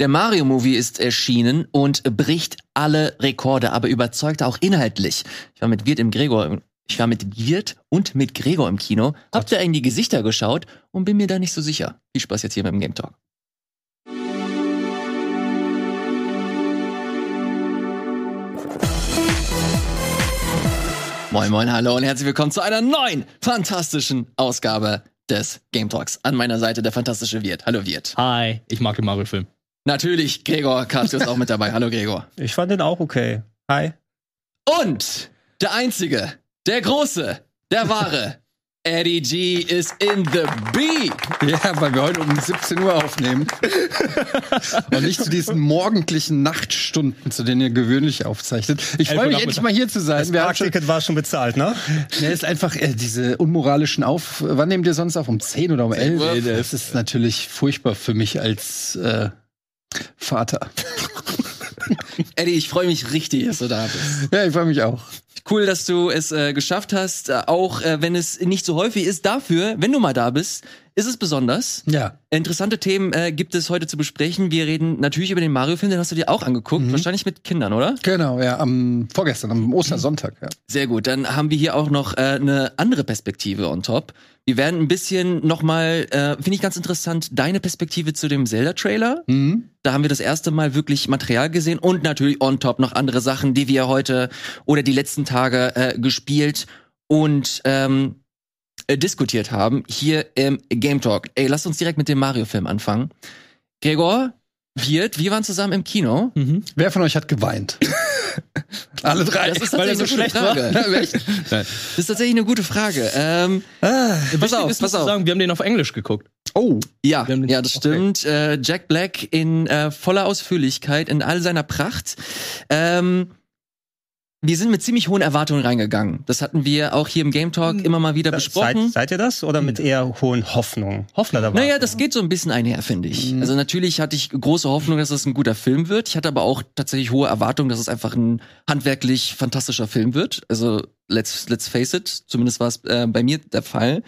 Der Mario-Movie ist erschienen und bricht alle Rekorde, aber überzeugt auch inhaltlich. Ich war mit Wirt im Gregor, ich war mit Wirt und mit Gregor im Kino, hab da in die Gesichter geschaut und bin mir da nicht so sicher. Viel Spaß jetzt hier beim Game Talk. Moin, moin, hallo und herzlich willkommen zu einer neuen fantastischen Ausgabe des Game Talks. An meiner Seite der fantastische Wirt. Hallo Wirt. Hi, ich mag den Mario-Film. Natürlich, Gregor Castro ist auch mit dabei. Hallo Gregor. Ich fand den auch okay. Hi. Und der Einzige, der Große, der Wahre, Eddie G is in the beat. Ja, weil wir heute um 17 Uhr aufnehmen. Und nicht zu diesen morgendlichen Nachtstunden, zu denen ihr gewöhnlich aufzeichnet. Ich freue mich endlich mal hier zu sein. Das Parkticket war schon bezahlt, ne? Ja, ist einfach äh, diese unmoralischen Auf... Wann nehmt ihr sonst auf? Um 10 oder um 11? Nee, das ist natürlich furchtbar für mich als äh, Vater. Eddie, ich freue mich richtig, dass du da bist. Ja, ich freue mich auch. Cool, dass du es äh, geschafft hast, äh, auch äh, wenn es nicht so häufig ist. Dafür, wenn du mal da bist, ist es besonders. Ja. Interessante Themen äh, gibt es heute zu besprechen. Wir reden natürlich über den Mario-Film, den hast du dir auch angeguckt. Mhm. Wahrscheinlich mit Kindern, oder? Genau, ja, am vorgestern, am Ostersonntag, ja. Sehr gut. Dann haben wir hier auch noch äh, eine andere Perspektive on top. Wir werden ein bisschen nochmal, äh, finde ich ganz interessant, deine Perspektive zu dem Zelda-Trailer. Mhm. Da haben wir das erste Mal wirklich Material gesehen und natürlich on top noch andere Sachen, die wir heute oder die letzten Tage äh, gespielt und ähm, äh, diskutiert haben hier im Game Talk. Ey, lass uns direkt mit dem Mario-Film anfangen. Gregor, Wirt, wir waren zusammen im Kino. Mhm. Wer von euch hat geweint? Alle drei. Das ist tatsächlich so eine gute Frage. das ist tatsächlich eine gute Frage. Ähm, ah, pass auf, pass auf. Sagen, wir haben den auf Englisch geguckt. Oh, ja, ja, das stimmt. Okay. Äh, Jack Black in äh, voller Ausführlichkeit, in all seiner Pracht. Ähm, wir sind mit ziemlich hohen Erwartungen reingegangen. Das hatten wir auch hier im Game Talk hm. immer mal wieder besprochen. Seid, seid ihr das oder mit hm. eher hohen Hoffnungen? Hoffnung dabei. Naja, das geht so ein bisschen einher, finde ich. Mhm. Also natürlich hatte ich große Hoffnung, dass es ein guter Film wird. Ich hatte aber auch tatsächlich hohe Erwartungen, dass es einfach ein handwerklich fantastischer Film wird. Also let's let's face it, zumindest war es äh, bei mir der Fall.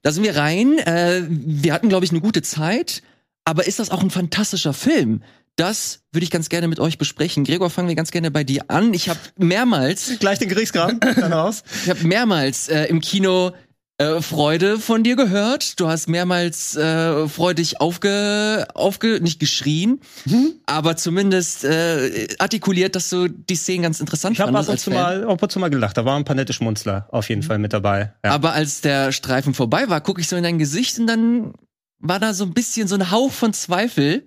Da sind wir rein. Äh, wir hatten, glaube ich, eine gute Zeit. Aber ist das auch ein fantastischer Film? Das würde ich ganz gerne mit euch besprechen. Gregor, fangen wir ganz gerne bei dir an. Ich habe mehrmals gleich den Gerichtsgraben dann raus. ich habe mehrmals äh, im Kino äh, Freude von dir gehört. Du hast mehrmals äh, freudig aufge, aufge, nicht geschrien, mhm. aber zumindest äh, artikuliert, dass du die Szenen ganz interessant ich fandest. Ich habe ab und zu mal, ab und zu mal gelacht. Da waren ein paar nette Schmunzler auf jeden Fall mit dabei. Ja. Aber als der Streifen vorbei war, gucke ich so in dein Gesicht und dann war da so ein bisschen so ein Hauch von Zweifel.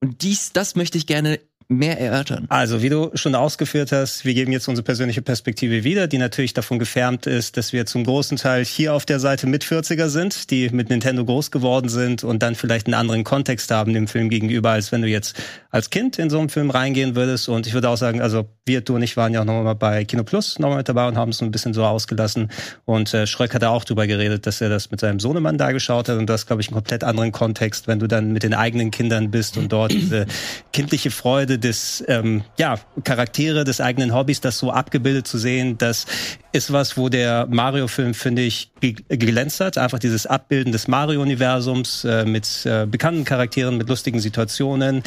Und dies, das möchte ich gerne mehr erörtern. Also, wie du schon ausgeführt hast, wir geben jetzt unsere persönliche Perspektive wieder, die natürlich davon gefärbt ist, dass wir zum großen Teil hier auf der Seite mit 40er sind, die mit Nintendo groß geworden sind und dann vielleicht einen anderen Kontext haben dem Film gegenüber, als wenn du jetzt als Kind in so einen Film reingehen würdest. Und ich würde auch sagen, also wir, du und ich waren ja auch nochmal bei Kino Plus nochmal mit dabei und haben es ein bisschen so ausgelassen. Und äh, Schröck hat auch drüber geredet, dass er das mit seinem Sohnemann da geschaut hat und das, glaube ich, einen komplett anderen Kontext, wenn du dann mit den eigenen Kindern bist und dort diese kindliche Freude des ähm, ja Charaktere des eigenen Hobbys, das so abgebildet zu sehen, das ist was, wo der Mario-Film finde ich geglänzt hat. Einfach dieses Abbilden des Mario-Universums äh, mit äh, bekannten Charakteren, mit lustigen Situationen,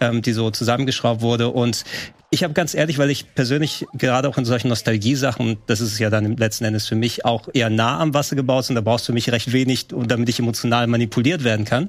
ähm, die so zusammengeschraubt wurde und ich habe ganz ehrlich, weil ich persönlich gerade auch in solchen Nostalgiesachen, das ist ja dann letzten Endes für mich auch eher nah am Wasser gebaut und da brauchst du mich recht wenig, damit ich emotional manipuliert werden kann.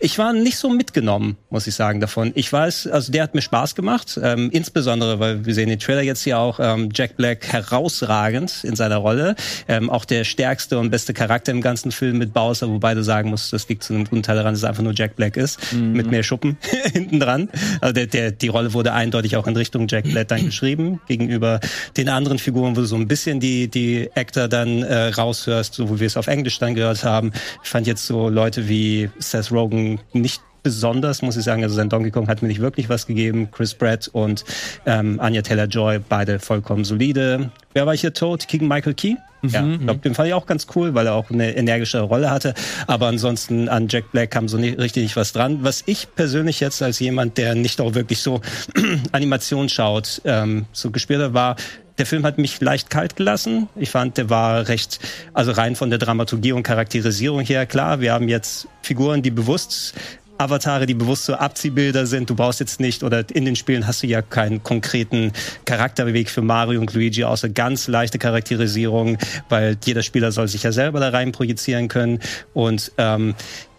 Ich war nicht so mitgenommen, muss ich sagen, davon. Ich weiß, also der hat mir Spaß gemacht, ähm, insbesondere, weil wir sehen den Trailer jetzt hier auch, ähm, Jack Black herausragend in seiner Rolle. Ähm, auch der stärkste und beste Charakter im ganzen Film mit Bowser, wobei du sagen musst, das liegt zu einem guten Teil daran, dass es einfach nur Jack Black ist, mhm. mit mehr Schuppen hinten dran. Also der, der, die Rolle wurde eindeutig auch in Richtung Jack Black dann geschrieben, gegenüber den anderen Figuren, wo du so ein bisschen die, die Actor dann äh, raushörst, so wie wir es auf Englisch dann gehört haben. Ich fand jetzt so Leute wie Seth Rogen nicht besonders, muss ich sagen. Also sein Donkey Kong hat mir nicht wirklich was gegeben. Chris Pratt und ähm, Anya Taylor-Joy, beide vollkommen solide. Wer war hier tot? Keegan Michael Key? Mhm, ja, ich glaube, den fand ich auch ganz cool, weil er auch eine energische Rolle hatte. Aber ansonsten an Jack Black kam so nicht, richtig nicht was dran. Was ich persönlich jetzt als jemand, der nicht auch wirklich so Animation schaut, ähm, so gespielt hat, war, der Film hat mich leicht kalt gelassen. Ich fand, der war recht, also rein von der Dramaturgie und Charakterisierung her klar. Wir haben jetzt Figuren, die bewusst Avatare, die bewusst so Abziehbilder sind. Du brauchst jetzt nicht, oder in den Spielen hast du ja keinen konkreten Charakterweg für Mario und Luigi, außer ganz leichte Charakterisierung, weil jeder Spieler soll sich ja selber da rein projizieren können. Und ähm,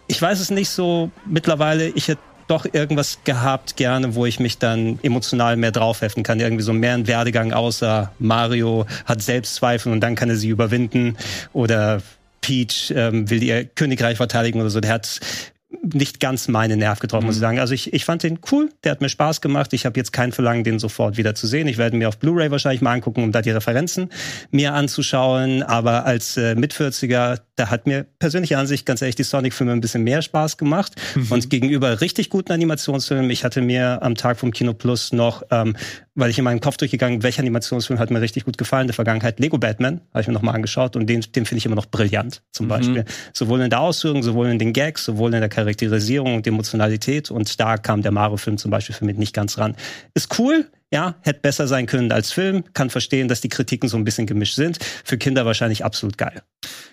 ich weiß es nicht so mittlerweile, ich hätte doch irgendwas gehabt gerne, wo ich mich dann emotional mehr draufheften kann. Irgendwie so mehr ein Werdegang außer Mario hat Selbstzweifel und dann kann er sie überwinden oder Peach ähm, will ihr Königreich verteidigen oder so. Der hat nicht ganz meine Nerv getroffen, muss ich mhm. sagen. Also ich, ich fand den cool, der hat mir Spaß gemacht. Ich habe jetzt kein Verlangen, den sofort wieder zu sehen. Ich werde mir auf Blu-ray wahrscheinlich mal angucken, um da die Referenzen mir anzuschauen. Aber als äh, Mit-40er, da hat mir persönliche Ansicht ganz ehrlich die Sonic-Filme ein bisschen mehr Spaß gemacht. Mhm. Und gegenüber richtig guten Animationsfilmen, ich hatte mir am Tag vom Kino Plus noch ähm, weil ich in meinem Kopf durchgegangen, welcher Animationsfilm hat mir richtig gut gefallen in der Vergangenheit. Lego Batman habe ich mir nochmal angeschaut und den, den finde ich immer noch brillant, zum mhm. Beispiel. Sowohl in der Ausführung, sowohl in den Gags, sowohl in der Charakterisierung und Emotionalität. Und da kam der Mario-Film zum Beispiel für mich nicht ganz ran. Ist cool, ja, hätte besser sein können als Film, kann verstehen, dass die Kritiken so ein bisschen gemischt sind. Für Kinder wahrscheinlich absolut geil.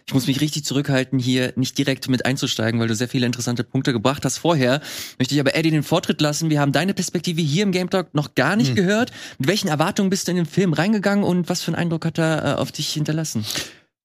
Ich muss mich richtig zurückhalten, hier nicht direkt mit einzusteigen, weil du sehr viele interessante Punkte gebracht hast. Vorher möchte ich aber Eddie den Vortritt lassen. Wir haben deine Perspektive hier im Game Talk noch gar nicht hm. gehört. Mit welchen Erwartungen bist du in den Film reingegangen und was für einen Eindruck hat er äh, auf dich hinterlassen?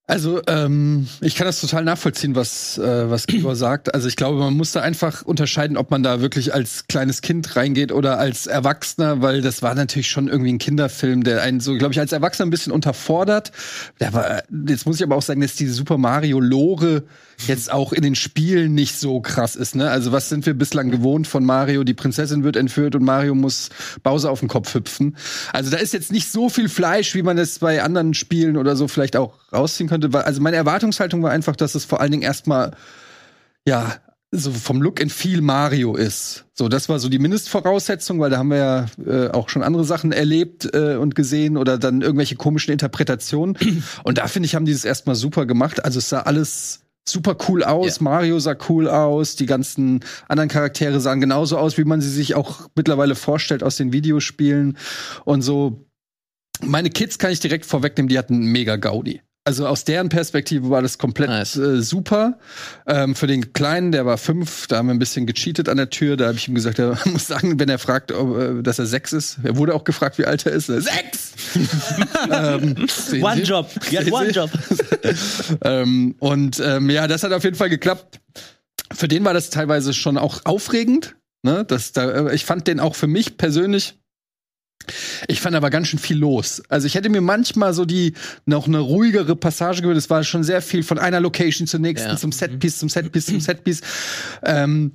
Also ähm, ich kann das total nachvollziehen, was äh, was Gregor sagt. Also ich glaube, man muss da einfach unterscheiden, ob man da wirklich als kleines Kind reingeht oder als Erwachsener, weil das war natürlich schon irgendwie ein Kinderfilm, der einen so, glaube ich, als Erwachsener ein bisschen unterfordert. Der war, jetzt muss ich aber auch sagen, dass diese Super Mario Lore jetzt auch in den Spielen nicht so krass ist. Ne? Also was sind wir bislang gewohnt von Mario? Die Prinzessin wird entführt und Mario muss Bowser auf den Kopf hüpfen. Also da ist jetzt nicht so viel Fleisch, wie man es bei anderen Spielen oder so vielleicht auch rausziehen könnte. Also meine Erwartungshaltung war einfach, dass es vor allen Dingen erstmal ja so vom Look and Feel Mario ist. So, das war so die Mindestvoraussetzung, weil da haben wir ja äh, auch schon andere Sachen erlebt äh, und gesehen oder dann irgendwelche komischen Interpretationen. Und da finde ich, haben die es erstmal super gemacht. Also es sah alles super cool aus. Ja. Mario sah cool aus. Die ganzen anderen Charaktere sahen genauso aus, wie man sie sich auch mittlerweile vorstellt aus den Videospielen und so. Meine Kids kann ich direkt vorwegnehmen, die hatten mega Gaudi also aus deren Perspektive war das komplett nice. äh, super. Ähm, für den Kleinen, der war fünf, da haben wir ein bisschen gecheatet an der Tür. Da habe ich ihm gesagt, er muss sagen, wenn er fragt, ob, äh, dass er sechs ist. Er wurde auch gefragt, wie alt er ist. Sechs! ähm, one Sie? Job. Ja, one Job. ähm, und ähm, ja, das hat auf jeden Fall geklappt. Für den war das teilweise schon auch aufregend. Ne? Das, da, äh, ich fand den auch für mich persönlich ich fand aber ganz schön viel los. Also ich hätte mir manchmal so die noch eine ruhigere Passage gewünscht. Es war schon sehr viel von einer Location zur nächsten, ja. zum Setpiece, zum Setpiece, zum Setpiece. Ähm,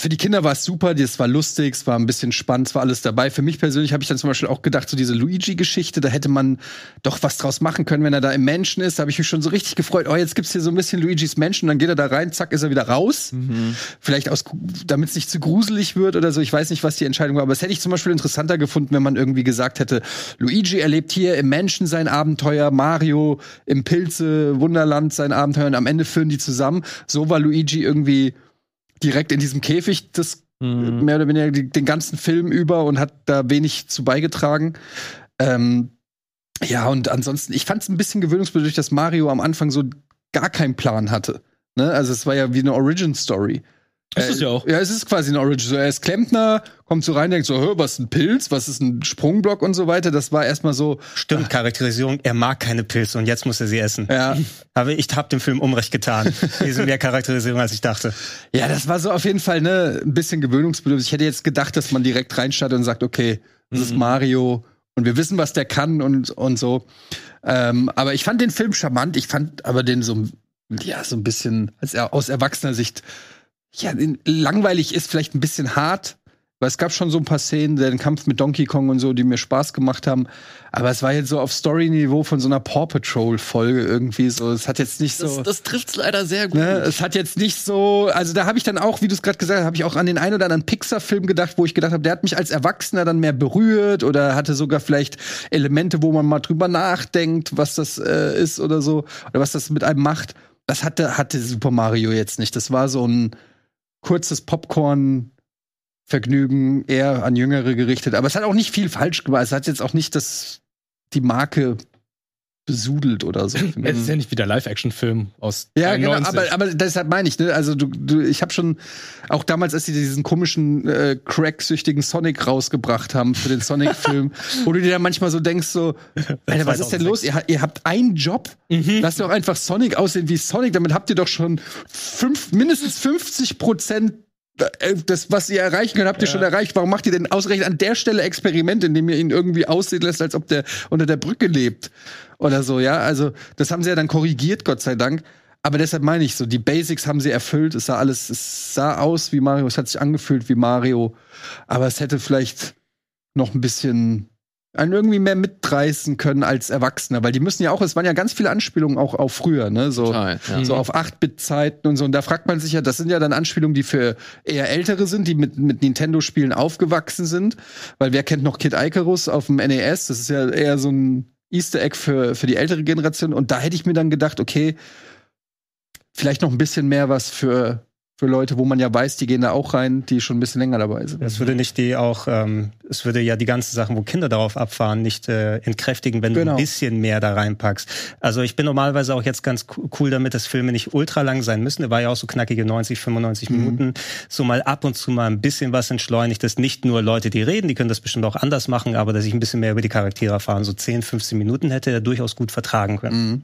für die Kinder war es super, das war lustig, es war ein bisschen spannend, es war alles dabei. Für mich persönlich habe ich dann zum Beispiel auch gedacht, so diese Luigi-Geschichte, da hätte man doch was draus machen können, wenn er da im Menschen ist. Da habe ich mich schon so richtig gefreut. Oh, jetzt gibt's hier so ein bisschen Luigis Menschen, dann geht er da rein, zack, ist er wieder raus. Mhm. Vielleicht aus, damit es nicht zu gruselig wird oder so. Ich weiß nicht, was die Entscheidung war, aber es hätte ich zum Beispiel interessanter gefunden, wenn man irgendwie gesagt hätte, Luigi erlebt hier im Menschen sein Abenteuer, Mario im Pilze Wunderland sein Abenteuer und am Ende führen die zusammen. So war Luigi irgendwie direkt in diesem Käfig das mhm. mehr oder weniger den ganzen Film über und hat da wenig zu beigetragen. Ähm, ja, und ansonsten, ich fand es ein bisschen gewöhnungsbedürftig, dass Mario am Anfang so gar keinen Plan hatte. Ne? Also es war ja wie eine Origin-Story. Ist es ja auch. Ja, es ist quasi ein Origin. Er ist Klempner, kommt so rein, denkt so, Hör, was ist ein Pilz, was ist ein Sprungblock und so weiter. Das war erstmal so. Stimmt, Charakterisierung, er mag keine Pilze und jetzt muss er sie essen. Ja. Aber ich hab dem Film Unrecht getan. Die sind mehr Charakterisierung, als ich dachte. Ja, das war so auf jeden Fall ne, ein bisschen gewöhnungsbedürftig. Ich hätte jetzt gedacht, dass man direkt reinstartet und sagt, okay, das mhm. ist Mario und wir wissen, was der kann und, und so. Ähm, aber ich fand den Film charmant. Ich fand aber den so, ja, so ein bisschen als er, aus erwachsener Sicht ja, langweilig ist vielleicht ein bisschen hart, weil es gab schon so ein paar Szenen, den Kampf mit Donkey Kong und so, die mir Spaß gemacht haben. Aber es war jetzt so auf Story-Niveau von so einer Paw Patrol-Folge irgendwie so. Es hat jetzt nicht so. Das, das trifft's leider sehr gut. Ne, es hat jetzt nicht so. Also da habe ich dann auch, wie du es gerade gesagt hast, habe ich auch an den einen oder anderen Pixar-Film gedacht, wo ich gedacht habe, der hat mich als Erwachsener dann mehr berührt oder hatte sogar vielleicht Elemente, wo man mal drüber nachdenkt, was das äh, ist oder so oder was das mit einem macht. Das hatte hatte Super Mario jetzt nicht. Das war so ein kurzes Popcorn-Vergnügen, eher an Jüngere gerichtet. Aber es hat auch nicht viel falsch gemacht. Es hat jetzt auch nicht das, die Marke besudelt oder so. Es ist ja nicht wie der Live-Action-Film aus Ja, genau, aber, aber deshalb meine ich, ne? Also du, du ich habe schon auch damals, als sie diesen komischen äh, crack-süchtigen Sonic rausgebracht haben für den Sonic-Film, wo du dir dann manchmal so denkst, so, Alter, was ist denn los? Ihr, ihr habt einen Job, mhm. lasst doch einfach Sonic aussehen wie Sonic, damit habt ihr doch schon fünf, mindestens 50 Prozent das, was ihr erreichen könnt, habt ihr ja. schon erreicht. Warum macht ihr denn ausgerechnet an der Stelle Experiment, indem ihr ihn irgendwie aussehen lässt, als ob der unter der Brücke lebt? Oder so, ja? Also, das haben sie ja dann korrigiert, Gott sei Dank. Aber deshalb meine ich so, die Basics haben sie erfüllt. Es sah alles, es sah aus wie Mario, es hat sich angefühlt wie Mario. Aber es hätte vielleicht noch ein bisschen einen irgendwie mehr mitreißen können als Erwachsener, weil die müssen ja auch, es waren ja ganz viele Anspielungen auch auf früher, ne, so, Total, ja. so auf 8-Bit-Zeiten und so. Und da fragt man sich ja, das sind ja dann Anspielungen, die für eher Ältere sind, die mit, mit Nintendo-Spielen aufgewachsen sind, weil wer kennt noch Kid Icarus auf dem NES? Das ist ja eher so ein Easter Egg für, für die ältere Generation. Und da hätte ich mir dann gedacht, okay, vielleicht noch ein bisschen mehr was für für Leute, wo man ja weiß, die gehen da auch rein, die schon ein bisschen länger dabei sind. Es würde nicht die auch, ähm, es würde ja die ganzen Sachen, wo Kinder darauf abfahren, nicht äh, entkräftigen, wenn genau. du ein bisschen mehr da reinpackst. Also ich bin normalerweise auch jetzt ganz cool damit, dass Filme nicht ultra lang sein müssen. Der war ja auch so knackige 90, 95 mhm. Minuten. So mal ab und zu mal ein bisschen was entschleunigt. Das nicht nur Leute, die reden, die können das bestimmt auch anders machen, aber dass ich ein bisschen mehr über die Charaktere erfahren. So 10, 15 Minuten hätte er durchaus gut vertragen können. Mhm.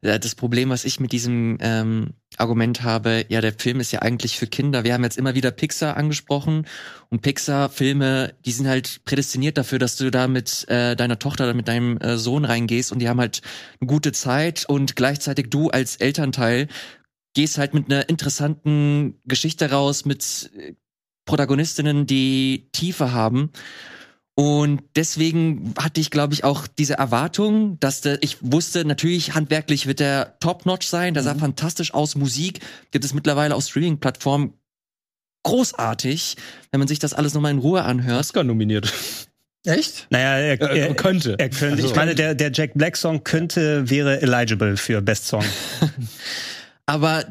Das Problem, was ich mit diesem ähm, Argument habe, ja, der Film ist ja eigentlich für Kinder. Wir haben jetzt immer wieder Pixar angesprochen und Pixar-Filme, die sind halt prädestiniert dafür, dass du da mit äh, deiner Tochter oder mit deinem äh, Sohn reingehst und die haben halt eine gute Zeit und gleichzeitig du als Elternteil gehst halt mit einer interessanten Geschichte raus, mit äh, Protagonistinnen, die Tiefe haben. Und deswegen hatte ich, glaube ich, auch diese Erwartung, dass der, ich wusste, natürlich handwerklich wird der top-notch sein, der sah mhm. fantastisch aus. Musik gibt es mittlerweile auf Streaming-Plattformen großartig, wenn man sich das alles nochmal in Ruhe anhört. Oscar nominiert. Echt? Naja, er, er, er könnte. Er könnte. Also. Ich meine, der, der Jack Black Song könnte, wäre eligible für Best Song. Aber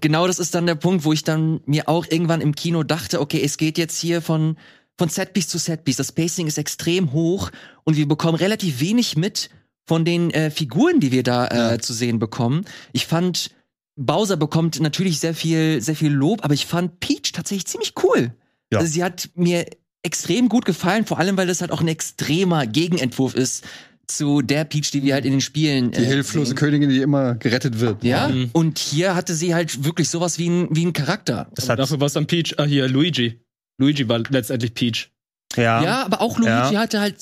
genau das ist dann der Punkt, wo ich dann mir auch irgendwann im Kino dachte, okay, es geht jetzt hier von von Setpiece zu Setpiece. Das Pacing ist extrem hoch und wir bekommen relativ wenig mit von den äh, Figuren, die wir da äh, ja. zu sehen bekommen. Ich fand Bowser bekommt natürlich sehr viel sehr viel Lob, aber ich fand Peach tatsächlich ziemlich cool. Ja. Also sie hat mir extrem gut gefallen, vor allem weil das halt auch ein extremer Gegenentwurf ist zu der Peach, die wir halt in den Spielen. Die äh, hilflose sehen. Königin, die immer gerettet wird. Ja, mhm. und hier hatte sie halt wirklich sowas wie ein, wie ein Charakter. Das hat dafür war es dann Peach, ah, hier Luigi. Luigi war letztendlich Peach. Ja. Ja, aber auch Luigi ja. hatte halt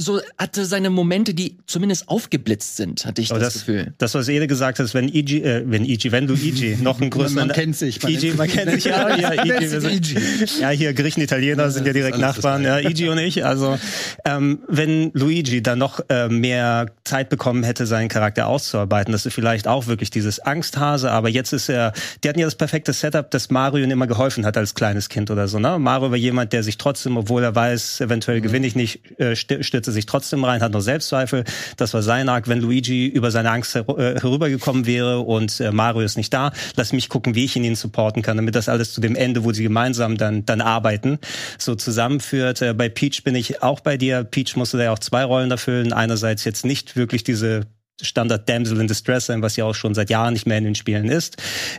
so hatte seine Momente, die zumindest aufgeblitzt sind, hatte ich das, das, Gefühl. Das, was Ede gesagt hat, wenn EG, äh, wenn EG, wenn Luigi noch ein größeren. man kennt sich. Man EG, man kennt sich, ja. Ja, EG, sind, ja, hier Griechen, Italiener ja, sind ja direkt Nachbarn, ja, EG und ich. Also, ähm, wenn Luigi dann noch äh, mehr Zeit bekommen hätte, seinen Charakter auszuarbeiten, das ist vielleicht auch wirklich dieses Angsthase, aber jetzt ist er, die hatten ja das perfekte Setup, dass Mario ihm immer geholfen hat als kleines Kind oder so, ne? Mario war jemand, der sich trotzdem, obwohl er weiß, eventuell gewinne ich nicht, äh, stürzt setzte sich trotzdem rein, hat noch Selbstzweifel. Das war sein Arc, wenn Luigi über seine Angst her äh, herübergekommen wäre und äh, Mario ist nicht da. Lass mich gucken, wie ich ihn supporten kann, damit das alles zu dem Ende, wo sie gemeinsam dann, dann arbeiten, so zusammenführt. Äh, bei Peach bin ich auch bei dir. Peach musste da ja auch zwei Rollen erfüllen. Einerseits jetzt nicht wirklich diese Standard Damsel in Distress sein, was ja auch schon seit Jahren nicht mehr in den Spielen ist,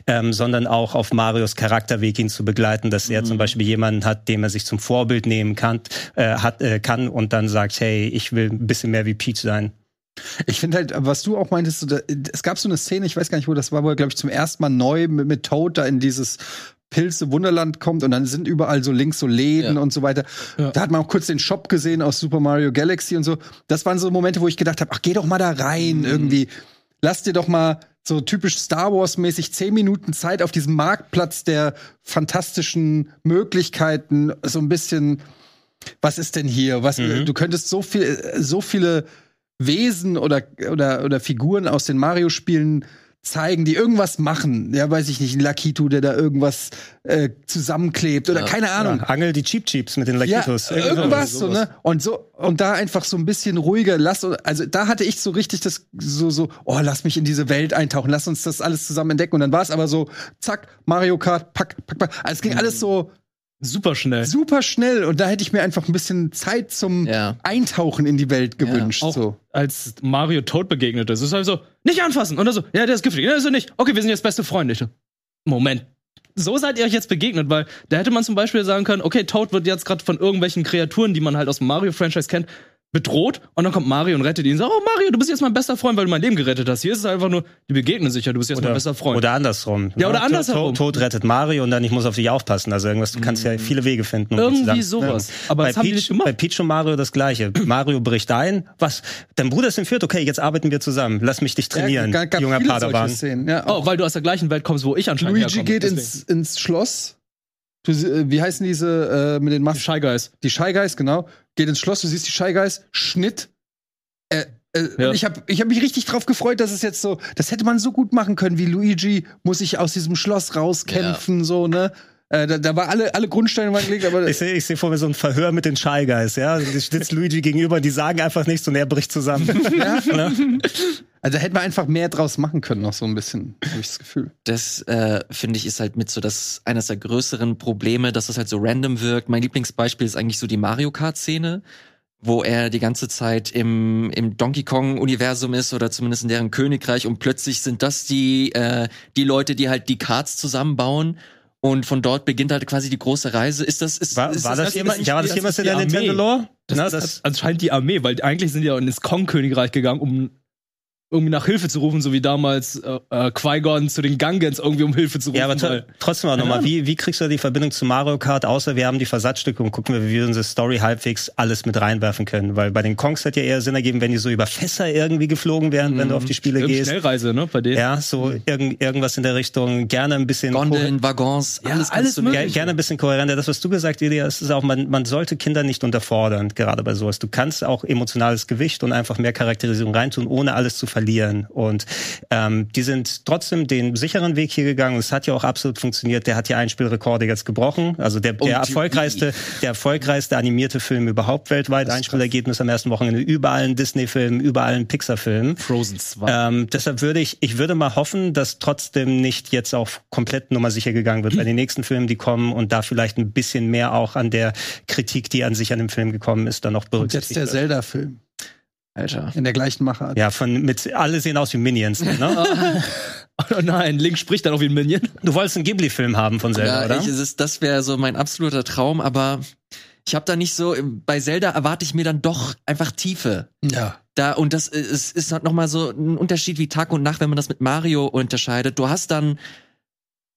ähm, sondern auch auf Marios Charakterweg ihn zu begleiten, dass er mhm. zum Beispiel jemanden hat, dem er sich zum Vorbild nehmen kann, äh, hat, äh, kann und dann sagt, hey, ich will ein bisschen mehr wie Peach sein. Ich finde halt, was du auch meintest, es gab so eine Szene, ich weiß gar nicht, wo das war, wo er, glaube ich, zum ersten Mal neu mit, mit Toad da in dieses Pilze Wunderland kommt und dann sind überall so links so Läden ja. und so weiter. Ja. Da hat man auch kurz den Shop gesehen aus Super Mario Galaxy und so. Das waren so Momente, wo ich gedacht habe, ach, geh doch mal da rein mhm. irgendwie. Lass dir doch mal so typisch Star Wars mäßig zehn Minuten Zeit auf diesem Marktplatz der fantastischen Möglichkeiten so ein bisschen was ist denn hier? Was mhm. du könntest so viel so viele Wesen oder oder oder Figuren aus den Mario Spielen zeigen, die irgendwas machen. Ja, weiß ich nicht, ein Lakitu, der da irgendwas äh, zusammenklebt oder ja, keine Ahnung. Ja, angel die Cheap Cheeps mit den Lakitus. Ja, irgendwas so, ne? Und so und da einfach so ein bisschen ruhiger, lass also da hatte ich so richtig das so so, oh, lass mich in diese Welt eintauchen, lass uns das alles zusammen entdecken und dann war es aber so zack, Mario Kart, pack pack pack. Also es ging mhm. alles so super schnell. super schnell und da hätte ich mir einfach ein bisschen Zeit zum Ja. Eintauchen in die Welt gewünscht. Auch so. als Mario Toad begegnet ist. Es ist halt so, nicht anfassen. Und er so, ja, der ist giftig. Ja, ist er nicht. Okay, wir sind jetzt beste Freunde. Ich so, Moment. So seid ihr euch jetzt begegnet, weil da hätte man zum Beispiel sagen können, okay, Toad wird jetzt gerade von irgendwelchen Kreaturen, die man halt aus dem Mario-Franchise kennt, bedroht und dann kommt Mario und rettet ihn. So, oh Mario, du bist jetzt mein bester Freund, weil du mein Leben gerettet hast. Hier ist es einfach nur, die begegnen sich ja, du bist jetzt mein bester Freund. Oder andersrum. Ja, oder Ne? andersherum. Tod, Tod rettet Mario und dann ich muss auf dich aufpassen. Also irgendwas, du kannst ja viele Wege finden. Um Irgendwie zusammen- sowas. Ja. Aber bei das haben die Peach, nicht gemacht. Bei Peach und Mario das gleiche. Mario bricht ein. Was? Dein Bruder ist entführt? Okay, jetzt arbeiten wir zusammen. Lass mich dich trainieren, Ja, gab junger viele Padawan. Ja, oh, weil du aus der gleichen Welt kommst, wo ich anscheinend Luigi herkomme. geht Deswegen. ins, ins Schloss. Du, äh, wie heißen diese äh, mit den Die Masken? Shy Guys. Die Shy Guys, genau. Geht ins Schloss, du siehst die Shy Guys, Schnitt. Äh, äh, Ja. ich habe ich hab mich richtig drauf gefreut, dass es jetzt so, das hätte man so gut machen können, wie Luigi muss sich aus diesem Schloss rauskämpfen, so, ne? Äh, da, da war alle, alle Grundsteine waren gelegt, aber Ich sehe ich seh vor mir so ein Verhör mit den Shy Guys, ja. Da sitzt Luigi gegenüber und die sagen einfach nichts und er bricht zusammen. Ne? also da hätten wir einfach mehr draus machen können, noch so ein bisschen, habe ich das Gefühl. Das äh, finde ich ist halt mit so das eines der größeren Probleme, dass es halt so random wirkt. Mein Lieblingsbeispiel ist eigentlich so die Mario Kart Szene, wo er die ganze Zeit im im Donkey Kong Universum ist oder zumindest in deren Königreich und plötzlich sind das die äh, die Leute, die halt die Karts zusammenbauen. Und von dort beginnt halt quasi die große Reise. Ist das, ist, War, ist war das, ist jemand, nicht- ja, war das das jemals ist in der. Nintendo Lore? Das Na, ist das, anscheinend die Armee, weil eigentlich sind die ja ins Kong-Königreich gegangen, um irgendwie nach Hilfe zu rufen, so wie damals äh, äh, Qui-Gon zu den Gungans irgendwie um Hilfe zu rufen. ja, aber weil- tr- trotzdem auch nochmal, wie, wie kriegst du die Verbindung zu Mario Kart, außer wir haben die Versatzstücke und gucken wir, wie wir unsere Story halbwegs alles mit reinwerfen können. Weil bei den Kongs hat ja eher Sinn ergeben, wenn die so über Fässer irgendwie geflogen wären, wenn du auf die Spiele Irgendeine gehst. Schnellreise, ne, bei denen. Ja, so irgend, irgendwas in der Richtung, gerne ein bisschen Gondeln, Waggons, alles, alles kannst du Ja, gerne ein bisschen kohärenter. Das, was du gesagt, Ilya, ist auch, man, man sollte Kinder nicht unterfordern, gerade bei sowas. Du kannst auch emotionales Gewicht und einfach mehr Charakterisierung reintun, ohne alles zu verlieren. Und ähm, die sind trotzdem den sicheren Weg hier gegangen. Es hat ja auch absolut funktioniert. Der hat ja Einspielrekorde jetzt gebrochen. Also der, der Und- erfolgreichste, der erfolgreichste animierte Film überhaupt weltweit. Einspielergebnis am ersten Wochenende überall ein Disney-Film, überall ein Pixar-Film. Frozen 2. Ähm, deshalb würde ich, ich würde mal hoffen, dass trotzdem nicht jetzt auch komplett Nummer sicher gegangen wird bei den nächsten Filmen, die kommen und da vielleicht ein bisschen mehr auch an der Kritik, die an sich an dem Film gekommen ist, dann noch Und berücksichtigt jetzt der. Zelda-Film Alter. in der gleichen Machart. Ja, von mit alle sehen aus wie Minions. Ne? Oh nein, Link spricht dann auch wie ein Minion. du wolltest einen Ghibli-Film haben von Zelda, Ja, oder? ich, es ist, das wäre so mein absoluter Traum, aber ich habe da nicht so, bei Zelda erwarte ich mir dann doch einfach Tiefe. Ja. Da, und das ist, ist halt nochmal so ein Unterschied wie Tag und Nacht, wenn man das mit Mario unterscheidet. Du hast dann,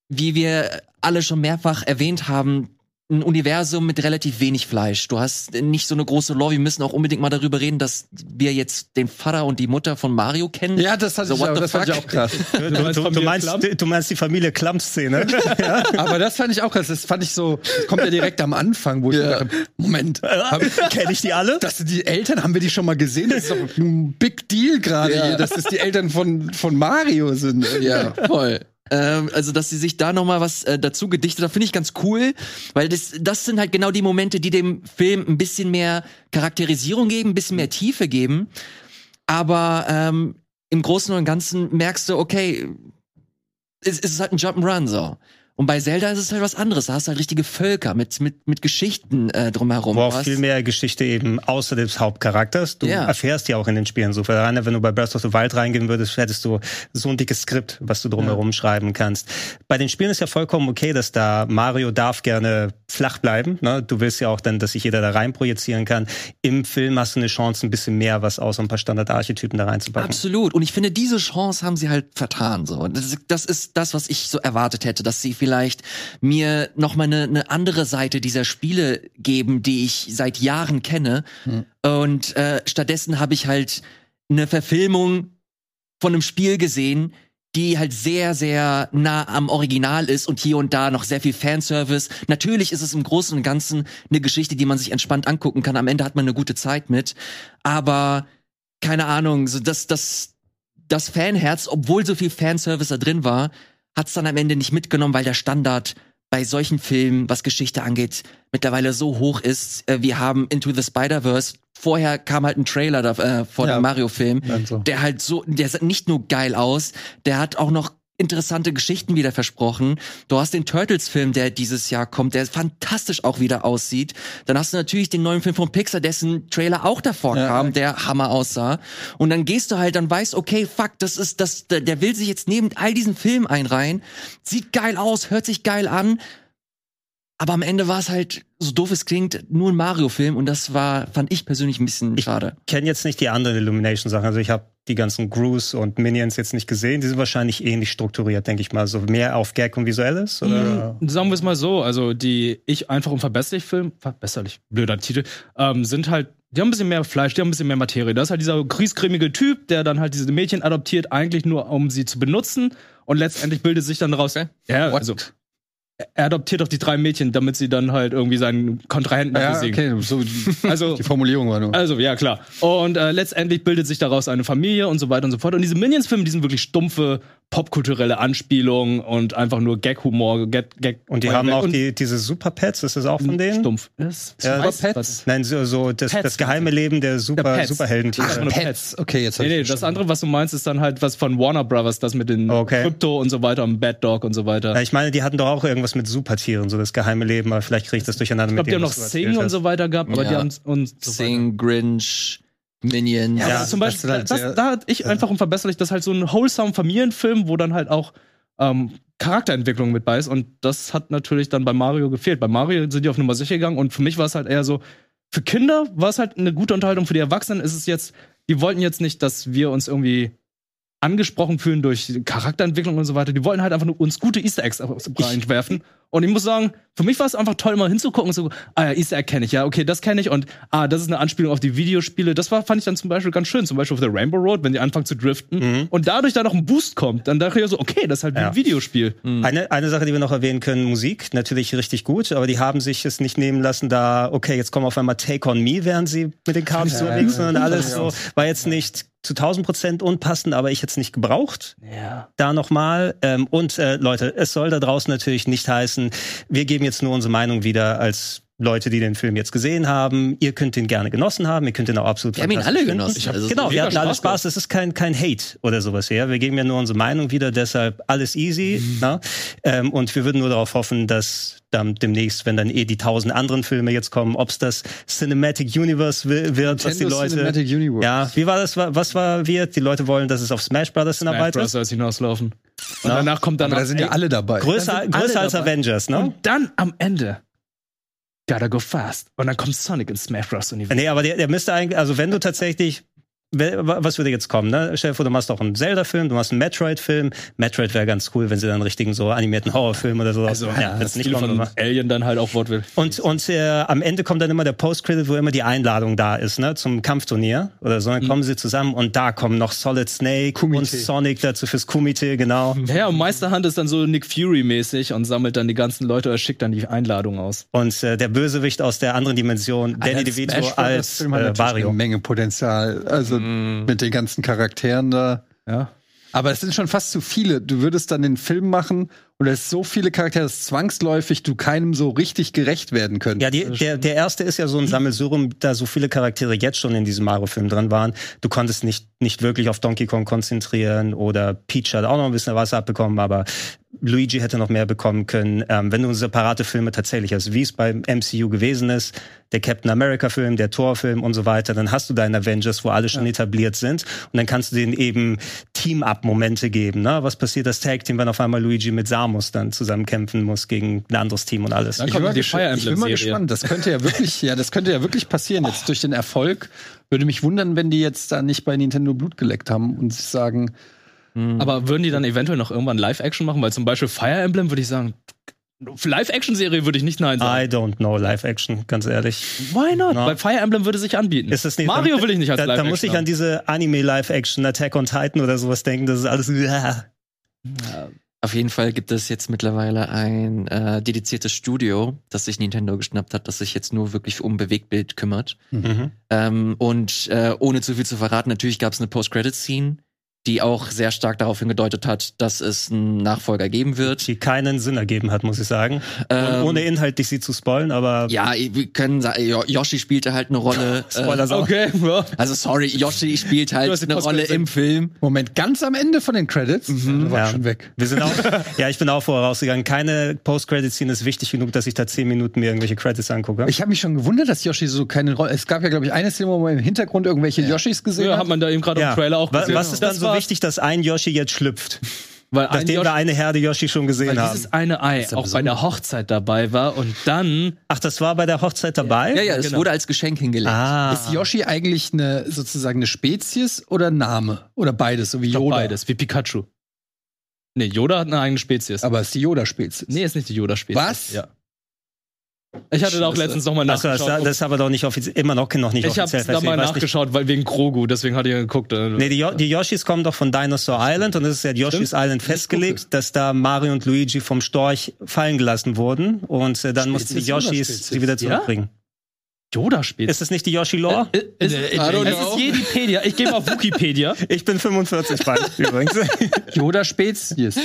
wie wir alle schon mehrfach erwähnt haben, ein Universum mit relativ wenig Fleisch. Du hast nicht so eine große Lore. Wir müssen auch unbedingt mal darüber reden, dass wir jetzt den Vater und die Mutter von Mario kennen. Ja, das, hatte So, ich auch, das fand ich auch krass. Du, du, meinst du, meinst, du meinst die Familie Klump-Szene. ja? Aber das fand ich auch krass. Das fand ich so, das kommt ja direkt am Anfang, wo ich Ja. dachte, Moment, Kenne ich die alle? das sind die Eltern, haben wir die schon mal gesehen? Das ist doch ein Big Deal gerade Ja. hier, dass das die Eltern von, von Mario sind. Ja, voll. Ähm, also, dass sie sich da noch mal was äh, dazu gedichtet hat, finde ich ganz cool, weil das, das sind halt genau die Momente, die dem Film ein bisschen mehr Charakterisierung geben, ein bisschen mehr Tiefe geben. Aber ähm, im Großen und Ganzen merkst du, okay, es, es ist halt ein Jump'n'Run so. Und bei Zelda ist es halt was anderes. Da hast du halt richtige Völker mit, mit, mit Geschichten äh, drumherum. Wo viel mehr Geschichte eben außer des Hauptcharakters. Du Ja. erfährst ja auch in den Spielen so viel. Wenn du bei Breath of the Wild reingehen würdest, hättest du so ein dickes Skript, was du drumherum schreiben kannst. Bei den Spielen ist ja vollkommen okay, dass da Mario darf gerne flach bleiben. Ne? Du willst ja auch dann, dass sich jeder da rein projizieren kann. Im Film hast du eine Chance, ein bisschen mehr was außer ein paar Standardarchetypen da reinzupacken. Absolut. Und ich finde, diese Chance haben sie halt vertan. So, das ist, das ist das, was ich so erwartet hätte, dass sie vielleicht mir noch mal eine, eine andere Seite dieser Spiele geben, die ich seit Jahren kenne. Und äh, stattdessen habe ich halt eine Verfilmung von einem Spiel gesehen, die halt sehr, sehr nah am Original ist und hier und da noch sehr viel Fanservice. Natürlich ist es im Großen und Ganzen eine Geschichte, die man sich entspannt angucken kann. Am Ende hat man eine gute Zeit mit. Aber keine Ahnung, so das, das, das Fanherz, obwohl so viel Fanservice da drin war, hat's dann am Ende nicht mitgenommen, weil der Standard bei solchen Filmen, was Geschichte angeht, mittlerweile so hoch ist. Äh, Wir haben Into the Spider-Verse. Vorher kam halt ein Trailer da, äh, vor Ja. dem Mario-Film, so. der halt so, der sah nicht nur geil aus, der hat auch noch interessante Geschichten wieder versprochen. Du hast den Turtles-Film, der dieses Jahr kommt, der fantastisch auch wieder aussieht. Dann hast du natürlich den neuen Film von Pixar, dessen Trailer auch davor Ja, kam, ja. der Hammer aussah. Und dann gehst du halt, dann weißt, okay, fuck, das ist das, der will sich jetzt neben all diesen Filmen einreihen. Sieht geil aus, hört sich geil an. Aber am Ende war es halt, so doof es klingt, nur ein Mario-Film und das war, fand ich persönlich ein bisschen schade. kenne jetzt nicht die anderen Illumination-Sachen. Also ich habe die ganzen Grooves und Minions jetzt nicht gesehen. Die sind wahrscheinlich ähnlich strukturiert, denke ich mal. So mehr auf Gag und Visuelles? Oder? Sagen wir es mal so, also die Ich einfach und verbesserlich Film, verbesserlich, blöder Titel, ähm, sind halt, die haben ein bisschen mehr Fleisch, die haben ein bisschen mehr Materie. Das ist halt dieser griesgrämige Typ, der dann halt diese Mädchen adoptiert, eigentlich nur um sie zu benutzen und letztendlich bildet sich dann daraus, ja, What? also er adoptiert doch die drei Mädchen, damit sie dann halt irgendwie seinen Kontrahenten Ja, besiegen. okay, so die, Also die Formulierung war nur. also, ja, klar. Und äh, letztendlich bildet sich daraus eine Familie und so weiter und so fort. Und diese Minions-Filme, die sind wirklich stumpfe, popkulturelle Anspielungen und einfach nur Gag-Humor. Gag, Gag Und die haben auch die, diese Super Pets, ist das auch von denen? Stumpf. Ja, Nein, so, so das, Pets, das geheime Leben der Super, Pets. Superheldentiere. Ach, Pets. Okay, jetzt hab Nee, ich nee, das verstanden. andere, was du meinst, ist dann halt was von Warner Brothers, das mit den Okay. Krypto und so weiter und Bad Dog und so weiter. Ja, ich meine, die hatten doch auch irgendwas mit Supertieren, so das geheime Leben, aber vielleicht kriege ich das durcheinander ich glaube, mit die haben dem, noch was du Sing und so weiter gehabt, aber Ja. die haben und so. Sing, Grinch, Minions. Ja, Ja, aber zum das Beispiel, sind halt das, sehr- da hat ich einfach unverbesserlich, das ist halt so ein wholesome Familienfilm, wo dann halt auch ähm, Charakterentwicklung mit bei ist. Und das hat natürlich dann bei Mario gefehlt. Bei Mario sind die auf Nummer sicher gegangen und für mich war es halt eher so, für Kinder war es halt eine gute Unterhaltung, für die Erwachsenen ist es jetzt, die wollten jetzt nicht, dass wir uns irgendwie angesprochen fühlen durch Charakterentwicklung und so weiter. Die wollten halt einfach nur uns gute Easter Eggs reinwerfen. Und ich muss sagen, für mich war es einfach toll, mal hinzugucken und so, ah ja, Easter Egg kenne ich, ja, okay, das kenne ich und ah, das ist eine Anspielung auf die Videospiele. Das war, fand ich dann zum Beispiel ganz schön, zum Beispiel auf der Rainbow Road, wenn die anfangen zu driften und dadurch dann noch ein Boost kommt, dann dachte ich so, okay, das ist halt wie Ja. ein Videospiel. Eine, eine Sache, die wir noch erwähnen können, Musik, natürlich richtig gut, aber die haben sich es nicht nehmen lassen, da, okay, jetzt kommen auf einmal Take on Me, während sie mit den Cards Ja, unterwegs sind und ja. alles Ja. so, war jetzt nicht zu 1000 Prozent unpassend, aber ich jetzt nicht gebraucht. Ja. Da nochmal. Ähm, und äh, Leute, es soll da draußen natürlich nicht heißen, wir geben jetzt nur unsere Meinung wieder als Leute, die den Film jetzt gesehen haben. Ihr könnt ihn gerne genossen haben, ihr könnt ihn auch absolut Wir haben ihn alle genossen. Ich hab genau, mega wir hatten alle Spaß Spaß. Das ist kein, kein Hate oder sowas her. Wir geben ja nur unsere Meinung wieder, deshalb alles easy. Mhm. Na? Ähm, und wir würden nur darauf hoffen, dass dann demnächst, wenn dann eh die tausend anderen Filme jetzt kommen, ob es das Cinematic Universe wi- wird, was die Nintendo Leute. Cinematic Universe. Ja, wie war das? Was war wird? Die Leute wollen, dass es auf Smash Brothers Smash hinarbeitet. Soll es hinauslaufen. Und Na? danach kommt dann Aber da sind ja alle dabei. Größer, sind alle größer als dabei. Avengers, ne? Und dann am Ende gotta go fast. Und dann kommt Sonic in Smash Bros. Universum. Nee, aber der, der müsste eigentlich, also wenn du tatsächlich, was würde jetzt kommen, ne? Stell dir vor, du machst auch einen Zelda-Film, du machst einen Metroid-Film. Metroid wäre ganz cool, wenn sie dann einen richtigen so animierten Horrorfilm oder so. Also, ja, das nicht kommen, von Alien dann halt auch wortwörtlich. und, und äh, am Ende kommt dann immer der Post-Credit, wo immer die Einladung da ist, ne, zum Kampfturnier oder so. Dann Mhm. kommen sie zusammen und da kommen noch Solid Snake Kumite. und Sonic dazu fürs Kumite, genau. Ja, ja, und Meisterhand ist dann so Nick Fury-mäßig und sammelt dann die ganzen Leute oder schickt dann die Einladung aus. Und äh, der Bösewicht aus der anderen Dimension, Danny DeVito als äh, Wario. eine Menge Potenzial. Also mit den ganzen Charakteren da. Ja. Aber es sind schon fast zu viele. Du würdest dann den Film machen und es so viele Charaktere, dass zwangsläufig du keinem so richtig gerecht werden könntest. Ja, die, der, der erste ist ja so ein Sammelsurium, da so viele Charaktere jetzt schon in diesem Mario-Film drin waren. Du konntest nicht, nicht wirklich auf Donkey Kong konzentrieren oder Peach hat auch noch ein bisschen was abbekommen, aber Luigi hätte noch mehr bekommen können. Ähm, wenn du separate Filme tatsächlich hast, wie es beim MCU gewesen ist, der Captain America-Film, der Thor-Film und so weiter, dann hast du deinen Avengers, wo alle schon etabliert sind und dann kannst du denen eben Team-Up-Momente geben. Ne? Was passiert das Tag-Team, wenn auf einmal Luigi mit Samus dann zusammenkämpfen muss gegen ein anderes Team und alles? Dann Ich kommt bin, die mal Fire gespannt. ich bin mal gespannt. Das könnte ja wirklich, ja, das könnte ja wirklich passieren. Jetzt durch den Erfolg würde mich wundern, wenn die jetzt da nicht bei Nintendo Blut geleckt haben und sich sagen, Aber würden die dann eventuell noch irgendwann Live-Action machen? Weil zum Beispiel Fire Emblem würde ich sagen, Live-Action-Serie würde ich nicht nein I sagen. don't know Live-Action, ganz ehrlich. Why not? Na. Weil Fire Emblem würde sich anbieten. Ist das nicht, Mario will ich nicht als da, da Live-Action muss ich an diese Anime-Live-Action, Attack on Titan oder sowas denken. Das ist alles. Ja. Auf jeden Fall gibt es jetzt mittlerweile ein äh, dediziertes Studio, das sich Nintendo geschnappt hat, das sich jetzt nur wirklich um Bewegtbild kümmert. Mhm. Ähm, und äh, ohne zu viel zu verraten, natürlich gab es eine Post-Credit-Scene, die auch sehr stark darauf hingedeutet hat, dass es einen Nachfolger geben wird. Die keinen Sinn ergeben hat, muss ich sagen. Ähm, Ohne inhaltlich sie zu spoilen, aber Ja, wir können sagen, Yoshi spielte halt eine Rolle. Spoiler äh. Okay, ja. also sorry, Yoshi spielt halt eine Rolle im Film. Moment, ganz am Ende von den Credits? Mhm. War Ja. schon weg. wir sind auch, ja, ich bin auch vorher rausgegangen. Keine Post-Credit-Scene ist wichtig genug, dass ich da zehn Minuten mir irgendwelche Credits angucke. Ich habe mich schon gewundert, dass Yoshi so keine Rolle. Es gab ja, glaube ich, eine Szene, wo man im Hintergrund irgendwelche Yoshis gesehen ja, hat. hat man da eben gerade im Trailer auch gesehen. Was ist dann so war- wichtig, dass ein Yoshi jetzt schlüpft? Weil ein Nachdem Yoshi, wir eine Herde Yoshi schon gesehen weil haben. dieses eine Ei auch bei der Hochzeit dabei war und dann Ach, das war bei der Hochzeit dabei? Ja, ja, es genau. wurde als Geschenk hingelegt. Ah. Ist Yoshi eigentlich eine sozusagen eine Spezies oder ein Name? Oder beides, so wie doch Yoda? beides, wie Pikachu. Nee, Yoda hat eine eigene Spezies. Aber es ist die Yoda-Spezies. nee, ist nicht die Yoda-Spezies. Was? Ja. Ich hatte da auch letztens nochmal Achso, das, nachgeschaut. das ist aber doch nicht offiziell, immer noch, noch nicht ich habe offiziell da mal Ich weiß nicht- nachgeschaut, weil wegen Grogu, deswegen hatte ich geguckt. äh, Nee, die, die Yoshis kommen doch von Dinosaur Island und es ist ja Yoshi's Island festgelegt, dass da Mario und Luigi vom Storch fallen gelassen wurden und äh, dann mussten die Spezies Yoshis Spezies? sie wieder Ja? zurückbringen. Yoda-Spezies. Ist es nicht die Yoshi-Lore? Äh, ist, I es ist. Jedipedia. Ich gehe mal auf Wikipedia. Ich bin 45 bald übrigens. Yoda-Spezies.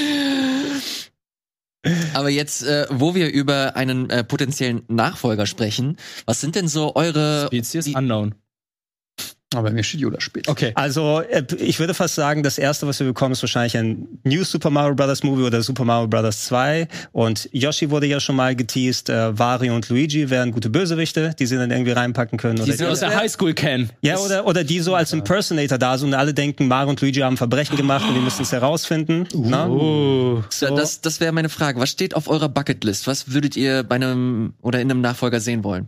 Aber jetzt, äh, wo wir über einen äh, potenziellen Nachfolger sprechen, was sind denn so eure Spezies die, Unknown. Aber mir steht Yoda-Spezies. Okay. Also, äh, ich würde fast sagen, das erste, was wir bekommen, ist wahrscheinlich ein New Super Mario Bros. Movie oder Super Mario Bros. 2. Und Yoshi wurde ja schon mal geteased. Äh, Wario und Luigi wären gute Bösewichte, die sie dann irgendwie reinpacken können. Oder Die aus der Highschool kennen. Ja, oder, oder die so als Impersonator da sind und alle denken, Mario und Luigi haben Verbrechen gemacht und die müssen es herausfinden. Na? Oh. Da- Das, das wäre meine Frage. Was steht auf eurer Bucketlist? Was würdet ihr bei einem oder in einem Nachfolger sehen wollen?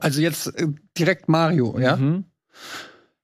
Also jetzt äh, direkt Mario, ja? Mhm.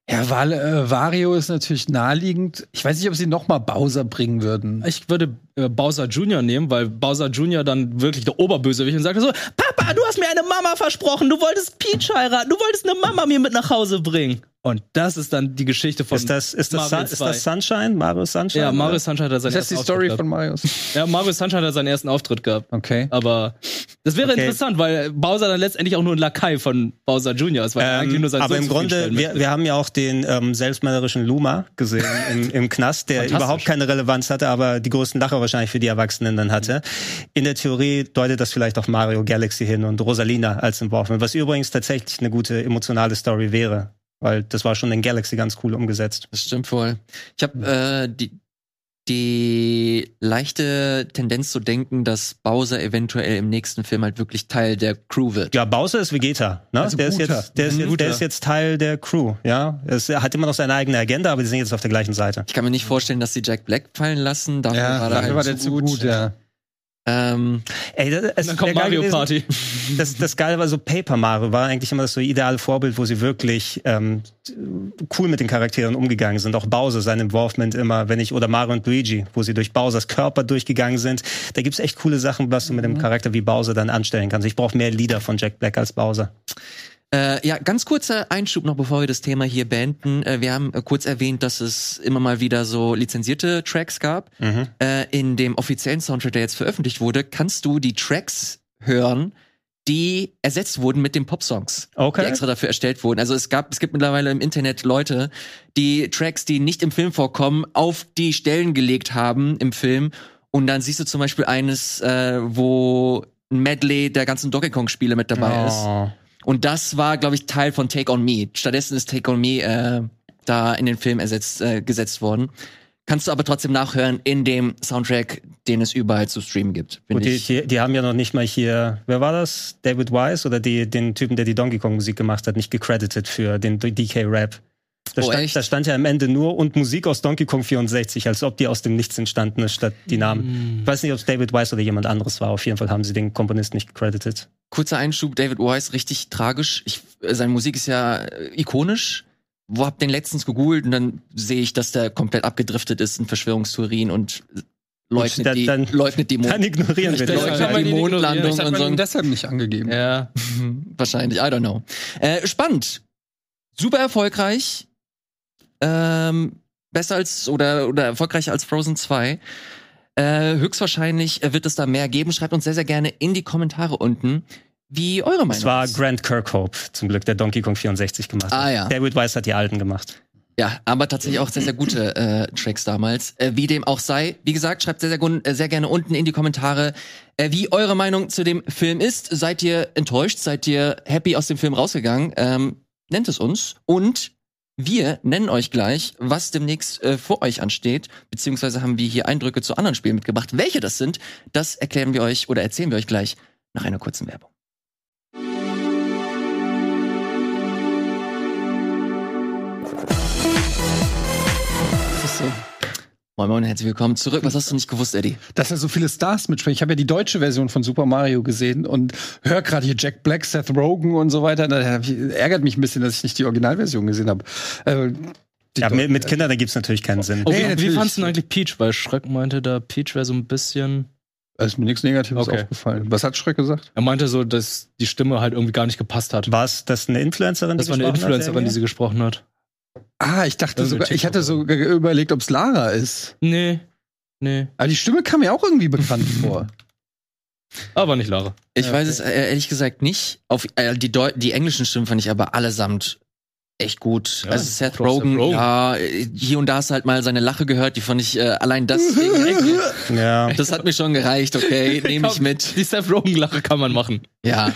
Ja, Val äh, Wario ist natürlich naheliegend. Ich weiß nicht, ob sie noch mal Bowser bringen würden. Ich würde äh, Bowser Jr. nehmen, weil Bowser Jr. dann wirklich der Oberbösewicht und sagt so, Papa, du hast mir eine Mama versprochen, du wolltest Peach heiraten, du wolltest eine Mama mir mit nach Hause bringen. Und das ist dann die Geschichte von Ist das, ist das, Mario Sun, ist 2. das Sunshine? Mario Sunshine? Ja, Mario? Sunshine hat seinen Ist das die ersten Story Auftritt von gehabt. Marios? Ja, Mario Sunshine hat seinen ersten Auftritt gehabt. Okay. Aber das wäre Okay. interessant, weil Bowser dann letztendlich auch nur ein Lakai von Bowser Jr. ist, weil er eigentlich Ähm, nur sein aber Sohn im Grunde, wir, wir haben ja auch den ähm, selbstmörderischen Luma gesehen im, im Knast, der überhaupt keine Relevanz hatte, aber die größten Lacher wahrscheinlich für die Erwachsenen dann hatte. In der Theorie deutet das vielleicht auch Mario Galaxy hin und Rosalina als Involvement, was übrigens tatsächlich eine gute emotionale Story wäre. Weil das war schon in Galaxy ganz cool umgesetzt. Das stimmt voll. Ich habe äh, die, die leichte Tendenz zu denken, dass Bowser eventuell im nächsten Film halt wirklich Teil der Crew wird. Ja, Bowser ist Vegeta, ne? Also der, ist guter. jetzt, der, ist Mhm, jetzt, der ist jetzt Teil der Crew, ja. Es, er hat immer noch seine eigene Agenda, aber die sind jetzt auf der gleichen Seite. Ich kann mir nicht vorstellen, dass sie Jack Black fallen lassen. Dafür Ja, war, dafür er war halt der zu gut, ja. Ähm, Ey, das, es dann kommt Mario gewesen. Party. Das, das Geile war so Paper Mario war eigentlich immer das so ideale Vorbild, wo sie wirklich ähm, cool mit den Charakteren umgegangen sind. Auch Bowser, sein Involvement immer, wenn ich, oder Mario und Luigi, wo sie durch Bowsers Körper durchgegangen sind. Da gibt's echt coole Sachen, was du mit dem Charakter wie Bowser dann anstellen kannst. Ich brauche mehr Lieder von Jack Black als Bowser. Äh, ja, ganz kurzer Einschub noch, bevor wir das Thema hier beenden. Äh, wir haben äh, kurz erwähnt, dass es immer mal wieder so lizenzierte Tracks gab. Mhm. Äh, in dem offiziellen Soundtrack, der jetzt veröffentlicht wurde, kannst du die Tracks hören, die ersetzt wurden mit den Popsongs, Okay. die extra dafür erstellt wurden. Also es gab, es gibt mittlerweile im Internet Leute, die Tracks, die nicht im Film vorkommen, auf die Stellen gelegt haben im Film. Und dann siehst du zum Beispiel eines, äh, wo ein Medley der ganzen Donkey Kong Spiele mit dabei ist. Und das war, glaube ich, Teil von Take on Me. Stattdessen ist Take on Me äh, da in den Film ersetzt, äh, gesetzt worden. Kannst du aber trotzdem nachhören in dem Soundtrack, den es überall zu streamen gibt. Gut, Finde die, ich. die, die haben ja noch nicht mal hier, wer war das? David Wise oder die, den Typen, der die Donkey Kong Musik gemacht hat, nicht gecredited für den DK Rap. Da, Oh, stand, da stand ja am Ende nur und Musik aus Donkey Kong 64, als ob die aus dem Nichts entstanden ist, statt die Namen. Ich weiß nicht, ob es David Wise oder jemand anderes war. Auf jeden Fall haben sie den Komponisten nicht gecredited. Kurzer Einschub, David Wise, richtig tragisch. Ich, äh, seine Musik ist ja äh, ikonisch. Wo hab den letztens gegoogelt und dann sehe ich, dass der komplett abgedriftet ist in Verschwörungstheorien und leugnet, dann- die, dann- leugnet die Mond. Dann ignorieren wir das. man die Mondlandung Das hat und man so. deshalb nicht angegeben. Ja. Wahrscheinlich, I don't know. Äh, spannend. Super erfolgreich. Ähm, besser als oder, oder erfolgreicher als Frozen 2. Äh, höchstwahrscheinlich wird es da mehr geben. Schreibt uns sehr, sehr gerne in die Kommentare unten, wie eure Meinung Es war ist. Grant Kirkhope, zum Glück, der Donkey Kong 64 gemacht hat. Ah, ja. David Wise hat die alten gemacht. Ja, aber tatsächlich auch sehr, sehr gute äh, Tracks damals. Äh, wie dem auch sei, wie gesagt, schreibt sehr, sehr, äh, sehr gerne unten in die Kommentare, äh, wie eure Meinung zu dem Film ist. Seid ihr enttäuscht? Seid ihr happy aus dem Film rausgegangen? Ähm, nennt es uns. Und wir nennen euch gleich, was demnächst äh, vor euch ansteht, beziehungsweise haben wir hier Eindrücke zu anderen Spielen mitgebracht. Welche das sind, das erklären wir euch oder erzählen wir euch gleich nach einer kurzen Werbung. Moin Moin, herzlich willkommen zurück. Was hast du nicht gewusst, Eddie? Dass da so viele Stars mitspielen. Ich habe ja die deutsche Version von Super Mario gesehen und höre gerade hier Jack Black, Seth Rogen und so weiter. Da ärgert mich ein bisschen, dass ich nicht die Originalversion gesehen habe. Äh, Ja, mit, mit Kindern, da gibt's natürlich keinen Sinn. Oh, Nee, wie, fandst du denn eigentlich Peach? Weil Schreck meinte da, Peach wäre so ein bisschen. Da ist mir nichts Negatives Okay. aufgefallen. Was hat Schreck gesagt? Er meinte so, dass die Stimme halt irgendwie gar nicht gepasst hat. War es das eine Influencerin, Das die war eine gesprochen hat, Influencerin, die sie gesprochen hat. Ah, ich dachte Irgendwie sogar, ich hatte sogar überlegt, ob es Lara ist. Nee. Nee. Aber die Stimme kam mir auch irgendwie bekannt vor. Aber nicht Lara. Ich Ja, weiß okay. es äh, ehrlich gesagt nicht. Auf, äh, die, Deu die englischen Stimmen fand ich aber allesamt echt gut. Ja, also Seth auch Seth Rogen, Rogen. ja, hier und da hast du halt mal seine Lache gehört, die fand ich äh, allein deswegen, Ja. das hat mir schon gereicht, okay, nehme ich mit. Die Seth Rogen-Lache kann man machen. Ja,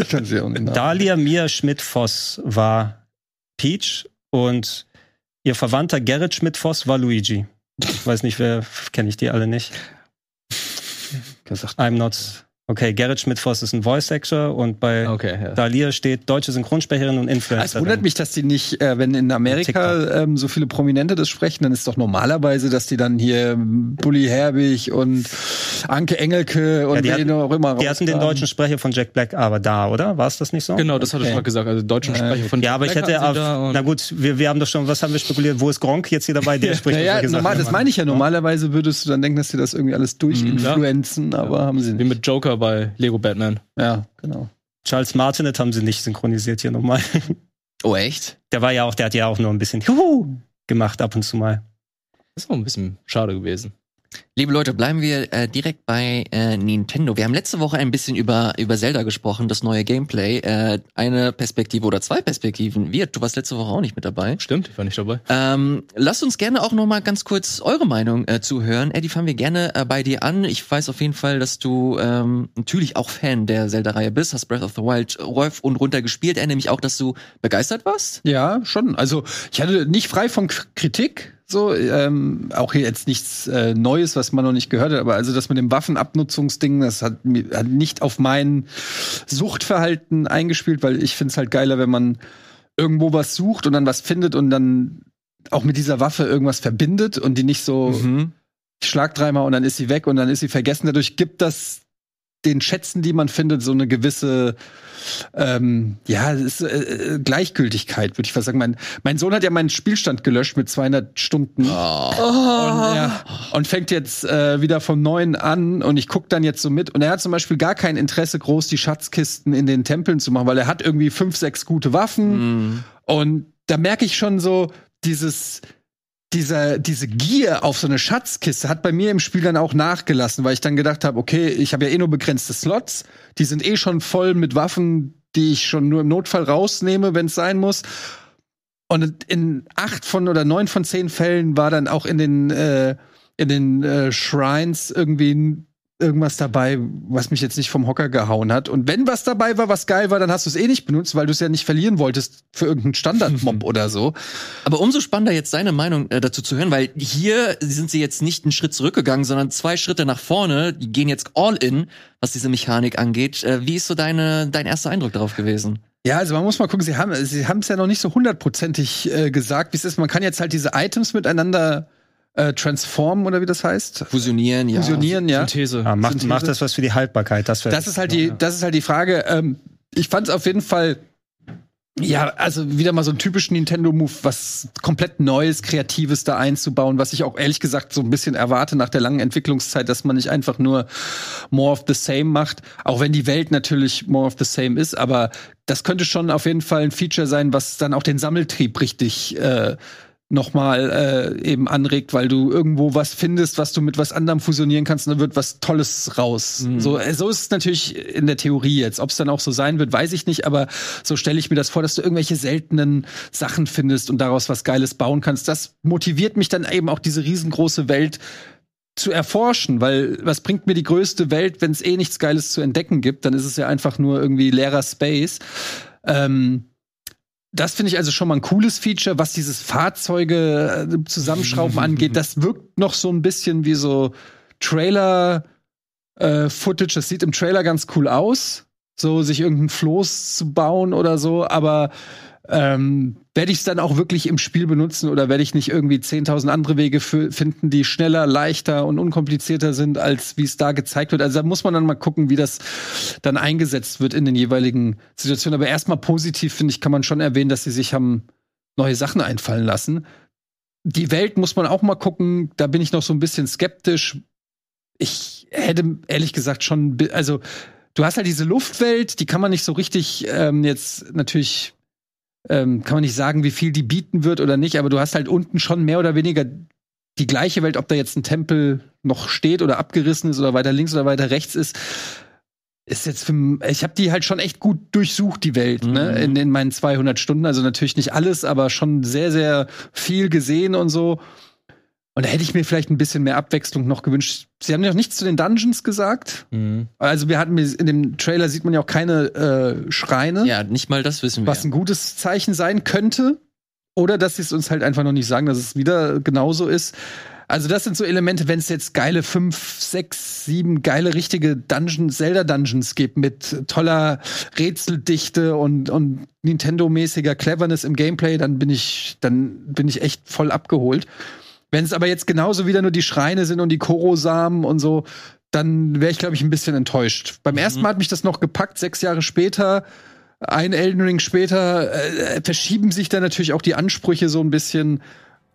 ich kann sie auch nicht nach. Dahlia Mia Schmidt-Voss war Peach und ihr Verwandter Gerrit Schmidt-Voss war Luigi. Ich weiß nicht, wer, kenne ich die alle nicht. gesagt. I'm not. Okay, Gerrit Schmidt-Voss ist ein Voice Actor und bei Okay, ja. Dahlia steht deutsche Synchronsprecherin und Es Influencerin. wundert mich, dass die nicht, äh, wenn in Amerika ähm, so viele Prominente das sprechen, dann ist doch normalerweise, dass die dann hier Bully Herbig und Anke Engelke und Ja, die wen hatten- auch immer Die hatten den deutschen Sprecher von Jack Black aber da, oder? War es das nicht so? Genau, das hatte Okay. ich mal gesagt. Also deutschen Äh, Sprecher von Ja, aber ich Black hätte auf, na gut, wir, wir haben doch schon, was haben wir spekuliert? Wo ist Gronk jetzt hier dabei? Der spricht solche Sachen normal, das meine ich ja. Normalerweise würdest du dann denken, dass sie das irgendwie alles durchinfluenzen, aber haben sie Wie nicht. mit Joker bei Lego Batman. Ja, genau. Charles Martinet haben sie nicht synchronisiert hier nochmal. oh echt? Der war ja auch, der hat ja auch nur ein bisschen Juhu gemacht ab und zu mal. Das ist auch ein bisschen schade gewesen. Liebe Leute, bleiben wir äh, direkt bei äh, Nintendo. Wir haben letzte Woche ein bisschen über über Zelda gesprochen, das neue Gameplay. Äh, eine Perspektive oder zwei Perspektiven. Wir, du warst letzte Woche auch nicht mit dabei. Stimmt, ich war nicht dabei. Ähm, lasst uns gerne auch noch mal ganz kurz eure Meinung äh, zuhören. Eddie, fangen wir gerne äh, bei dir an. Ich weiß auf jeden Fall, dass du ähm, natürlich auch Fan der Zelda-Reihe bist, hast Breath of the Wild rauf und runter gespielt. Er nämlich auch, dass du begeistert warst. Ja, schon. Also ich hatte nicht frei von K- Kritik, so ähm, auch hier jetzt nichts äh, Neues, was man noch nicht gehört hat, aber also das mit dem Waffenabnutzungsding, das hat, hat nicht auf mein Suchtverhalten eingespielt, weil ich finde es halt geiler, wenn man irgendwo was sucht und dann was findet und dann auch mit dieser Waffe irgendwas verbindet und die nicht so Mhm. ich schlag dreimal und dann ist sie weg und dann ist sie vergessen. Dadurch gibt das den Schätzen, die man findet, so eine gewisse ähm, ja, ist, äh, äh, Gleichgültigkeit, würde ich fast sagen. Mein, mein Sohn hat ja meinen Spielstand gelöscht mit 200 Stunden. Oh. Und, ja, und fängt jetzt äh, wieder vom Neuen an und ich guck dann jetzt so mit. Und er hat zum Beispiel gar kein Interesse, groß die Schatzkisten in den Tempeln zu machen, weil er hat irgendwie fünf, sechs gute Waffen. Mhm. Und da merke ich schon so, dieses, dieser, diese Gier auf so eine Schatzkiste hat bei mir im Spiel dann auch nachgelassen, weil ich dann gedacht habe, okay, ich habe ja eh nur begrenzte Slots, die sind eh schon voll mit Waffen, die ich schon nur im Notfall rausnehme, wenn es sein muss. Und in acht von oder neun von zehn Fällen war dann auch in den äh, in den äh, Shrines irgendwie irgendwas dabei, was mich jetzt nicht vom Hocker gehauen hat. Und wenn was dabei war, was geil war, dann hast du es eh nicht benutzt, weil du es ja nicht verlieren wolltest für irgendeinen Standardmob oder so. Aber umso spannender jetzt deine Meinung äh, dazu zu hören, weil hier sind sie jetzt nicht einen Schritt zurückgegangen, sondern zwei Schritte nach vorne. Die gehen jetzt all in, was diese Mechanik angeht. Äh, wie ist so deine, dein erster Eindruck darauf gewesen? Ja, also man muss mal gucken, sie haben sie haben es ja noch nicht so hundertprozentig äh, gesagt, wie es ist. Man kann jetzt halt diese Items miteinander äh, transformen oder wie das heißt. Fusionieren, ja. Fusionieren, ja. Synthese. Ja, macht, Synthese. macht das was für die Haltbarkeit? Das, Das ist halt die, das ist halt die Frage. Ähm, ich fand es auf jeden Fall, ja, also wieder mal so einen typischen Nintendo-Move, was komplett Neues, Kreatives da einzubauen, was ich auch ehrlich gesagt so ein bisschen erwarte nach der langen Entwicklungszeit, dass man nicht einfach nur more of the same macht, auch wenn die Welt natürlich more of the same ist, aber das könnte schon auf jeden Fall ein Feature sein, was dann auch den Sammeltrieb richtig äh, nochmal äh, eben anregt, weil du irgendwo was findest, was du mit was anderem fusionieren kannst und dann wird was Tolles raus. Mhm. So, äh, so ist es natürlich in der Theorie jetzt. Ob es dann auch so sein wird, weiß ich nicht, aber so stelle ich mir das vor, dass du irgendwelche seltenen Sachen findest und daraus was Geiles bauen kannst. Das motiviert mich dann eben auch diese riesengroße Welt zu erforschen, weil was bringt mir die größte Welt, wenn es eh nichts Geiles zu entdecken gibt, dann ist es ja einfach nur irgendwie leerer Space. Ähm, das finde ich also schon mal ein cooles Feature, was dieses Fahrzeuge äh, zusammenschrauben angeht. Das wirkt noch so ein bisschen wie so Trailer äh, Footage. Das sieht im Trailer ganz cool aus, so sich irgendein Floß zu bauen oder so. Aber ähm, werde ich es dann auch wirklich im Spiel benutzen oder werde ich nicht irgendwie 10.000 andere Wege finden, die schneller, leichter und unkomplizierter sind, als wie es da gezeigt wird? Also da muss man dann mal gucken, wie das dann eingesetzt wird in den jeweiligen Situationen. Aber erstmal positiv, finde ich, kann man schon erwähnen, dass sie sich haben neue Sachen einfallen lassen. Die Welt muss man auch mal gucken, da bin ich noch so ein bisschen skeptisch. Ich hätte ehrlich gesagt schon, also du hast halt diese Luftwelt, die kann man nicht so richtig ähm, jetzt natürlich ähm, kann man nicht sagen, wie viel die bieten wird oder nicht, aber du hast halt unten schon mehr oder weniger die gleiche Welt, ob da jetzt ein Tempel noch steht oder abgerissen ist oder weiter links oder weiter rechts ist. Ist jetzt für, ich habe die halt schon echt gut durchsucht, die Welt, ne, mhm. ne, in, in meinen 200 Stunden. Also natürlich nicht alles, aber schon sehr, sehr viel gesehen und so. Und da hätte ich mir vielleicht ein bisschen mehr Abwechslung noch gewünscht. Sie haben ja noch nichts zu den Dungeons gesagt. Mhm. Also wir hatten in dem Trailer sieht man ja auch keine äh, Schreine. Ja, nicht mal das wissen wir. Was ein gutes Zeichen sein könnte. Oder dass sie es uns halt einfach noch nicht sagen, dass es wieder genauso ist. Also das sind so Elemente, wenn es jetzt geile fünf, sechs, sieben geile richtige Dungeons, Zelda-Dungeons gibt mit toller Rätseldichte und, und Nintendo-mäßiger Cleverness im Gameplay, dann bin ich, dann bin ich echt voll abgeholt. Wenn es aber jetzt genauso wieder nur die Schreine sind und die Korosamen und so, dann wäre ich, glaube ich, ein bisschen enttäuscht. Beim mhm. ersten Mal hat mich das noch gepackt, sechs Jahre später, ein Elden Ring später, äh, verschieben sich dann natürlich auch die Ansprüche so ein bisschen.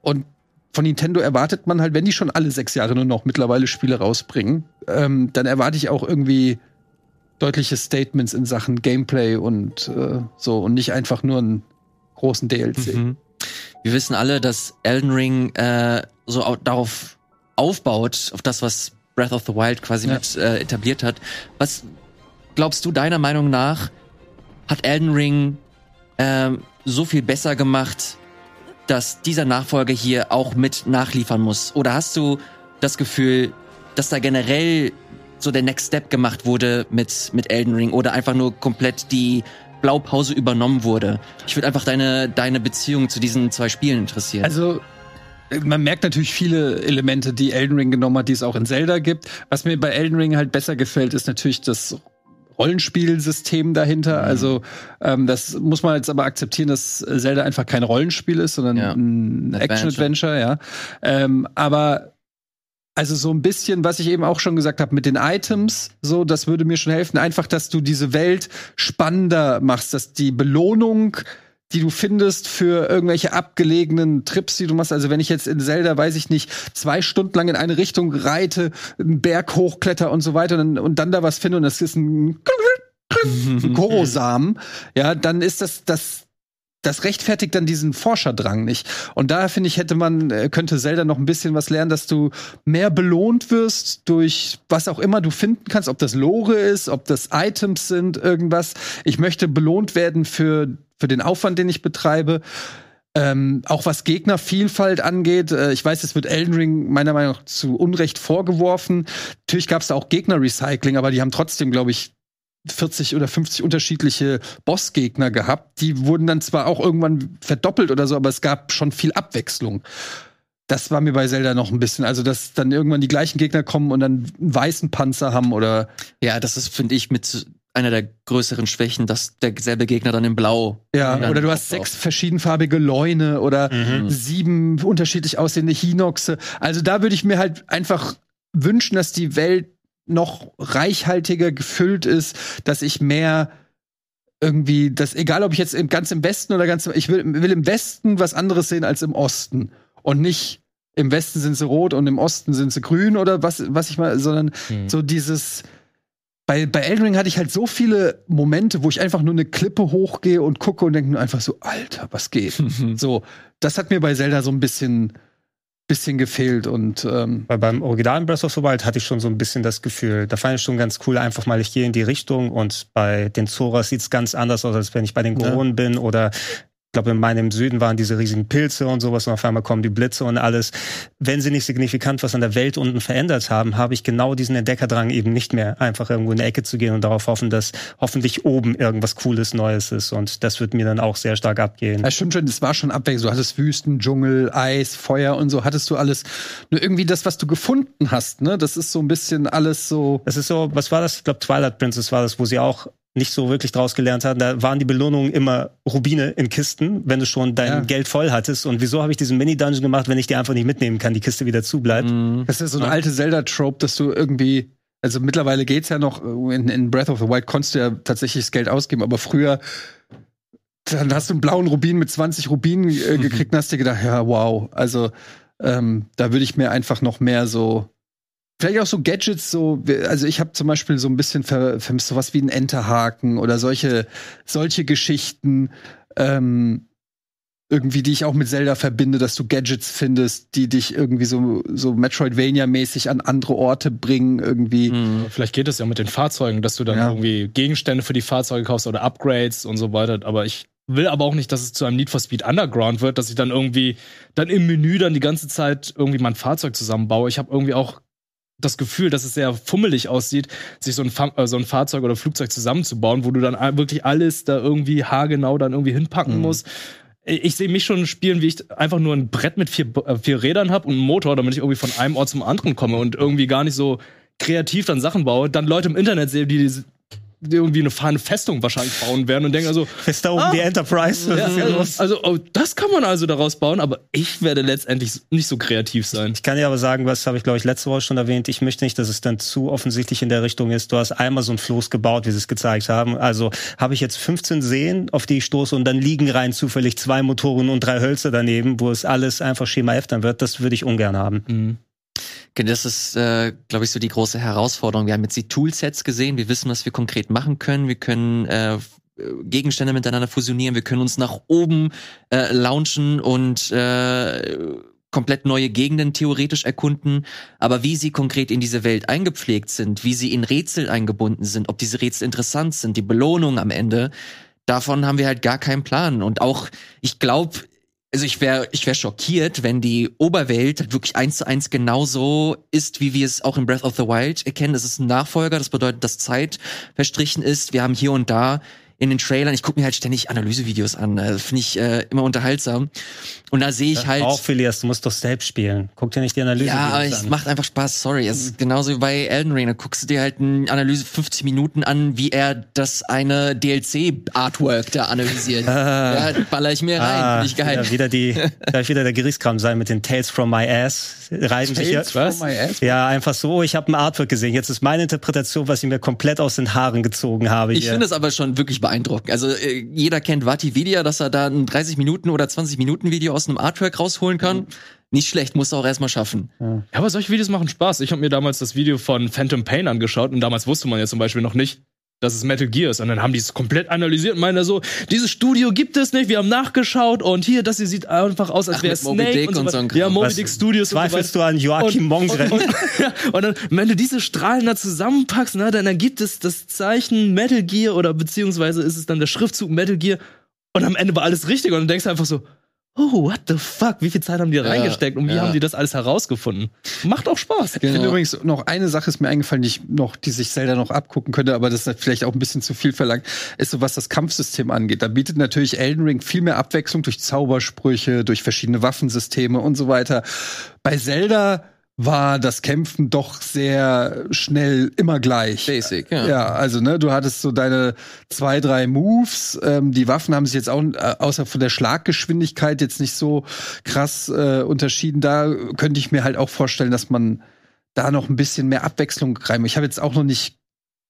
Und von Nintendo erwartet man halt, wenn die schon alle sechs Jahre nur noch mittlerweile Spiele rausbringen, ähm, dann erwarte ich auch irgendwie deutliche Statements in Sachen Gameplay und äh, so und nicht einfach nur einen großen DLC. Mhm. Wir wissen alle, dass Elden Ring äh, so au darauf aufbaut, auf das, was Breath of the Wild quasi ja. mit äh, etabliert hat. Was glaubst du deiner Meinung nach, hat Elden Ring äh, so viel besser gemacht, dass dieser Nachfolger hier auch mit nachliefern muss? Oder hast du das Gefühl, dass da generell so der Next Step gemacht wurde mit, mit Elden Ring oder einfach nur komplett die Blaupause übernommen wurde. Ich würde einfach deine, deine Beziehung zu diesen zwei Spielen interessieren. Also, man merkt natürlich viele Elemente, die Elden Ring genommen hat, die es auch in Zelda gibt. Was mir bei Elden Ring halt besser gefällt, ist natürlich das Rollenspielsystem dahinter. Mhm. Also ähm, das muss man jetzt aber akzeptieren, dass Zelda einfach kein Rollenspiel ist, sondern ja. ein Action-Adventure, ja. Ähm, aber also so ein bisschen, was ich eben auch schon gesagt habe mit den Items, so das würde mir schon helfen, einfach, dass du diese Welt spannender machst, dass die Belohnung die du findest für irgendwelche abgelegenen Trips, die du machst. Also wenn ich jetzt in Zelda, weiß ich nicht, zwei Stunden lang in eine Richtung reite, einen Berg hochkletter und so weiter und, und dann da was finde und das ist ein Korosamen, ja, dann ist das, das, das rechtfertigt dann diesen Forscherdrang nicht. Und da finde ich, hätte man, äh, könnte Zelda noch ein bisschen was lernen, dass du mehr belohnt wirst durch was auch immer du finden kannst, ob das Lore ist, ob das Items sind, irgendwas. Ich möchte belohnt werden für, für den Aufwand, den ich betreibe. Ähm, auch was Gegnervielfalt angeht, äh, ich weiß, es wird Elden Ring meiner Meinung nach zu Unrecht vorgeworfen. Natürlich gab es da auch Gegnerrecycling, aber die haben trotzdem, glaube ich, 40 oder 50 unterschiedliche Bossgegner gehabt. Die wurden dann zwar auch irgendwann verdoppelt oder so, aber es gab schon viel Abwechslung. Das war mir bei Zelda noch ein bisschen, also dass dann irgendwann die gleichen Gegner kommen und dann einen weißen Panzer haben oder. Ja, das ist, finde ich, mit einer der größeren Schwächen, dass derselbe Gegner dann in Blau. Ja, oder du hast sechs verschiedenfarbige Leune oder mhm. sieben unterschiedlich aussehende Hinoxe. Also da würde ich mir halt einfach wünschen, dass die Welt noch reichhaltiger gefüllt ist, dass ich mehr irgendwie, das, egal ob ich jetzt ganz im Westen oder ganz, ich will, will im Westen was anderes sehen als im Osten. Und nicht im Westen sind sie rot und im Osten sind sie grün oder was, was ich mal, sondern hm. so dieses, bei, bei Elden Ring hatte ich halt so viele Momente, wo ich einfach nur eine Klippe hochgehe und gucke und denke nur einfach so, Alter, was geht? so, das hat mir bei Zelda so ein bisschen, bisschen gefehlt und ähm, Weil beim originalen Breath of the Wild hatte ich schon so ein bisschen das Gefühl, da fand ich schon ganz cool, einfach mal, ich gehe in die Richtung und bei den Zoras sieht's ganz anders aus, als wenn ich bei den Ja. Goronen bin oder ich glaube, in meinem Süden waren diese riesigen Pilze und sowas und auf einmal kommen die Blitze und alles. Wenn sie nicht signifikant was an der Welt unten verändert haben, habe ich genau diesen Entdeckerdrang eben nicht mehr, einfach irgendwo in eine Ecke zu gehen und darauf hoffen, dass hoffentlich oben irgendwas Cooles Neues ist und das wird mir dann auch sehr stark abgehen. Ja, stimmt schon, es war schon abwechselnd. Du hattest Wüsten, Dschungel, Eis, Feuer und so, hattest du alles. Nur irgendwie das, was du gefunden hast, ne? Das ist so ein bisschen alles so. Das ist so, was war das? Ich glaube, Twilight Princess war das, wo sie auch nicht so wirklich draus gelernt haben. Da waren die Belohnungen immer Rubine in Kisten, wenn du schon dein Ja. Geld voll hattest. Und wieso habe ich diesen Mini-Dungeon gemacht, wenn ich die einfach nicht mitnehmen kann, die Kiste wieder zubleibt? Mhm. Das ist so eine alte Zelda-Trope, dass du irgendwie. Also mittlerweile geht's ja noch, in, in Breath of the Wild konntest du ja tatsächlich das Geld ausgeben, aber früher, dann hast du einen blauen Rubin mit 20 Rubinen äh, gekriegt und hast dir gedacht, ja, wow. Also ähm, da würde ich mir einfach noch mehr so, vielleicht auch so Gadgets, so, also ich habe zum Beispiel so ein bisschen ver, vermisst sowas wie einen Enterhaken oder solche, solche Geschichten. Ähm, irgendwie, die ich auch mit Zelda verbinde, dass du Gadgets findest, die dich irgendwie so, so Metroidvania-mäßig an andere Orte bringen, irgendwie. Mhm. Vielleicht geht es ja mit den Fahrzeugen, dass du dann Ja. irgendwie Gegenstände für die Fahrzeuge kaufst oder Upgrades und so weiter. Aber ich will aber auch nicht, dass es zu einem Need for Speed Underground wird, dass ich dann irgendwie dann im Menü dann die ganze Zeit irgendwie mein Fahrzeug zusammenbaue. Ich habe irgendwie auch das Gefühl, dass es sehr fummelig aussieht, sich so ein, Fa äh, so ein Fahrzeug oder Flugzeug zusammenzubauen, wo du dann a- wirklich alles da irgendwie haargenau dann irgendwie hinpacken Mhm. musst. Ich sehe mich schon spielen, wie ich einfach nur ein Brett mit vier, äh, vier Rädern habe und einen Motor, damit ich irgendwie von einem Ort zum anderen komme und irgendwie gar nicht so kreativ dann Sachen baue. Dann Leute im Internet sehe, die, die irgendwie eine fahrende Festung wahrscheinlich bauen werden und denken also, Ist da oben Ah. die Enterprise? Was ja, ist hier also, los? also oh, das kann man also daraus bauen, aber ich werde letztendlich nicht so kreativ sein. Ich kann dir aber sagen, was habe ich, glaube ich, letzte Woche schon erwähnt. Ich möchte nicht, dass es dann zu offensichtlich in der Richtung ist. Du hast einmal so ein Floß gebaut, wie sie es gezeigt haben. Also habe ich jetzt 15 Seen, auf die ich stoße und dann liegen rein zufällig zwei Motoren und drei Hölzer daneben, wo es alles einfach Schema F dann wird. Das würde ich ungern haben. Mhm. Das ist, äh, glaube ich, so die große Herausforderung. Wir haben jetzt die Toolsets gesehen, wir wissen, was wir konkret machen können. Wir können äh, Gegenstände miteinander fusionieren, wir können uns nach oben äh, launchen und äh, komplett neue Gegenden theoretisch erkunden. Aber wie sie konkret in diese Welt eingepflegt sind, wie sie in Rätsel eingebunden sind, ob diese Rätsel interessant sind, die Belohnung am Ende, davon haben wir halt gar keinen Plan. Und auch, ich glaube, also ich wäre ich wär schockiert, wenn die Oberwelt wirklich eins zu eins genauso ist, wie wir es auch in Breath of the Wild erkennen. Das ist ein Nachfolger, das bedeutet, dass Zeit verstrichen ist. Wir haben hier und da in den Trailern, ich gucke mir halt ständig Analysevideos an, äh, finde ich äh, immer unterhaltsam. Und da sehe ich halt. Auch Phileas, du musst doch selbst spielen. Guck dir nicht die Analyse Ja, aber an. es macht einfach Spaß, sorry. Es ist genauso wie bei Elden Ring. Da guckst du dir halt eine Analyse 50 Minuten an, wie er das eine DLC-Artwork da analysiert. ja, baller ich mir rein, Ah, finde ich geil. wieder, wieder die, gleich wieder der Gerichtskram sein mit den Tales from my ass. Reiben sich ja, Tales from my ass? ja einfach so, ich habe ein Artwork gesehen. Jetzt ist meine Interpretation, was ich mir komplett aus den Haaren gezogen habe. Ich finde es aber schon wirklich beeindruckend. Also äh, jeder kennt Vatividia, dass er da ein 30 Minuten oder 20 Minuten Video aus einem Artwork rausholen kann. Nicht schlecht, muss er auch erstmal schaffen. Ja, aber solche Videos machen Spaß. Ich habe mir damals das Video von Phantom Pain angeschaut und damals wusste man ja zum Beispiel noch nicht, dass es Metal Gear ist. Und dann haben die es komplett analysiert und meinen da so, dieses Studio gibt es nicht, wir haben nachgeschaut und hier, das hier sieht einfach aus, als wäre Moby Snake Dick und so, und so. Ja, Moby Dick Studios. Zweifelst du an Joachim Mongren? Und, und, ja, und dann, wenn du diese Strahlen da zusammenpackst, ne, dann ergibt es das Zeichen Metal Gear oder beziehungsweise ist es dann der Schriftzug Metal Gear und am Ende war alles richtig und dann denkst du einfach so, oh, what the fuck, wie viel Zeit haben die reingesteckt und wie ja. haben die das alles herausgefunden? Macht auch Spaß. Ich finde Genau. übrigens noch eine Sache ist mir eingefallen, die ich noch, die sich Zelda noch abgucken könnte, aber das ist vielleicht auch ein bisschen zu viel verlangt, ist so was das Kampfsystem angeht. Da bietet natürlich Elden Ring viel mehr Abwechslung durch Zaubersprüche, durch verschiedene Waffensysteme und so weiter. Bei Zelda war das Kämpfen doch sehr schnell immer gleich. Basic, ja. Ja, also ne, du hattest so deine zwei, drei Moves. Ähm, die Waffen haben sich jetzt auch äh, außer von der Schlaggeschwindigkeit jetzt nicht so krass äh, unterschieden. Da könnte ich mir halt auch vorstellen, dass man da noch ein bisschen mehr Abwechslung rein. Ich habe jetzt auch noch nicht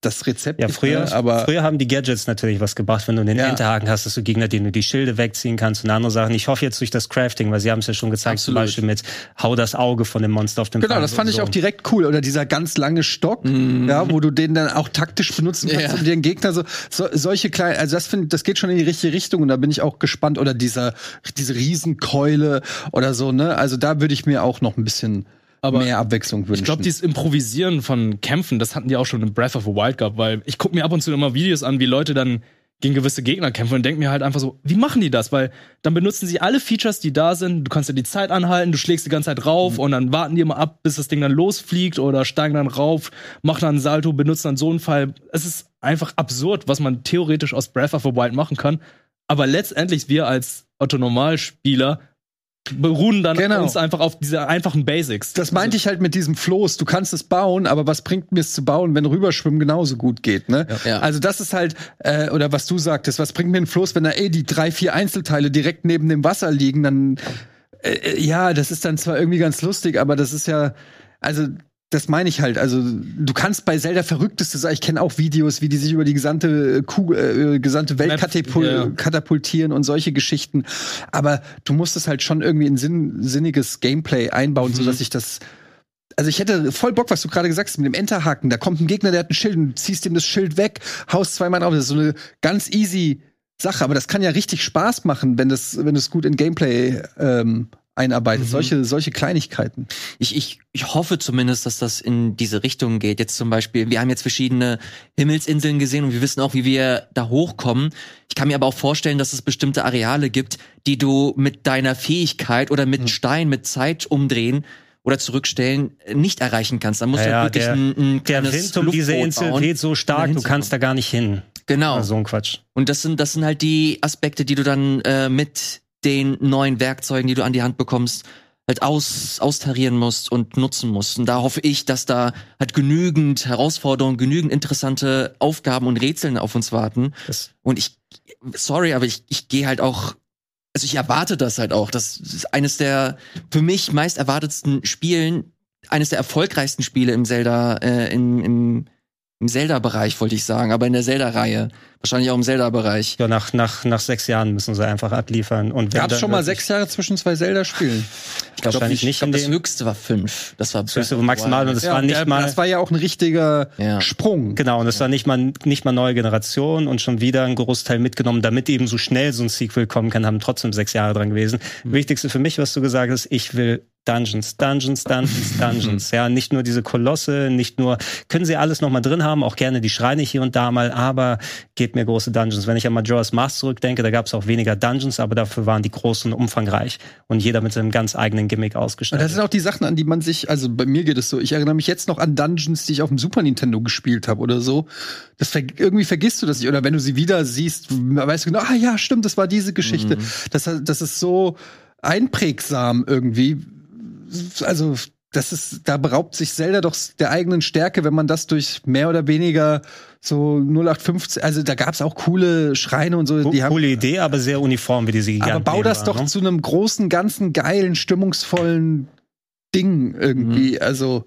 das Rezept. Ja, früher, ne? aber früher haben die Gadgets natürlich was gebracht. Wenn du den Ja. Enterhaken hast, dass du Gegner, denen du die Schilde wegziehen kannst und andere Sachen. Ich hoffe jetzt durch das Crafting, weil sie haben es ja schon gezeigt, zum Absolut. Beispiel mit Hau das Auge von dem Monster auf den Genau, Feind das fand ich so. auch direkt cool. Oder dieser ganz lange Stock, ja, wo du den dann auch taktisch benutzen kannst, Ja. um den Gegner so, so solche kleinen, also das finde das geht schon in die richtige Richtung und da bin ich auch gespannt. Oder dieser, diese Riesenkeule oder so, ne? Also da würde ich mir auch noch ein bisschen Aber mehr Abwechslung wünschen. Ich glaube, dieses Improvisieren von Kämpfen, das hatten die auch schon in Breath of the Wild gehabt, weil ich gucke mir ab und zu immer Videos an, wie Leute dann gegen gewisse Gegner kämpfen und denke mir halt einfach so, wie machen die das? Weil dann benutzen sie alle Features, die da sind. Du kannst ja die Zeit anhalten, du schlägst die ganze Zeit rauf und dann warten die immer ab, bis das Ding dann losfliegt oder steigen dann rauf, machen dann einen Salto, benutzen dann so einen Fall. Es ist einfach absurd, was man theoretisch aus Breath of the Wild machen kann. Aber letztendlich wir als Otto-Normalspieler beruhen dann Genau. uns einfach auf diese einfachen Basics. das meinte ich halt mit diesem Floß. Du kannst es bauen, aber was bringt mir es zu bauen, wenn Rüberschwimmen genauso gut geht, ne? Ja. Also das ist halt, äh, oder was du sagtest, was bringt mir ein Floß, wenn da eh die drei, vier Einzelteile direkt neben dem Wasser liegen, dann, äh, äh, ja, das ist dann zwar irgendwie ganz lustig, aber das ist ja, also, das meine ich halt. Also, du kannst bei Zelda verrückteste sein. Ich kenne auch Videos, wie die sich über die gesamte Kugel, äh, gesamte Welt katapul ja. katapultieren und solche Geschichten. Aber du musst es halt schon irgendwie in sinn sinniges Gameplay einbauen, so dass ich das also ich hätte voll Bock, was du gerade gesagt hast, mit dem Enterhaken. Da kommt ein Gegner, der hat ein Schild und du ziehst ihm das Schild weg, haust zweimal drauf. Das ist so eine ganz easy Sache, aber das kann ja richtig Spaß machen, wenn das, wenn es gut in Gameplay ähm, einarbeitet. Solche, solche Kleinigkeiten. Ich, ich, ich hoffe zumindest, dass das in diese Richtung geht. Jetzt zum Beispiel, wir haben jetzt verschiedene Himmelsinseln gesehen und wir wissen auch, wie wir da hochkommen. Ich kann mir aber auch vorstellen, dass es bestimmte Areale gibt, die du mit deiner Fähigkeit oder mit Stein, mit Zeit umdrehen oder zurückstellen nicht erreichen kannst. Da musst du Ja, wirklich der- ein, ein Der kleines Wind um diese Insel weht so stark, du kannst da gar nicht hin. Genau. Also so ein Quatsch. Und das sind, das sind halt die Aspekte, die du dann äh, mit den neuen Werkzeugen, die du an die Hand bekommst, halt aus, austarieren musst und nutzen musst. Und da hoffe ich, dass da halt genügend Herausforderungen, genügend interessante Aufgaben und Rätseln auf uns warten. Das- Und ich, sorry, aber ich, ich gehe halt auch, also ich erwarte das halt auch. Das ist eines der für mich meist erwartetsten Spielen, eines der erfolgreichsten Spiele im Zelda, äh, im, im, im Zelda-Bereich, wollte ich sagen, aber in der Zelda-Reihe. Wahrscheinlich auch im Zelda-Bereich. Ja, nach, nach, nach sechs Jahren müssen sie einfach abliefern. Und Gab es schon mal sechs Jahre zwischen zwei Zelda-Spielen? Ich glaube Wahrscheinlich nicht. Ich glaube, in das höchste war fünf. Das war Das höchste maximal und es war und nicht der- mal. Das war ja auch ein richtiger Ja. Sprung. Genau, und es war nicht mal, nicht mal neue Generation und schon wieder ein Großteil mitgenommen, damit eben so schnell so ein Sequel kommen kann, haben trotzdem sechs Jahre dran gewesen. Wichtigste für mich, was du gesagt hast, ich will Dungeons, Dungeons, Dungeons, Dungeons. ja, nicht nur diese Kolosse, nicht nur, können sie alles nochmal drin haben, auch gerne die Schreine hier und da mal, aber gebt mir große Dungeons. Wenn ich an Majora's Mask zurückdenke, da gab es auch weniger Dungeons, aber dafür waren die groß und umfangreich und jeder mit seinem ganz eigenen Gimmick ausgestattet. das sind auch die Sachen, an die man sich, also bei mir geht es so, ich erinnere mich jetzt noch an Dungeons, die ich auf dem Super Nintendo gespielt habe oder so. Das ver irgendwie vergisst du das nicht. Oder wenn du sie wieder siehst, weißt du genau, ah ja, stimmt, das war diese Geschichte. Das, das ist so einprägsam irgendwie. Also, das ist, da beraubt sich Zelda doch der eigenen Stärke, wenn man das durch mehr oder weniger so 0815, also da gab's auch coole Schreine und so, die haben Coole Idee, aber sehr uniform, wie diese Giganten aber bau das waren, doch ne? zu einem großen, ganzen, geilen, stimmungsvollen Ding irgendwie. Also,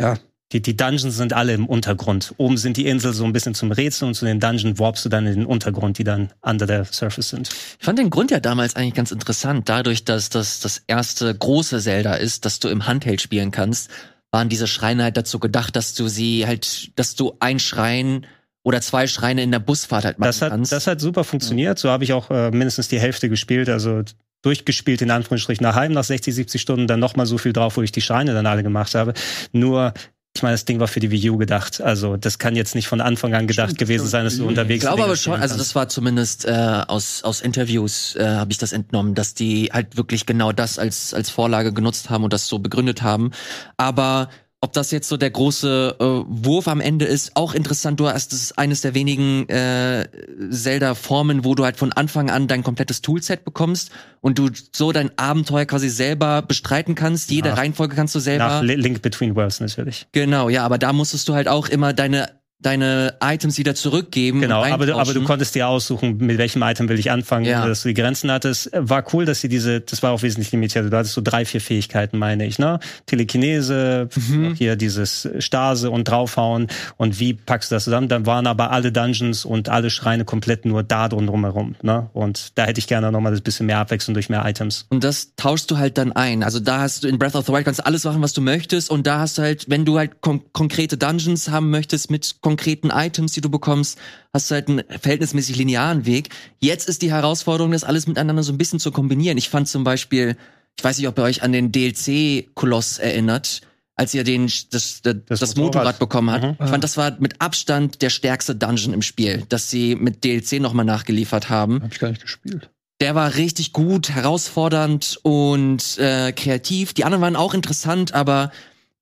ja. Die, die Dungeons sind alle im Untergrund. Oben sind die Insel so ein bisschen zum Rätseln und zu den Dungeon warpst du dann in den Untergrund, die dann under the surface sind. Ich fand den Grund ja damals eigentlich ganz interessant. Dadurch, dass das das erste große Zelda ist, dass du im Handheld spielen kannst, waren diese Schreine halt dazu gedacht, dass du sie halt, dass du ein Schrein oder zwei Schreine in der Busfahrt halt machen Das hat, kannst. das hat super funktioniert. So habe ich auch äh, mindestens die Hälfte gespielt, also durchgespielt in Anführungsstrichen nach heim nach 60, 70 Stunden, dann noch mal so viel drauf, wo ich die Schreine dann alle gemacht habe. Nur ich meine, das Ding war für die Wii U gedacht. Also das kann jetzt nicht von Anfang an gedacht gewesen sein, dass du unterwegs ich glaube aber schon, also das war zumindest äh, aus aus Interviews äh, habe ich das entnommen, dass die halt wirklich genau das als als Vorlage genutzt haben und das so begründet haben. Aber ob das jetzt so der große äh, Wurf am Ende ist, auch interessant. Du hast das ist eines der wenigen äh, Zelda-Formen, wo du halt von Anfang an dein komplettes Toolset bekommst und du so dein Abenteuer quasi selber bestreiten kannst. Jede Nach- Reihenfolge kannst du selber. Nach Li- Link Between Worlds natürlich. Genau, ja, aber da musstest du halt auch immer deine deine Items wieder zurückgeben. Genau, aber du, aber du konntest dir aussuchen, mit welchem Item will ich anfangen, Ja. dass du die Grenzen hattest. War cool, dass sie diese, das war auch wesentlich limitiert. Du hattest so drei, vier Fähigkeiten, meine ich, ne? Telekinese, Mhm. hier dieses Stase und draufhauen und wie packst du das zusammen? Dann waren aber alle Dungeons und alle Schreine komplett nur da drum drumherum, ne? Und da hätte ich gerne nochmal das bisschen mehr Abwechslung durch mehr Items. Und das tauschst du halt dann ein. Also da hast du in Breath of the Wild kannst du alles machen, was du möchtest. Und da hast du halt, wenn du halt kon konkrete Dungeons haben möchtest mit konkreten Items, die du bekommst, hast du halt einen verhältnismäßig linearen Weg. Jetzt ist die Herausforderung, das alles miteinander so ein bisschen zu kombinieren. Ich fand zum Beispiel, ich weiß nicht, ob ihr euch an den DLC-Koloss erinnert, als ihr den das, das, das, Motorrad. Motorrad. bekommen hat. Mhm. Ich fand, das war mit Abstand der stärkste Dungeon im Spiel, dass sie mit DLC nochmal nachgeliefert haben. Hab ich gar nicht gespielt. Der war richtig gut, herausfordernd und äh, kreativ. Die anderen waren auch interessant, aber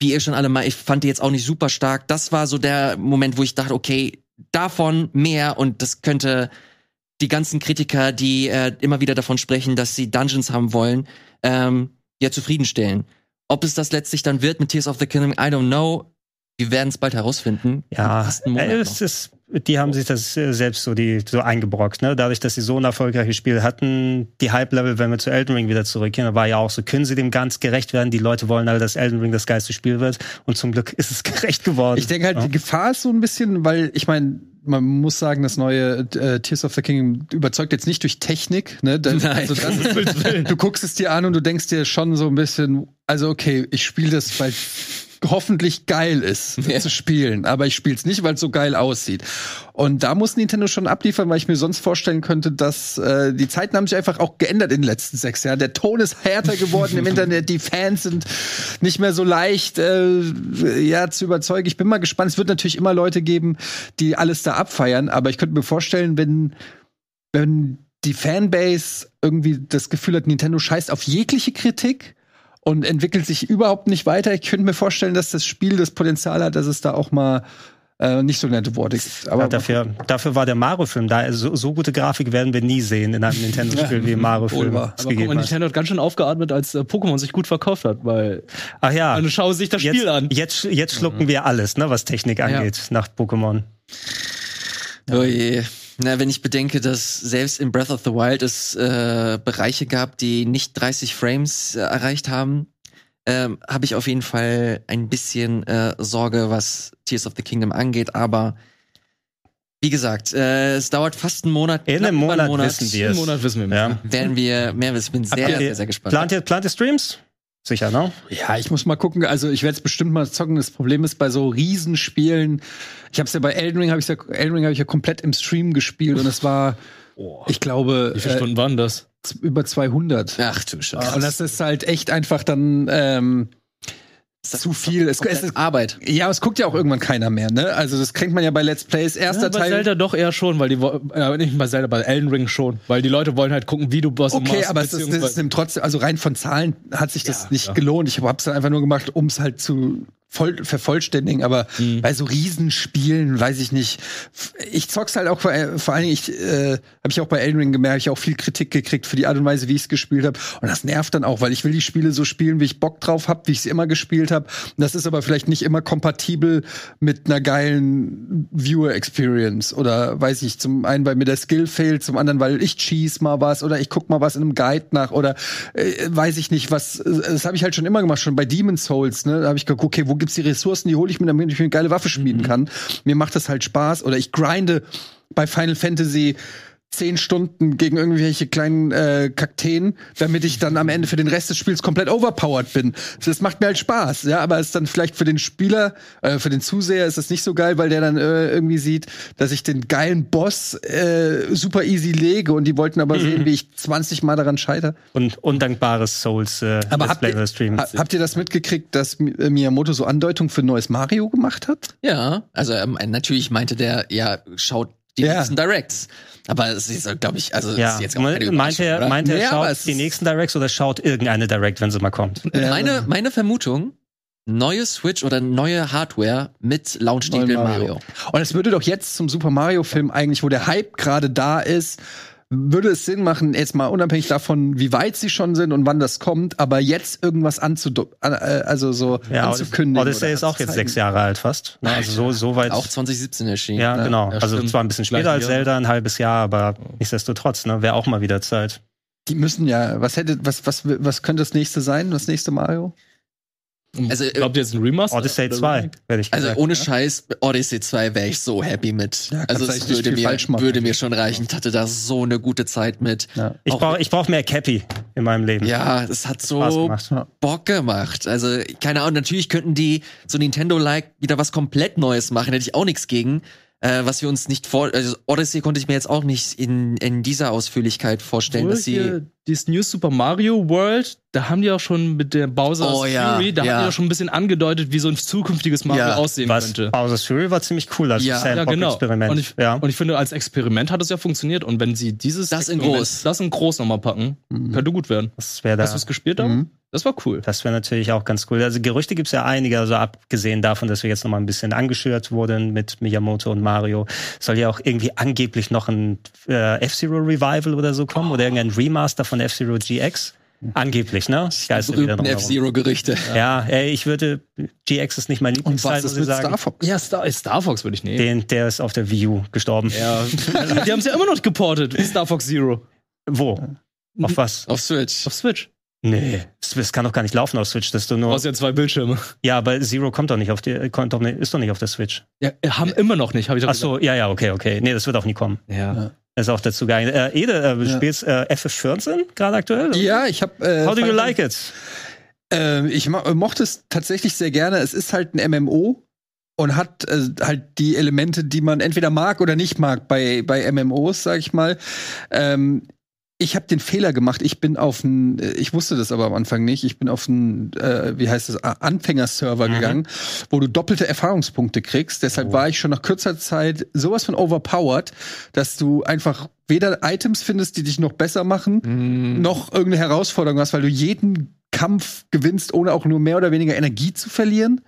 wie ihr schon alle mal, ich fand die jetzt auch nicht super stark. Das war so der Moment, wo ich dachte, okay, davon mehr und das könnte die ganzen Kritiker, die äh, immer wieder davon sprechen, dass sie Dungeons haben wollen, ähm, ja zufriedenstellen. Ob es das letztlich dann wird mit Tears of the Kingdom, I don't know. Wir werden es bald herausfinden. Ja, noch. es ist, die haben sich das äh, selbst so, die, so eingebrockt. Ne? Dadurch, dass sie so ein erfolgreiches Spiel hatten, die Hype-Level, wenn wir zu Elden Ring wieder zurückgehen, war ja auch so, können sie dem ganz gerecht werden? Die Leute wollen alle, dass Elden Ring das geilste Spiel wird. Und zum Glück ist es gerecht geworden. Ich denke halt, die Gefahr ist so ein bisschen, weil ich meine, man muss sagen, das neue äh, Tears of the Kingdom überzeugt jetzt nicht durch Technik. Ne? Da, Nein. Also ist, du guckst es dir an und du denkst dir schon so ein bisschen, also okay, ich spiele das, weil hoffentlich geil ist Ja. zu spielen, aber ich spiele es nicht, weil es so geil aussieht. Und da muss Nintendo schon abliefern, weil ich mir sonst vorstellen könnte, dass äh, die Zeiten haben sich einfach auch geändert in den letzten sechs Jahren. Der Ton ist härter geworden im Internet, die Fans sind nicht mehr so leicht äh, ja zu überzeugen. Ich bin mal gespannt. Es wird natürlich immer Leute geben, die alles da abfeiern, aber ich könnte mir vorstellen, wenn wenn die Fanbase irgendwie das Gefühl hat, Nintendo scheißt auf jegliche Kritik und entwickelt sich überhaupt nicht weiter. Ich könnte mir vorstellen, dass das Spiel das Potenzial hat, dass es da auch mal äh, nicht so nette Worte gibt. Aber ja, dafür, dafür war der Mario-Film da. So, so gute Grafik werden wir nie sehen in einem Nintendo-Spiel wie im Mario-Film. Aber guck mal, hat. Nintendo hat ganz schön aufgeatmet, als äh, Pokémon sich gut verkauft hat, weil Ach ja, also schau sich das jetzt, Spiel an. Jetzt, jetzt schlucken wir alles, ne, was Technik angeht, nach Pokémon. Oh je. Na, wenn ich bedenke, dass selbst in Breath of the Wild es äh, Bereiche gab, die nicht 30 Frames äh, erreicht haben, ähm, habe ich auf jeden Fall ein bisschen äh, Sorge, was Tears of the Kingdom angeht. Aber wie gesagt, äh, es dauert fast einen Monat. In einem über Monat wissen wir es. Monat wissen wir mehr. Ja. Werden wir mehr wissen. Bin sehr, ihr- sehr, sehr gespannt. Plant ihr, plant ihr Streams? Sicher, ne? Ja, ich muss mal gucken. Also ich werde es bestimmt mal zocken. Das Problem ist bei so Riesenspielen. Ich habe es ja bei Elden Ring habe ich ja Elden Ring habe ich ja komplett im Stream gespielt und es war, ich glaube, Wie viele äh, Stunden waren das? über 200. Ach du Scheiße. Und das ist halt echt einfach dann ähm, zu viel. Es, es ist, Arbeit. ja, es guckt ja auch irgendwann keiner mehr. Ne? Also das kriegt man ja bei Let's Plays. Erster Ja, bei Teil. Zelda doch eher schon, weil die äh, nicht bei Zelda, bei Elden Ring schon, weil die Leute wollen halt gucken, wie du Bosse Okay, machst. aber es ist, ist trotzdem, also rein von Zahlen hat sich das Ja, nicht ja. gelohnt. Ich habe es dann einfach nur gemacht, um es halt zu voll, vervollständigen. Aber Mhm. bei so Riesenspielen weiß ich nicht. Ich zock's halt auch vor, äh, vor allen Dingen, ich äh, habe ich auch bei Elden Ring gemerkt, ich auch viel Kritik gekriegt für die Art und Weise, wie ich es gespielt habe. Und das nervt dann auch, weil ich will die Spiele so spielen, wie ich Bock drauf habe, wie ich sie immer gespielt habe. Das ist aber vielleicht nicht immer kompatibel mit einer geilen Viewer Experience oder weiß ich, zum einen, weil mir der Skill fehlt, zum anderen, weil ich cheese mal was oder ich guck mal was in einem Guide nach oder äh, weiß ich nicht, was äh, das habe ich halt schon immer gemacht, schon bei Demon's Souls, ne? Da habe ich geguckt, okay, wo gibt's die Ressourcen, die hole ich mir, damit ich mir eine geile Waffe schmieden kann. Mir macht das halt Spaß oder ich grinde bei Final Fantasy zehn Stunden gegen irgendwelche kleinen äh, Kakteen, damit ich dann am Ende für den Rest des Spiels komplett overpowered bin. Das macht mir halt Spaß, ja, aber es ist dann vielleicht für den Spieler, äh, für den Zuseher ist das nicht so geil, weil der dann äh, irgendwie sieht, dass ich den geilen Boss äh, super easy lege und die wollten aber sehen, wie ich 20 Mal daran scheitere. Und undankbares Souls äh, Aber habt ihr, Stream. ha, habt ihr das mitgekriegt, dass äh, Miyamoto so Andeutungen für ein neues Mario gemacht hat? Ja, also ähm, natürlich meinte der, ja, schaut die Ja. nächsten Directs. Aber es ist, glaube ich, also ja, ist jetzt auch keine meint er, oder? meint er aber schaut die nächsten Directs oder schaut irgendeine Direct, wenn sie mal kommt? Meine, meine Vermutung, neue Switch oder neue Hardware mit Launchtitel Neuen Mario. Und es würde doch jetzt zum Super Mario Film eigentlich, wo der Hype gerade da ist, würde es Sinn machen, jetzt mal unabhängig davon, wie weit sie schon sind und wann das kommt, aber jetzt irgendwas anzudo äh, also so Ja, anzukündigen. Odyssey oder ist auch jetzt sechs Jahre alt fast. Ne? Also so, so weit. Auch 2017 erschienen. ja, genau. Ja, also zwar ein bisschen später Gleich als. Zelda, ein halbes Jahr, aber nichtsdestotrotz, ne, wäre auch mal wieder Zeit. Die müssen ja, was hätte, was, was, was könnte das nächste sein, das nächste Mario? Also, äh, Glaubt ihr jetzt ein Remaster? Odyssey Oder 2, Remake? werde ich Also gesagt. ohne Scheiß, Odyssey 2 wäre ich so happy mit. Ja, also es würde mir, machen. würde mir schon reichen. Ich hatte da so eine gute Zeit mit. Ja. Ich auch- brauche ich brauch mehr Cappy in meinem Leben. Ja, es hat so gemacht. Bock gemacht. Also, keine Ahnung, natürlich könnten die so Nintendo-like wieder was komplett Neues machen, hätte ich auch nichts gegen. Äh, was wir uns nicht vor, also Odyssey konnte ich mir jetzt auch nicht in, in dieser Ausführlichkeit vorstellen, Obwohl dass sie. Dieses New Super Mario World, da haben die auch schon mit der Bowser's Oh ja, Fury, da ja. haben die auch schon ein bisschen angedeutet, wie so ein zukünftiges Mario Ja. aussehen Was? könnte. Bowser's Fury war ziemlich cool als Ja, Ja, genau. Sandbox-Experiment. Und ich, ja. und ich finde, als Experiment hat es ja funktioniert. Und wenn sie dieses Das in Experiment- groß. das in groß nochmal packen, Mhm. könnte gut werden. das wäre da. Hast du es gespielt da? Mhm. Das war cool. Das wäre natürlich auch ganz cool. Also Gerüchte gibt's ja einige, also abgesehen davon, dass wir jetzt noch mal ein bisschen angeschürt wurden mit Miyamoto und Mario, soll ja auch irgendwie angeblich noch ein äh, F-Zero Revival oder so kommen oder irgendein Remaster von F-Zero GX. Angeblich, ne? Wieder berühmten. F-Zero-Gerüchte. Ja, ey, ich würde, GX ist nicht mein Und Lieblingsteil, was muss ist ich mit sagen. Star Fox? Ja, Star, Star Fox würde ich nehmen. Den, der ist auf der Wii U gestorben. Ja. die haben es ja immer noch geportet, wie Star Fox Zero. Wo? Auf was? Auf Switch. Auf Switch. Nee, das, das kann doch gar nicht laufen auf Switch, dass du nur. Aus ja zwei Bildschirme. Ja, aber Zero kommt doch nicht auf die, kommt doch nicht, ist doch nicht auf der Switch. Ja, haben immer noch nicht, habe ich doch Ach so, ja, ja, okay, okay. Nee, das wird auch nie kommen. gesagt. Ja. Ist auch dazu geeignet. Äh, Ede, äh, du Ja. spielst äh, FF14 gerade aktuell? Ja, ich habe. Äh, How do you like it? Äh, ich mo mochte es tatsächlich sehr gerne. Es ist halt ein MMO und hat äh, halt die Elemente, die man entweder mag oder nicht mag bei, bei MMOs, sag ich mal. Ähm, ich habe den Fehler gemacht. Ich bin auf einen, ich wusste das aber am Anfang nicht. Ich bin auf einen, äh, wie heißt das, Anfängerserver Mhm. gegangen, wo du doppelte Erfahrungspunkte kriegst. Deshalb Oh. war ich schon nach kürzer Zeit sowas von overpowered, dass du einfach weder Items findest, die dich noch besser machen, Mhm. noch irgendeine Herausforderung hast, weil du jeden Kampf gewinnst, ohne auch nur mehr oder weniger Energie zu verlieren.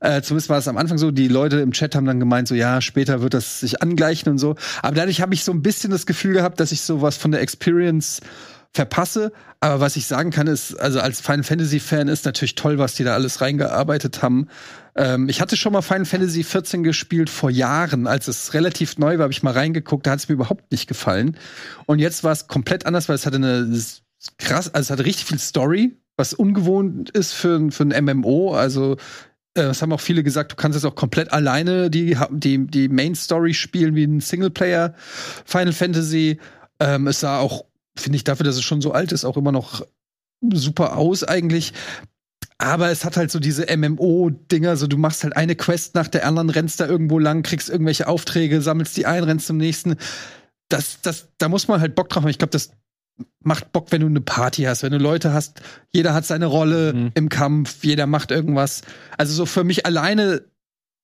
Äh, zumindest war es am Anfang so. Die Leute im Chat haben dann gemeint, so ja, später wird das sich angleichen und so. Aber dadurch habe ich so ein bisschen das Gefühl gehabt, dass ich sowas von der Experience verpasse. Aber was ich sagen kann, ist, also als Final Fantasy Fan ist natürlich toll, was die da alles reingearbeitet haben. Ähm, ich hatte schon mal Final Fantasy 14 gespielt vor Jahren, als es relativ neu war, habe ich mal reingeguckt, da hat es mir überhaupt nicht gefallen. Und jetzt war es komplett anders, weil es hatte eine krass, also es hatte richtig viel Story, was ungewohnt ist für, für ein MMO. Also äh, es haben auch viele gesagt, du kannst jetzt auch komplett alleine die, die, die Main Story spielen wie ein Singleplayer Final Fantasy. Ähm, es sah auch, finde ich, dafür, dass es schon so alt ist, auch immer noch super aus eigentlich. Aber es hat halt so diese MMO-Dinger, so du machst halt eine Quest nach der anderen, rennst da irgendwo lang, kriegst irgendwelche Aufträge, sammelst die ein, rennst zum nächsten. Das, das, da muss man halt Bock drauf haben. Ich glaube, das macht Bock, wenn du eine Party hast, wenn du Leute hast, jeder hat seine Rolle Mhm. im Kampf, jeder macht irgendwas. Also so für mich alleine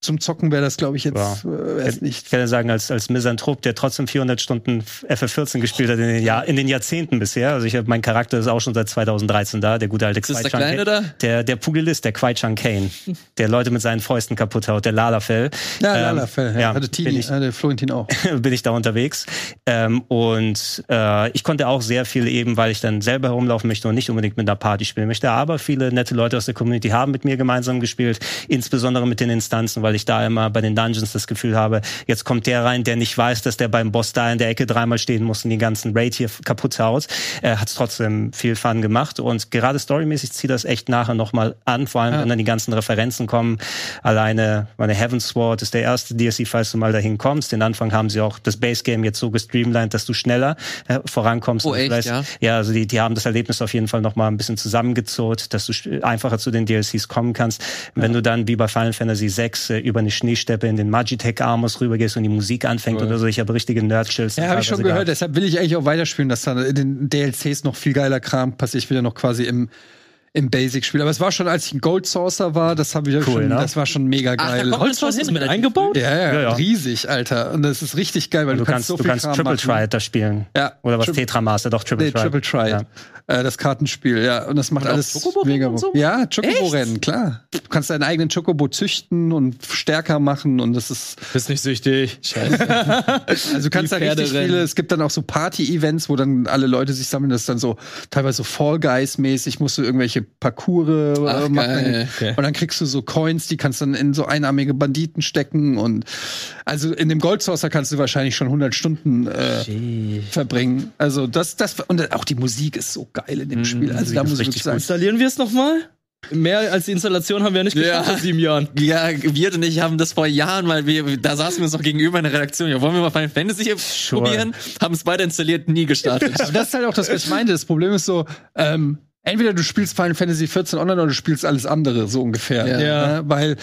zum Zocken wäre das, glaube ich, jetzt Ja. äh, wär's nicht. Ich kann ja sagen, als, als Misanthrop, der trotzdem 400 Stunden FF14 gespielt hat in den, Jahr, in den Jahrzehnten bisher. Also ich hab, mein Charakter ist auch schon seit 2013 da, der gute alte Ist das der Kleine da? Der, der Pugilist, der Kwai Chang Kane, der Leute mit seinen Fäusten kaputt haut, der Lalafell. Ja, Ähm, Lala, Fell, ja, ja, hatte bin Tini, ich- hatte Florentin auch. bin ich da unterwegs. Ähm, und äh, ich konnte auch sehr viel eben, weil ich dann selber herumlaufen möchte und nicht unbedingt mit einer Party spielen möchte. Aber viele nette Leute aus der Community haben mit mir gemeinsam gespielt, insbesondere mit den Instanzen, weil ich da immer bei den Dungeons das Gefühl habe, jetzt kommt der rein, der nicht weiß, dass der beim Boss da in der Ecke dreimal stehen muss und den ganzen Raid hier kaputt haut. Äh, Hat trotzdem viel Fun gemacht und gerade storymäßig zieht das echt nachher nochmal an, vor allem Ja. wenn dann die ganzen Referenzen kommen. Alleine meine Heaven's Sword ist der erste DLC, falls du mal dahin kommst. Den Anfang haben sie auch das Base Game jetzt so gestreamlined, dass du schneller äh, vorankommst. Oh, echt, ja? Ja, also die, die haben das Erlebnis auf jeden Fall noch mal ein bisschen zusammengezurrt, dass du einfacher zu den DLCs kommen kannst. Wenn du dann wie bei Final Fantasy VI äh, über eine Schneesteppe in den Magitech Armos rübergehst und die Musik anfängt oder so. Ich habe richtige Nerd-Chills. Ja, habe ich schon gehört. gehabt. Deshalb will ich eigentlich auch weiterspielen, dass da in den DLCs noch viel geiler Kram passiert. Ich will ja noch quasi im, im Basic-Spiel. Aber es war schon, als ich ein Gold Saucer war, das habe ich Cool, schon, ne? das war schon mega geil. Holz schon was ist mit eingebaut? ja, ja, Ja, ja. riesig, Alter. Und das ist richtig geil, weil du, du, kannst, so du viel kannst Kram Triple. Triad da spielen. Ja, Oder was Tri- Tetra Master, doch Triple Nee, Triad. Triple Triad. Ja. Äh, das Kartenspiel, ja. Und das macht Und alles mega so? Ja, Chocobo-Rennen, klar. Du kannst deinen eigenen Chocobo züchten und stärker machen und das ist Bist nicht süchtig. Also du kannst da richtig viele, es gibt dann auch so Party-Events, wo dann alle Leute sich sammeln, das ist dann so teilweise so Fall Guys-mäßig, musst du irgendwelche Parcours äh, Ach, machen. geil. Okay. Und dann kriegst du so Coins, die kannst du dann in so einarmige Banditen stecken und also in dem Gold Saucer kannst du wahrscheinlich schon 100 Stunden äh, verbringen. Also das, das und auch die Musik ist so geil in dem Spiel. Also da muss ich wirklich sagen, Installieren wir es nochmal? Mehr als die Installation haben wir ja nicht geschafft Ja. vor sieben Jahren. Ja, wir und ich haben das vor Jahren mal, wir, da saßen wir uns noch gegenüber in der Redaktion. Ja, wollen wir mal Final Fantasy hier probieren? Haben es beide installiert, nie gestartet. Aber das ist halt auch das, was ich meinte. Das Problem ist so, ähm, entweder du spielst Final Fantasy 14 online oder du spielst alles andere, so ungefähr. Ja. Ja. Äh, weil,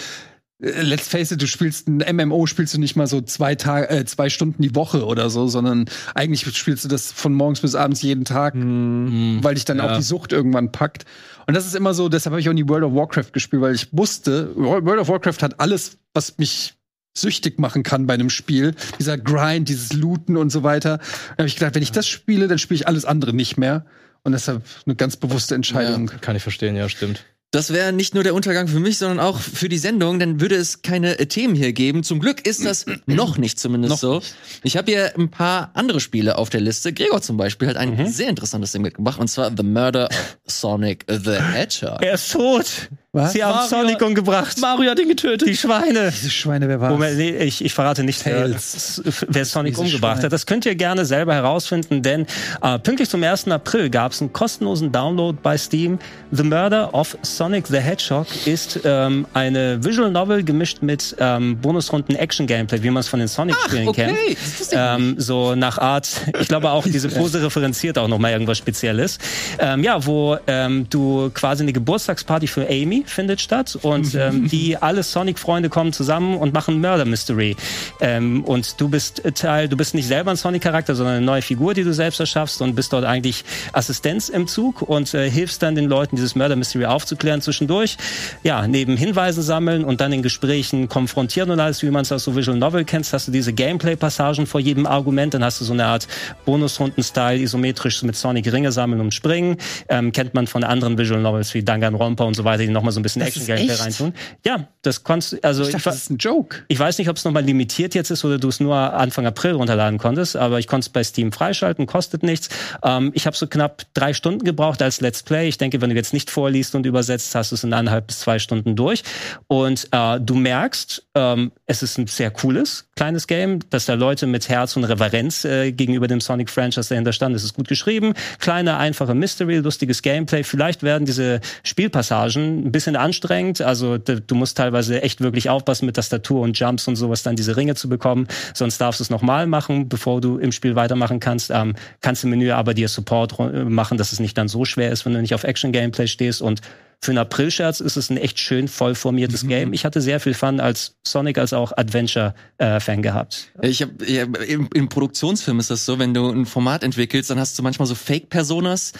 let's face it, du spielst ein MMO, spielst du nicht mal so zwei Tage, äh, zwei Stunden die Woche oder so, sondern eigentlich spielst du das von morgens bis abends jeden Tag, weil dich dann Ja. auch die Sucht irgendwann packt. Und das ist immer so, deshalb habe ich auch nie World of Warcraft gespielt, weil ich wusste, World of Warcraft hat alles, was mich süchtig machen kann bei einem Spiel. Dieser Grind, dieses Looten und so weiter. Da habe ich gedacht, wenn ich das spiele, dann spiele ich alles andere nicht mehr. Und deshalb eine ganz bewusste Entscheidung. Kann ich verstehen, ja, stimmt. Das wäre nicht nur der Untergang für mich, sondern auch für die Sendung, dann würde es keine äh, Themen hier geben. Zum Glück ist das noch nicht zumindest so. Ich habe hier ein paar andere Spiele auf der Liste. Gregor zum Beispiel hat ein sehr interessantes Ding mitgebracht, und zwar The Murder of Sonic the Hedgehog. Er ist tot. Was? Sie haben Mario- Sonic umgebracht. Mario hat ihn getötet. Die Schweine. Diese Schweine, wer war Moment, nee, ich, ich verrate nicht, wer, Tails. wer Sonic Diese umgebracht Schweine. hat. Das könnt ihr gerne selber herausfinden, denn äh, pünktlich zum 1. April gab es einen kostenlosen Download bei Steam. The Murder of Sonic the Hedgehog ist ähm, eine Visual Novel gemischt mit ähm, Bonusrunden Action-Gameplay, wie man es von den Sonic-Spielen okay. kennt. Ähm, so nach Art, ich glaube auch diese Pose referenziert auch nochmal irgendwas Spezielles. Ähm, ja, wo ähm, du quasi eine Geburtstagsparty für Amy findet statt und ähm, die alle Sonic-Freunde kommen zusammen und machen Murder Mystery. Ähm, und du bist Teil, du bist nicht selber ein Sonic-Charakter, sondern eine neue Figur, die du selbst erschaffst und bist dort eigentlich Assistenz im Zug und äh, hilfst dann den Leuten, dieses Murder Mystery aufzuklären zwischendurch. Ja, neben Hinweisen sammeln und dann in Gesprächen konfrontieren und alles, wie man es aus so Visual Novel kennst, hast du diese Gameplay-Passagen vor jedem Argument, dann hast du so eine Art Bonusrunden-Style, isometrisch mit Sonic Ringe sammeln und springen. Ähm, kennt man von anderen Visual Novels wie Danganronpa und so weiter, die nochmal so ein bisschen Action-Gameplay reintun. Ja, das konntest du, also Ich ich, dachte, wa- das ist ein Joke. ich weiß nicht, ob es nochmal limitiert jetzt ist oder du es nur Anfang April runterladen konntest, aber ich konnte es bei Steam freischalten, kostet nichts. Ähm, ich habe so knapp drei Stunden gebraucht als Let's Play. Ich denke, wenn du jetzt nicht vorliest und übersetzt, hast du es in eineinhalb bis zwei Stunden durch. Und äh, du merkst, ähm, es ist ein sehr cooles, kleines Game, dass da Leute mit Herz und Reverenz äh, gegenüber dem Sonic-Franchise dahinter standen. Es ist gut geschrieben, kleine, einfache Mystery, lustiges Gameplay. Vielleicht werden diese Spielpassagen ein bisschen anstrengend. Also du musst teilweise echt wirklich aufpassen mit Tastatur und Jumps und sowas, dann diese Ringe zu bekommen. Sonst darfst du es nochmal machen, bevor du im Spiel weitermachen kannst. Ähm, kannst im Menü aber dir Support ru- machen, dass es nicht dann so schwer ist, wenn du nicht auf Action-Gameplay stehst. Und für einen April-Scherz ist es ein echt schön voll formiertes Game. Ich hatte sehr viel Fun als Sonic als auch Adventure-Fan gehabt. Ich hab, ja, im, Im Produktionsfilm ist das so, wenn du ein Format entwickelst, dann hast du manchmal so Fake-Personas,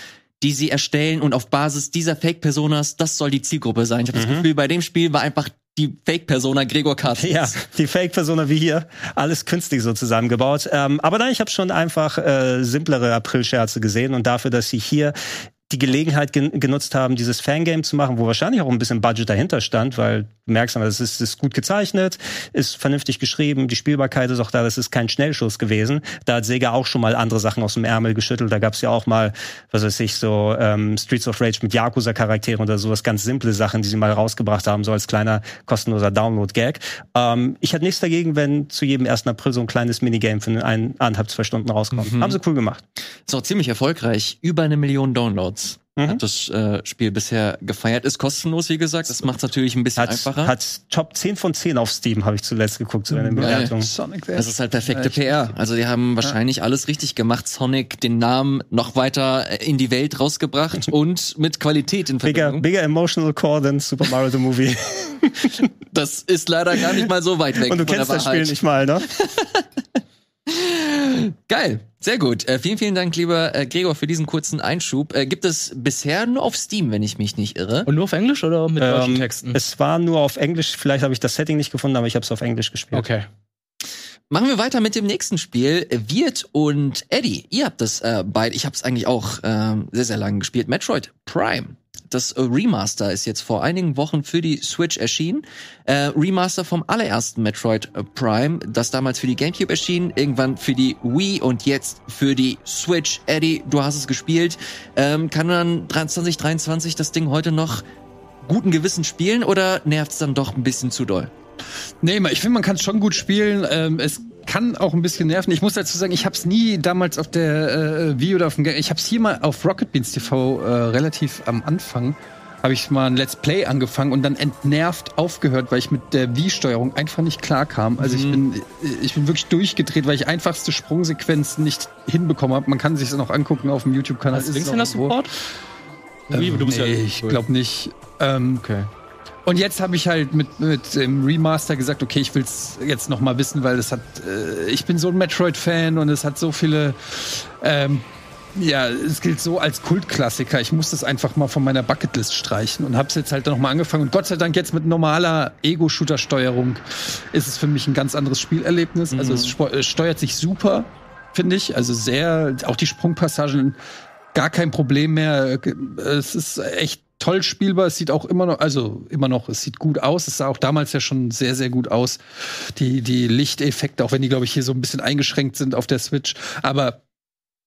die sie erstellen und auf Basis dieser Fake-Personas, das soll die Zielgruppe sein. Ich habe das Gefühl, bei dem Spiel war einfach die Fake-Persona Gregor Carstens. Ja, die Fake-Persona wie hier, alles künstlich so zusammengebaut. Ähm, aber nein, ich habe schon einfach äh, simplere April-Scherze gesehen und dafür, dass sie hier die Gelegenheit gen genutzt haben, dieses Fangame zu machen, wo wahrscheinlich auch ein bisschen Budget dahinter stand, weil du merkst, es ist, ist gut gezeichnet, ist vernünftig geschrieben, die Spielbarkeit ist auch da, das ist kein Schnellschuss gewesen. Da hat Sega auch schon mal andere Sachen aus dem Ärmel geschüttelt. Da gab es ja auch mal, was weiß ich, so ähm, Streets of Rage mit Yakuza-Charakteren oder sowas, ganz simple Sachen, die sie mal rausgebracht haben, so als kleiner kostenloser Download-Gag. Ähm, ich hätte nichts dagegen, wenn zu jedem 1. April so ein kleines Minigame für ein, eineinhalb, zwei Stunden rauskommt. Haben sie cool gemacht. Ist auch ziemlich erfolgreich. Über eine Million Downloads Mhm. hat das äh, Spiel bisher gefeiert. Ist kostenlos, wie gesagt. Das macht es natürlich ein bisschen Hat, einfacher. hat Top 10 von 10 auf Steam, habe ich zuletzt geguckt, zu den Bewertungen. Sonic das ist halt perfekte PR. Also die haben wahrscheinlich alles richtig gemacht. Sonic den Namen noch weiter in die Welt rausgebracht und mit Qualität in Bigger, Verbindung. bigger emotional core than Super Mario the Movie. Das ist leider gar nicht mal so weit weg Und du von kennst der das Spiel nicht mal, ne? Geil, sehr gut. Äh, vielen, vielen Dank, lieber äh, Gregor, für diesen kurzen Einschub. Äh, gibt es bisher nur auf Steam, wenn ich mich nicht irre? Und nur auf Englisch oder mit deutschen Ähm, Texten? Es war nur auf Englisch, vielleicht habe ich das Setting nicht gefunden, aber ich habe es auf Englisch gespielt. Okay. machen wir weiter mit dem nächsten Spiel. Wirt und Eddie, ihr habt das äh, beide, ich habe es eigentlich auch äh, sehr, sehr lange gespielt. Metroid Prime. Das äh, Remaster ist jetzt vor einigen Wochen für die Switch erschienen. Äh, Remaster vom allerersten Metroid äh, Prime, das damals für die GameCube erschien, irgendwann für die Wii und jetzt für die Switch. Eddie, du hast es gespielt. Ähm, kann man 2023 das Ding heute noch guten Gewissen spielen oder nervt es dann doch ein bisschen zu doll? Nee, ich finde, man kann es schon gut spielen. Ähm, es kann auch ein bisschen nerven. Ich muss dazu sagen, ich habe es nie damals auf der äh, Wii oder auf dem Game. Ich habe es hier mal auf Rocket Beans TV äh, relativ am Anfang habe ich mal ein Let's Play angefangen und dann entnervt aufgehört, weil ich mit der Wii-Steuerung einfach nicht klar kam. Also ich bin ich bin wirklich durchgedreht, weil ich einfachste Sprungsequenzen nicht hinbekommen habe. Man kann sich das noch angucken auf dem YouTube-Kanal. Hast du Linkshänder Support? Ähm, du bist nee, ja- ich glaube nicht. Ähm, Okay. Und jetzt habe ich halt mit, mit dem Remaster gesagt, okay, ich will's jetzt noch mal wissen, weil es hat, äh, ich bin so ein Metroid-Fan und es hat so viele, ähm, ja, es gilt so als Kultklassiker. Ich muss das einfach mal von meiner Bucketlist streichen und habe es jetzt halt noch mal angefangen. Und Gott sei Dank jetzt mit normaler Ego-Shooter-Steuerung ist es für mich ein ganz anderes Spielerlebnis. Also es spo- äh, steuert sich super, finde ich. Also sehr, auch die Sprungpassagen gar kein Problem mehr. Es ist echt toll spielbar. Es sieht auch immer noch, also immer noch, es sieht gut aus. Es sah auch damals ja schon sehr, sehr gut aus. Die, die Lichteffekte, auch wenn die, glaube ich, hier so ein bisschen eingeschränkt sind auf der Switch. Aber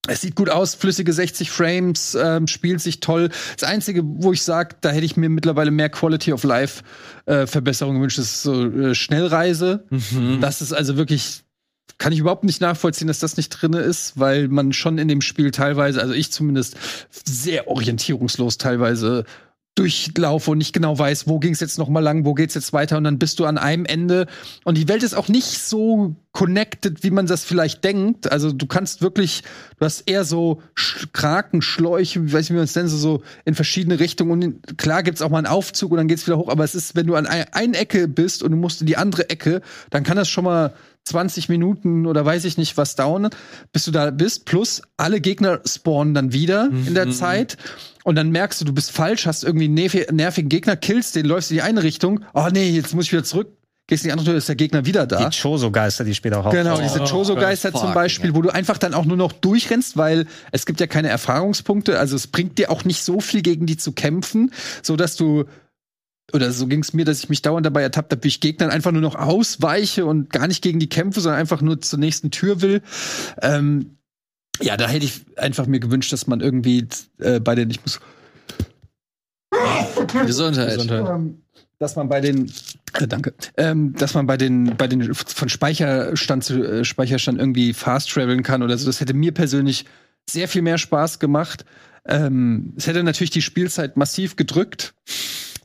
es sieht gut aus, flüssige 60 Frames, ähm, spielt sich toll. Das Einzige, wo ich sage, da hätte ich mir mittlerweile mehr Quality of Life äh, Verbesserungen gewünscht, ist so äh, Schnellreise. Das ist also wirklich kann ich überhaupt nicht nachvollziehen, dass das nicht drinne ist, weil man schon in dem Spiel teilweise, also ich zumindest, sehr orientierungslos teilweise durchlaufe und nicht genau weiß, wo ging es jetzt noch mal lang, wo geht's jetzt weiter und dann bist du an einem Ende und die Welt ist auch nicht so connected, wie man das vielleicht denkt. Also du kannst wirklich, du hast eher so Sch Kraken, Schläuche, wie weiß ich, wie man es nennt, so, so in verschiedene Richtungen und klar gibt's auch mal einen Aufzug und dann geht's wieder hoch, aber es ist, wenn du an ein, eine Ecke bist und du musst in die andere Ecke, dann kann das schon mal 20 Minuten oder weiß ich nicht was dauern, bis du da bist. Plus alle Gegner spawnen dann wieder in der Zeit. Und dann merkst du, du bist falsch, hast irgendwie einen nervi- nervigen Gegner, killst den, läufst in die eine Richtung. Oh nee, jetzt muss ich wieder zurück. Gehst in die andere Richtung, ist der Gegner wieder da. Die Choso-Geister, die später auch Genau, diese Choso-Geister zum Beispiel, wo du einfach dann auch nur noch durchrennst, weil es gibt ja keine Erfahrungspunkte, also es bringt dir auch nicht so viel gegen die zu kämpfen, so dass du oder so ging es mir, dass ich mich dauernd dabei ertappt habe, wie ich Gegnern einfach nur noch ausweiche und gar nicht gegen die kämpfe, sondern einfach nur zur nächsten Tür will. Ähm, ja, da hätte ich einfach mir gewünscht, dass man irgendwie äh, bei den, ich muss Gesundheit. ähm, dass man bei den äh, danke, ähm, dass man bei den bei den von Speicherstand zu äh, Speicherstand irgendwie fast traveln kann oder so. Das hätte mir persönlich sehr viel mehr Spaß gemacht. Ähm, es hätte natürlich die Spielzeit massiv gedrückt.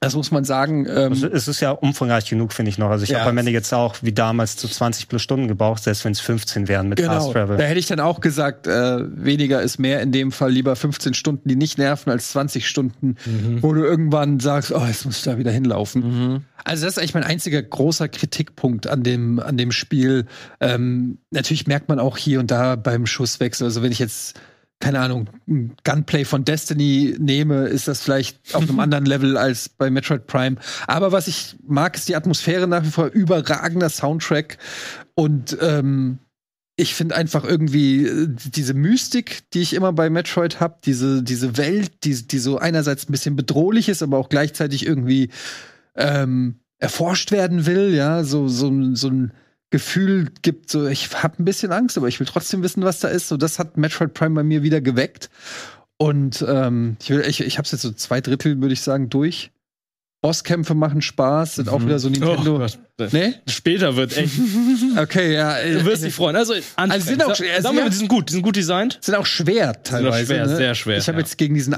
Das muss man sagen. Ähm, Also es ist ja umfangreich genug, finde ich noch. Also ich Ja. habe am Ende jetzt auch wie damals zu 20 plus Stunden gebraucht, selbst wenn es 15 wären mit Fast Genau. Travel. Da hätte ich dann auch gesagt, äh, weniger ist mehr. In dem Fall lieber 15 Stunden, die nicht nerven, als 20 Stunden, wo du irgendwann sagst, oh, jetzt muss ich da wieder hinlaufen. Also das ist eigentlich mein einziger großer Kritikpunkt an dem an dem Spiel. Ähm, natürlich merkt man auch hier und da beim Schusswechsel. Also wenn ich jetzt keine Ahnung, ein Gunplay von Destiny nehme, ist das vielleicht auf einem anderen Level als bei Metroid Prime. Aber was ich mag, ist die Atmosphäre nach wie vor überragender Soundtrack und ähm, ich finde einfach irgendwie äh, diese Mystik, die ich immer bei Metroid habe, diese, diese Welt, die, die so einerseits ein bisschen bedrohlich ist, aber auch gleichzeitig irgendwie ähm, erforscht werden will, ja, so, so, so ein Gefühl gibt, so ich habe ein bisschen Angst, aber ich will trotzdem wissen, was da ist. So, das hat Metroid Prime bei mir wieder geweckt. Und ähm, ich, will, ich, ich habe es jetzt so zwei Drittel, würde ich sagen, durch. Bosskämpfe machen Spaß, sind auch wieder so Nintendo. Oh, nee? Später wird echt. Okay, ja. äh, Du wirst dich freuen. Also, Also sind auch- Sag- Sagen wir die sind gut, die sind gut designt. sind auch schwer teilweise. schwer, ne? sehr schwer, Ich habe ja. jetzt gegen diesen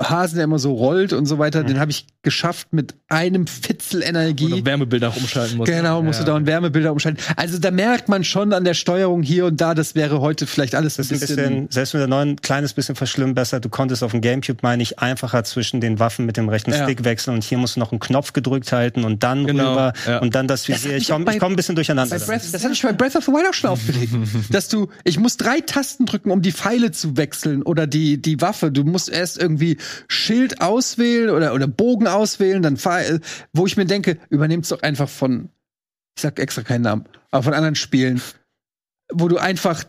Eishasen, der immer so rollt und so weiter, den habe ich geschafft mit einem Fitzel Energie. du Wärmebilder auch umschalten musst. Genau, musst du da Wärmebilder umschalten. Also da merkt man schon an der Steuerung hier und da, das wäre heute vielleicht alles Das ein ist ein bisschen. bisschen, selbst mit der neuen, kleines bisschen verschlimmbessert. Du konntest auf dem Gamecube, meine ich, einfacher zwischen den Waffen mit dem rechten Ja. Stick wechseln und hier musst du noch einen Knopf gedrückt halten und dann Genau, rüber ja. und dann das Visier. hat Ich komme komm ein bisschen durcheinander. Breath, das hatte ich bei Breath of the Wild auch schon aufgeregt. dass du, ich muss drei Tasten drücken, um die Pfeile zu wechseln oder die, die Waffe. Du musst erst irgendwie Schild auswählen oder, oder Bogen auswählen, dann Pfeil, wo ich mir denke, übernehmt's doch einfach von, ich sag extra keinen Namen, aber von anderen Spielen, wo du einfach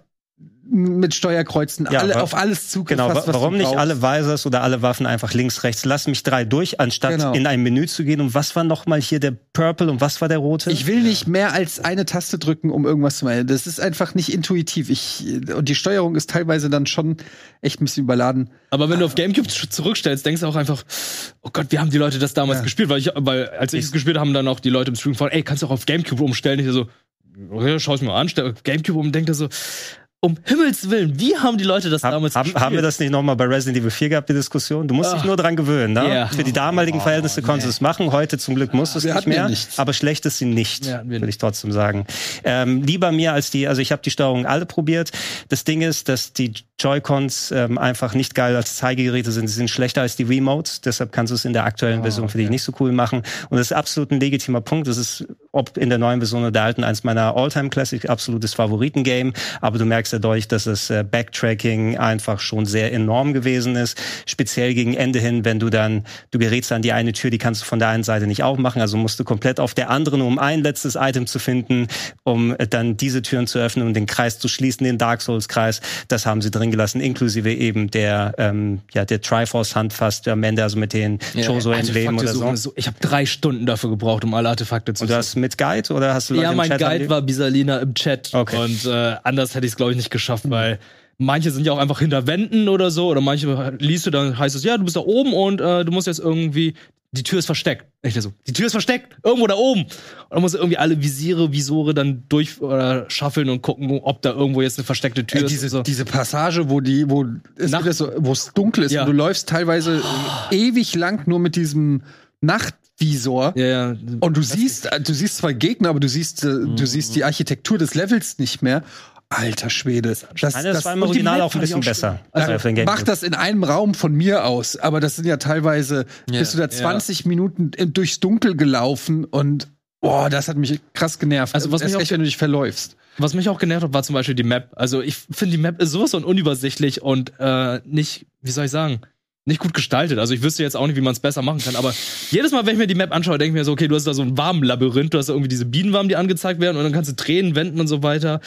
mit Steuerkreuzen Ja, alle, auf alles Zugriff Genau, hast, warum du nicht alle Visors oder alle Waffen einfach links, rechts? Lass mich drei durch, anstatt Genau. in ein Menü zu gehen. Und was war noch mal hier der Purple und was war der rote? Ich will nicht mehr als eine Taste drücken, um irgendwas zu machen. Das ist einfach nicht intuitiv. Ich, und die Steuerung ist teilweise dann schon echt ein bisschen überladen. Aber wenn du auf Gamecube zurückstellst, denkst du auch einfach, oh Gott, wie haben die Leute das damals gespielt? Weil, ich, weil als ich es gespielt habe, haben dann auch die Leute im Stream gefragt, ey, kannst du auch auf Gamecube umstellen? Ich so, okay, schau's mir an, Gamecube um und denk da so, um Himmels Willen, wie haben die Leute das Hab, damals haben, gespielt? haben wir das nicht noch mal bei Resident Evil 4 gehabt, die Diskussion? Du musst dich Ach. nur dran gewöhnen, ne? Ja. Für die damaligen Verhältnisse konntest du es machen. Heute zum Glück musst du es nicht mehr. aber schlecht ist sie nicht, Ja, würde ich trotzdem sagen. Ähm, lieber mir als die, also ich habe die Steuerung alle probiert. Das Ding ist, dass die Joy-Cons ähm, einfach nicht geil als Zeigegeräte sind. Sie sind schlechter als die Remotes. Deshalb kannst du es in der aktuellen Version für dich nicht so cool machen. Und das ist absolut ein legitimer Punkt. Das ist, ob in der neuen Version oder der alten, eins meiner All-Time-Classic, absolutes Favoritengame. Aber du merkst ja deutlich, dass das äh, Backtracking einfach schon sehr enorm gewesen ist. Speziell gegen Ende hin, wenn du dann, du gerätst an die eine Tür, die kannst du von der einen Seite nicht aufmachen. Also musst du komplett auf der anderen, um ein letztes Item zu finden, um äh, dann diese Türen zu öffnen und den Kreis zu schließen, den Dark Souls-Kreis. Das haben sie drin gelassen, inklusive eben der, ähm, ja, der Triforce-Handfast am Ende, also mit den Ja, Chozo-Emblemen Artefakte oder so. so. Ich habe drei Stunden dafür gebraucht, um alle Artefakte zu Und du hast mit Guide oder hast du Leute Ja, mein Guide war Bisalina im Chat. Okay. Und äh, anders hätte ich es, glaube ich, nicht geschafft, weil manche sind ja auch einfach hinter Wänden oder so. Oder manche liest du, dann heißt es, ja, du bist da oben und äh, du musst jetzt irgendwie. Die Tür ist versteckt. Ich so, die Tür ist versteckt, irgendwo da oben. Und dann musst du irgendwie alle Visiere, Visore dann durch oder schaffeln und gucken, ob da irgendwo jetzt eine versteckte Tür Ey, ist. diese, und so. diese Passage, wo die, wo es Nacht- so, wo es dunkel ist Ja. und du läufst teilweise ewig lang nur mit diesem Nachtvisor. ja, ja. Und du siehst, äh, du siehst zwar Gegner, aber du siehst, äh, du siehst die Architektur des Levels nicht mehr. Alter Schwede. Das, Nein, das, war im Original auch ein bisschen schön. besser. Also, äh, den Gamecube. mach das in einem Raum von mir aus, aber das sind ja teilweise, Ja. bist du da 20 Minuten in- durchs Dunkel gelaufen und boah, das hat mich krass genervt. Also, was Erst mich auch- recht, wenn du dich verläufst. Was mich auch genervt hat, war zum Beispiel die Map. Also ich finde, die Map ist sowas von unübersichtlich und äh, nicht, wie soll ich sagen, nicht gut gestaltet. Also ich wüsste jetzt auch nicht, wie man es besser machen kann. Aber jedes Mal, wenn ich mir die Map anschaue, denke ich mir so, okay, du hast da so ein warmen Labyrinth, du hast da irgendwie diese Bienenwaben, die angezeigt werden und dann kannst du Tränen wenden und so weiter.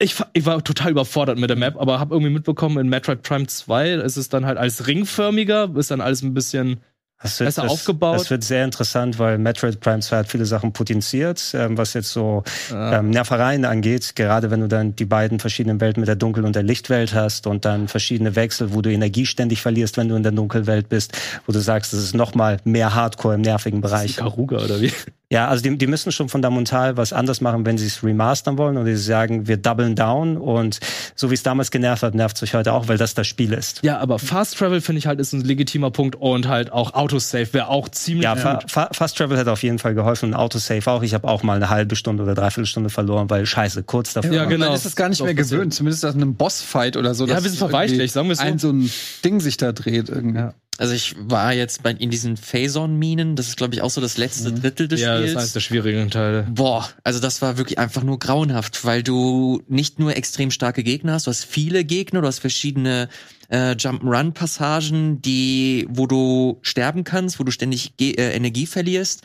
Ich, ich war total überfordert mit der Map, aber habe irgendwie mitbekommen, in Metroid Prime 2 ist es dann halt als ringförmiger, ist dann alles ein bisschen Das wird, besser das, aufgebaut. Das wird sehr interessant, weil Metroid Prime 2 hat viele Sachen potenziert, ähm, was jetzt so Ah. ähm, Nervereien angeht. Gerade wenn du dann die beiden verschiedenen Welten mit der Dunkel- und der Lichtwelt hast und dann verschiedene Wechsel, wo du Energie ständig verlierst, wenn du in der Dunkelwelt bist, wo du sagst, das ist noch mal mehr Hardcore im nervigen Bereich. Karuga oder wie? Ja, also die, die müssen schon fundamental was anders machen, wenn sie es remastern wollen oder sie sagen, wir doublen down und so wie es damals genervt hat, nervt es euch heute auch, weil das das Spiel ist. Ja, aber Fast Travel finde ich halt ist ein legitimer Punkt und halt auch Autosave wäre auch ziemlich Ja, gut. Fa Fa Fast Travel hat auf jeden Fall geholfen und Autosave auch. Ich habe auch mal eine halbe Stunde oder dreiviertel Stunde verloren, weil scheiße, kurz davor. Ja, genau. Man ist es gar nicht mehr gewöhnt, zumindest aus einem Bossfight oder so. Ja, dass wir sind verweichlicht, irgendwie sagen wir es so. Ein so ein Ding sich da dreht irgendwie. Ja. Also ich war jetzt bei, in diesen Phazon-Minen, das ist glaube ich auch so das letzte Drittel des Ja, das Spiels. ist eines der schwierigen Teile. Boah, also das war wirklich einfach nur grauenhaft, weil du nicht nur extrem starke Gegner hast, du hast viele Gegner, du hast verschiedene äh, Jump'n'Run-Passagen, die, wo du sterben kannst, wo du ständig Ge äh, Energie verlierst.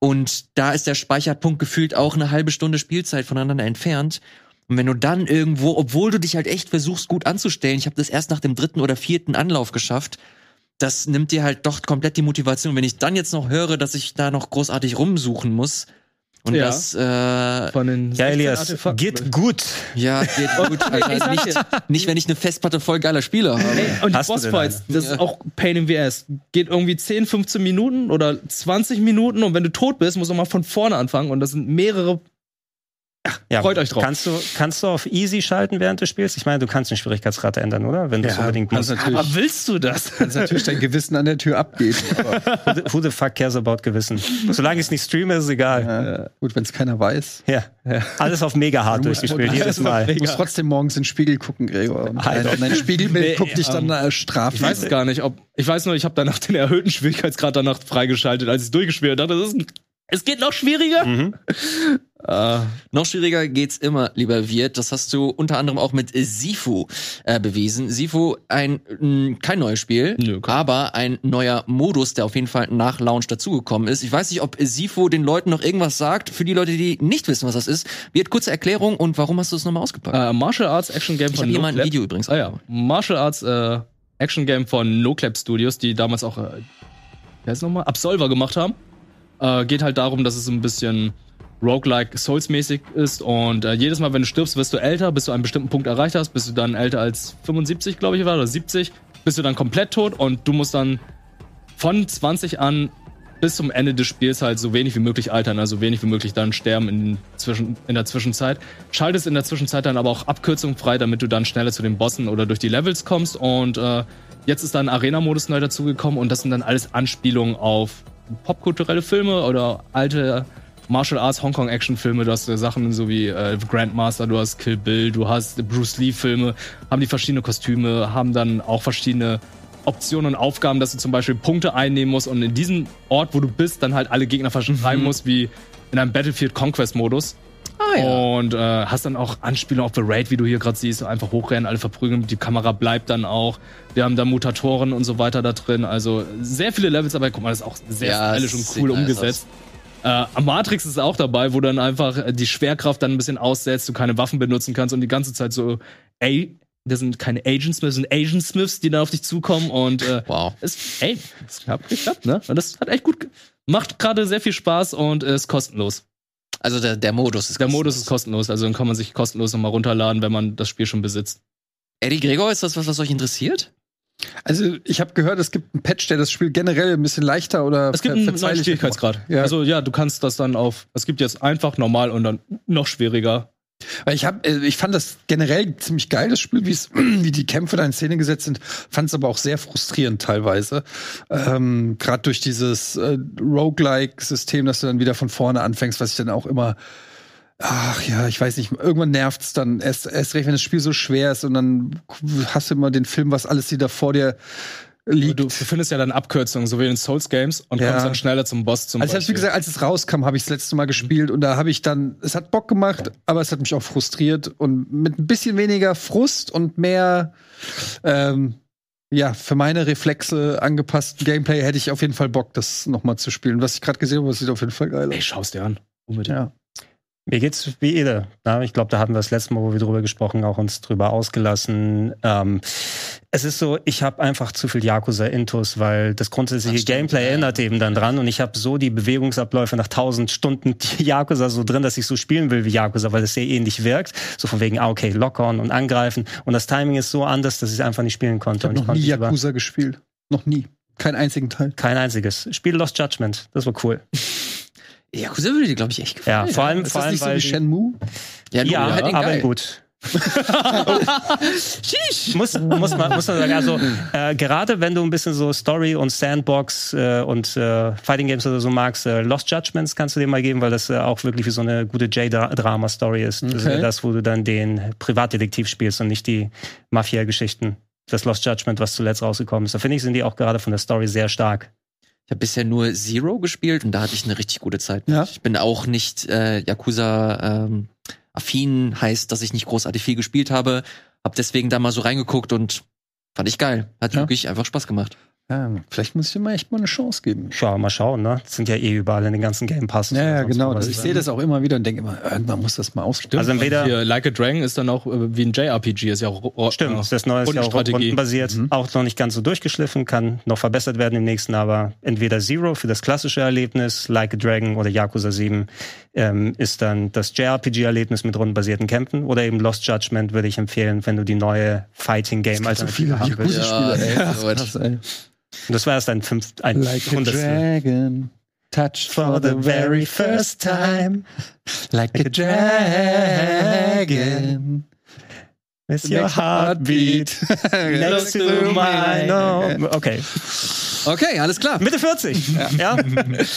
Und da ist der Speicherpunkt gefühlt auch eine halbe Stunde Spielzeit voneinander entfernt. Und wenn du dann irgendwo, obwohl du dich halt echt versuchst, gut anzustellen, ich habe das erst nach dem dritten oder vierten Anlauf geschafft, das nimmt dir halt doch komplett die Motivation. Wenn ich dann jetzt noch höre, dass ich da noch großartig rumsuchen muss und Ja. das äh, Von den Ja, 16 Elias, geht gut. ja geht gut, Alter. nicht, nicht wenn ich eine Festplatte voll geiler Spieler habe. Und die Hast denn Bossfights, das ist auch Pain in the Ass. Geht irgendwie 10, 15 Minuten oder 20 Minuten und wenn du tot bist, musst du mal von vorne anfangen und das sind mehrere. Ja, Freut euch drauf. Kannst du, kannst du auf Easy schalten während des Spiels? Ich meine, du kannst den Schwierigkeitsgrad ändern, oder? Wenn du es Ja, unbedingt musst. natürlich, Aber willst du das? kannst natürlich dein Gewissen an der Tür abgeben. Aber, Who the, who the fuck cares about Gewissen? Solange ich es nicht streame, ist es egal. äh, gut, wenn es keiner weiß. Ja. Alles auf mega hard durchgespielt, jedes Mal. Du musst trotzdem morgens in den Spiegel gucken, Gregor. Und dein, dein Spiegelbild Nee, guckt dich dann äh, straf. Ich weiß es gar nicht, ob. Ich weiß nur, ich habe danach den erhöhten Schwierigkeitsgrad danach freigeschaltet, als ich durchgespielt habe. Dachte, das ist ein Es geht noch schwieriger. Mhm. Äh, Noch schwieriger geht's immer, lieber Wirt. Das hast du unter anderem auch mit Sifu äh, bewiesen. Sifu, ein mh, kein neues Spiel, Nö, aber ein neuer Modus, der auf jeden Fall nach Launch dazugekommen ist. Ich weiß nicht, ob Sifu den Leuten noch irgendwas sagt. Für die Leute, die nicht wissen, was das ist, Wirt, kurze Erklärung und warum hast du es nochmal ausgepackt? äh, Martial Arts Action Game ich von habe hier mal ein. Video übrigens. Ah ja, Martial Arts äh, Action Game von NoClap Studios, die damals auch, äh, heißt es nochmal? Absolver gemacht haben. Äh, geht halt darum, dass es ein bisschen roguelike Souls-mäßig ist. Und äh, jedes Mal, wenn du stirbst, wirst du älter, bis du einen bestimmten Punkt erreicht hast, bist du dann älter als 75, glaube ich, war, oder 70, bist du dann komplett tot. Und du musst dann von 20 an bis zum Ende des Spiels halt so wenig wie möglich altern, also wenig wie möglich dann sterben in, zwischen, in der Zwischenzeit. Schaltest in der Zwischenzeit dann aber auch Abkürzungen frei, damit du dann schneller zu den Bossen oder durch die Levels kommst. Und äh, jetzt ist dann Arena-Modus neu dazugekommen. Und das sind dann alles Anspielungen auf popkulturelle Filme oder alte Martial Arts Hongkong Action Filme, du hast äh, Sachen so wie äh, Grandmaster, du hast Kill Bill, du hast Bruce Lee Filme, haben die verschiedene Kostüme, haben dann auch verschiedene Optionen und Aufgaben, dass du zum Beispiel Punkte einnehmen musst und in diesem Ort, wo du bist, dann halt alle Gegner verschreiben musst, wie in einem Battlefield Conquest Modus. Ah, Und äh, hast dann auch Anspielungen auf The Raid, wie du hier gerade siehst, einfach hochrennen, alle verprügeln, die Kamera bleibt dann auch. Wir haben da Mutatoren und so weiter da drin. Also sehr viele Levels, aber guck mal, das ist auch sehr Ja, stylisch und cool nice umgesetzt. Äh, Matrix ist auch dabei, wo dann einfach äh, die Schwerkraft dann ein bisschen aussetzt, du keine Waffen benutzen kannst und die ganze Zeit so, ey, das sind keine Agent Smiths, das sind Agent Smiths, die dann auf dich zukommen und äh, Wow. es, ey, es hat geklappt, ne? Und das hat echt gut, macht gerade sehr viel Spaß und ist kostenlos. Also der, der Modus ist Der Modus ist kostenlos, also dann kann man sich kostenlos nochmal runterladen, wenn man das Spiel schon besitzt. Eddie Gregor, ist das was, was euch interessiert? Also, ich habe gehört, es gibt einen Patch, der das Spiel generell ein bisschen leichter oder Es gibt einen neuen Schwierigkeitsgrad. macht. Ja. Also ja, du kannst das dann auf, es gibt jetzt einfach, normal und dann noch schwieriger. Ich hab, äh, ich fand das generell ziemlich geil, das Spiel, wie es, die Kämpfe da in Szene gesetzt sind, fand es aber auch sehr frustrierend teilweise. Ähm, Gerade durch dieses äh, Roguelike-System, dass du dann wieder von vorne anfängst, was ich dann auch immer, ach ja, ich weiß nicht, irgendwann nervt's dann erst, erst recht, wenn das Spiel so schwer ist und dann hast du immer den Film, was alles wieder vor dir liegt. Du, findest ja dann Abkürzungen, so wie in Souls Games und Ja. kommst dann schneller zum Boss zum Also, ich wie gesagt, als es rauskam, habe ich das letzte Mal gespielt und da habe ich dann, es hat Bock gemacht, aber es hat mich auch frustriert und mit ein bisschen weniger Frust und mehr, ähm, ja, für meine Reflexe angepassten Gameplay hätte ich auf jeden Fall Bock, das nochmal zu spielen. Was ich gerade gesehen habe, das sieht auf jeden Fall geil Ey, aus. schau's dir an. Unbedingt. Ja. Mir geht's wie Ede. Ich glaube, da hatten wir das letzte Mal, wo wir drüber gesprochen, auch uns drüber ausgelassen. Ähm, es ist so, ich habe einfach zu viel Yakuza-Intus, weil das grundsätzliche Gameplay erinnert eben dann dran und ich habe so die Bewegungsabläufe nach tausend Stunden Yakuza so drin, dass ich so spielen will wie Yakuza, weil es sehr ähnlich wirkt. So von wegen, ah, okay, lockern und angreifen und das Timing ist so anders, dass ich es einfach nicht spielen Ich konnte. habe und noch konnte nie Yakuza gespielt. Noch nie. Keinen einzigen Teil. Kein einziges. Spiel Lost Judgment, das war cool. Yakuza würde dir, glaube ich, echt gefallen. Ja, vor allem, Ist vor das allem nicht so wie Shenmue? Ja, du, Ja, den aber geil. gut. muss, muss, man, muss man sagen, also äh, gerade wenn du ein bisschen so Story und Sandbox äh, und äh, Fighting Games oder so magst, äh, Lost Judgments kannst du dir mal geben, weil das äh, auch wirklich wie so eine gute J-Drama-Story ist. Das Okay. ja das, wo du dann den Privatdetektiv spielst und nicht die Mafia-Geschichten. Das Lost Judgment, was zuletzt rausgekommen ist. Da finde ich, sind die auch gerade von der Story sehr stark. Ich habe bisher nur Zero gespielt und da hatte ich eine richtig gute Zeit. Ja. Ich bin auch nicht äh, Yakuza ähm, affin, heißt, dass ich nicht großartig viel gespielt habe. Hab deswegen da mal so reingeguckt und fand ich geil. Hat Ja. wirklich einfach Spaß gemacht. Ja, vielleicht muss ich dir mal echt mal eine Chance geben. Schau, mal schauen, ne? Das sind ja eh überall in den ganzen Game Passes. Ja, ja genau. Das, ich sehe das auch immer wieder und denke immer, irgendwann muss das mal ausprobieren. Also entweder Hier, Like a Dragon ist dann auch äh, wie ein JRPG, ist ja auch ro- Stimmt, äh, das neue ist ja auch rundenbasiert, Mhm. auch noch nicht ganz so durchgeschliffen, kann noch verbessert werden im nächsten, aber entweder Zero für das klassische Erlebnis, Like a Dragon oder Yakuza 7 ähm, ist dann das JRPG-Erlebnis mit rundenbasierten Kämpfen oder eben Lost Judgment würde ich empfehlen, wenn du die neue Fighting Game so viele haben willst. Yakuza- Spiele, ey. Ja, Das. Und das war erst ein fünf, ein Like a dragon, touched for the very first time. Like a dragon. With your heartbeat next to mine. Oh, Okay, Okay, alles klar. Mitte 40. ja,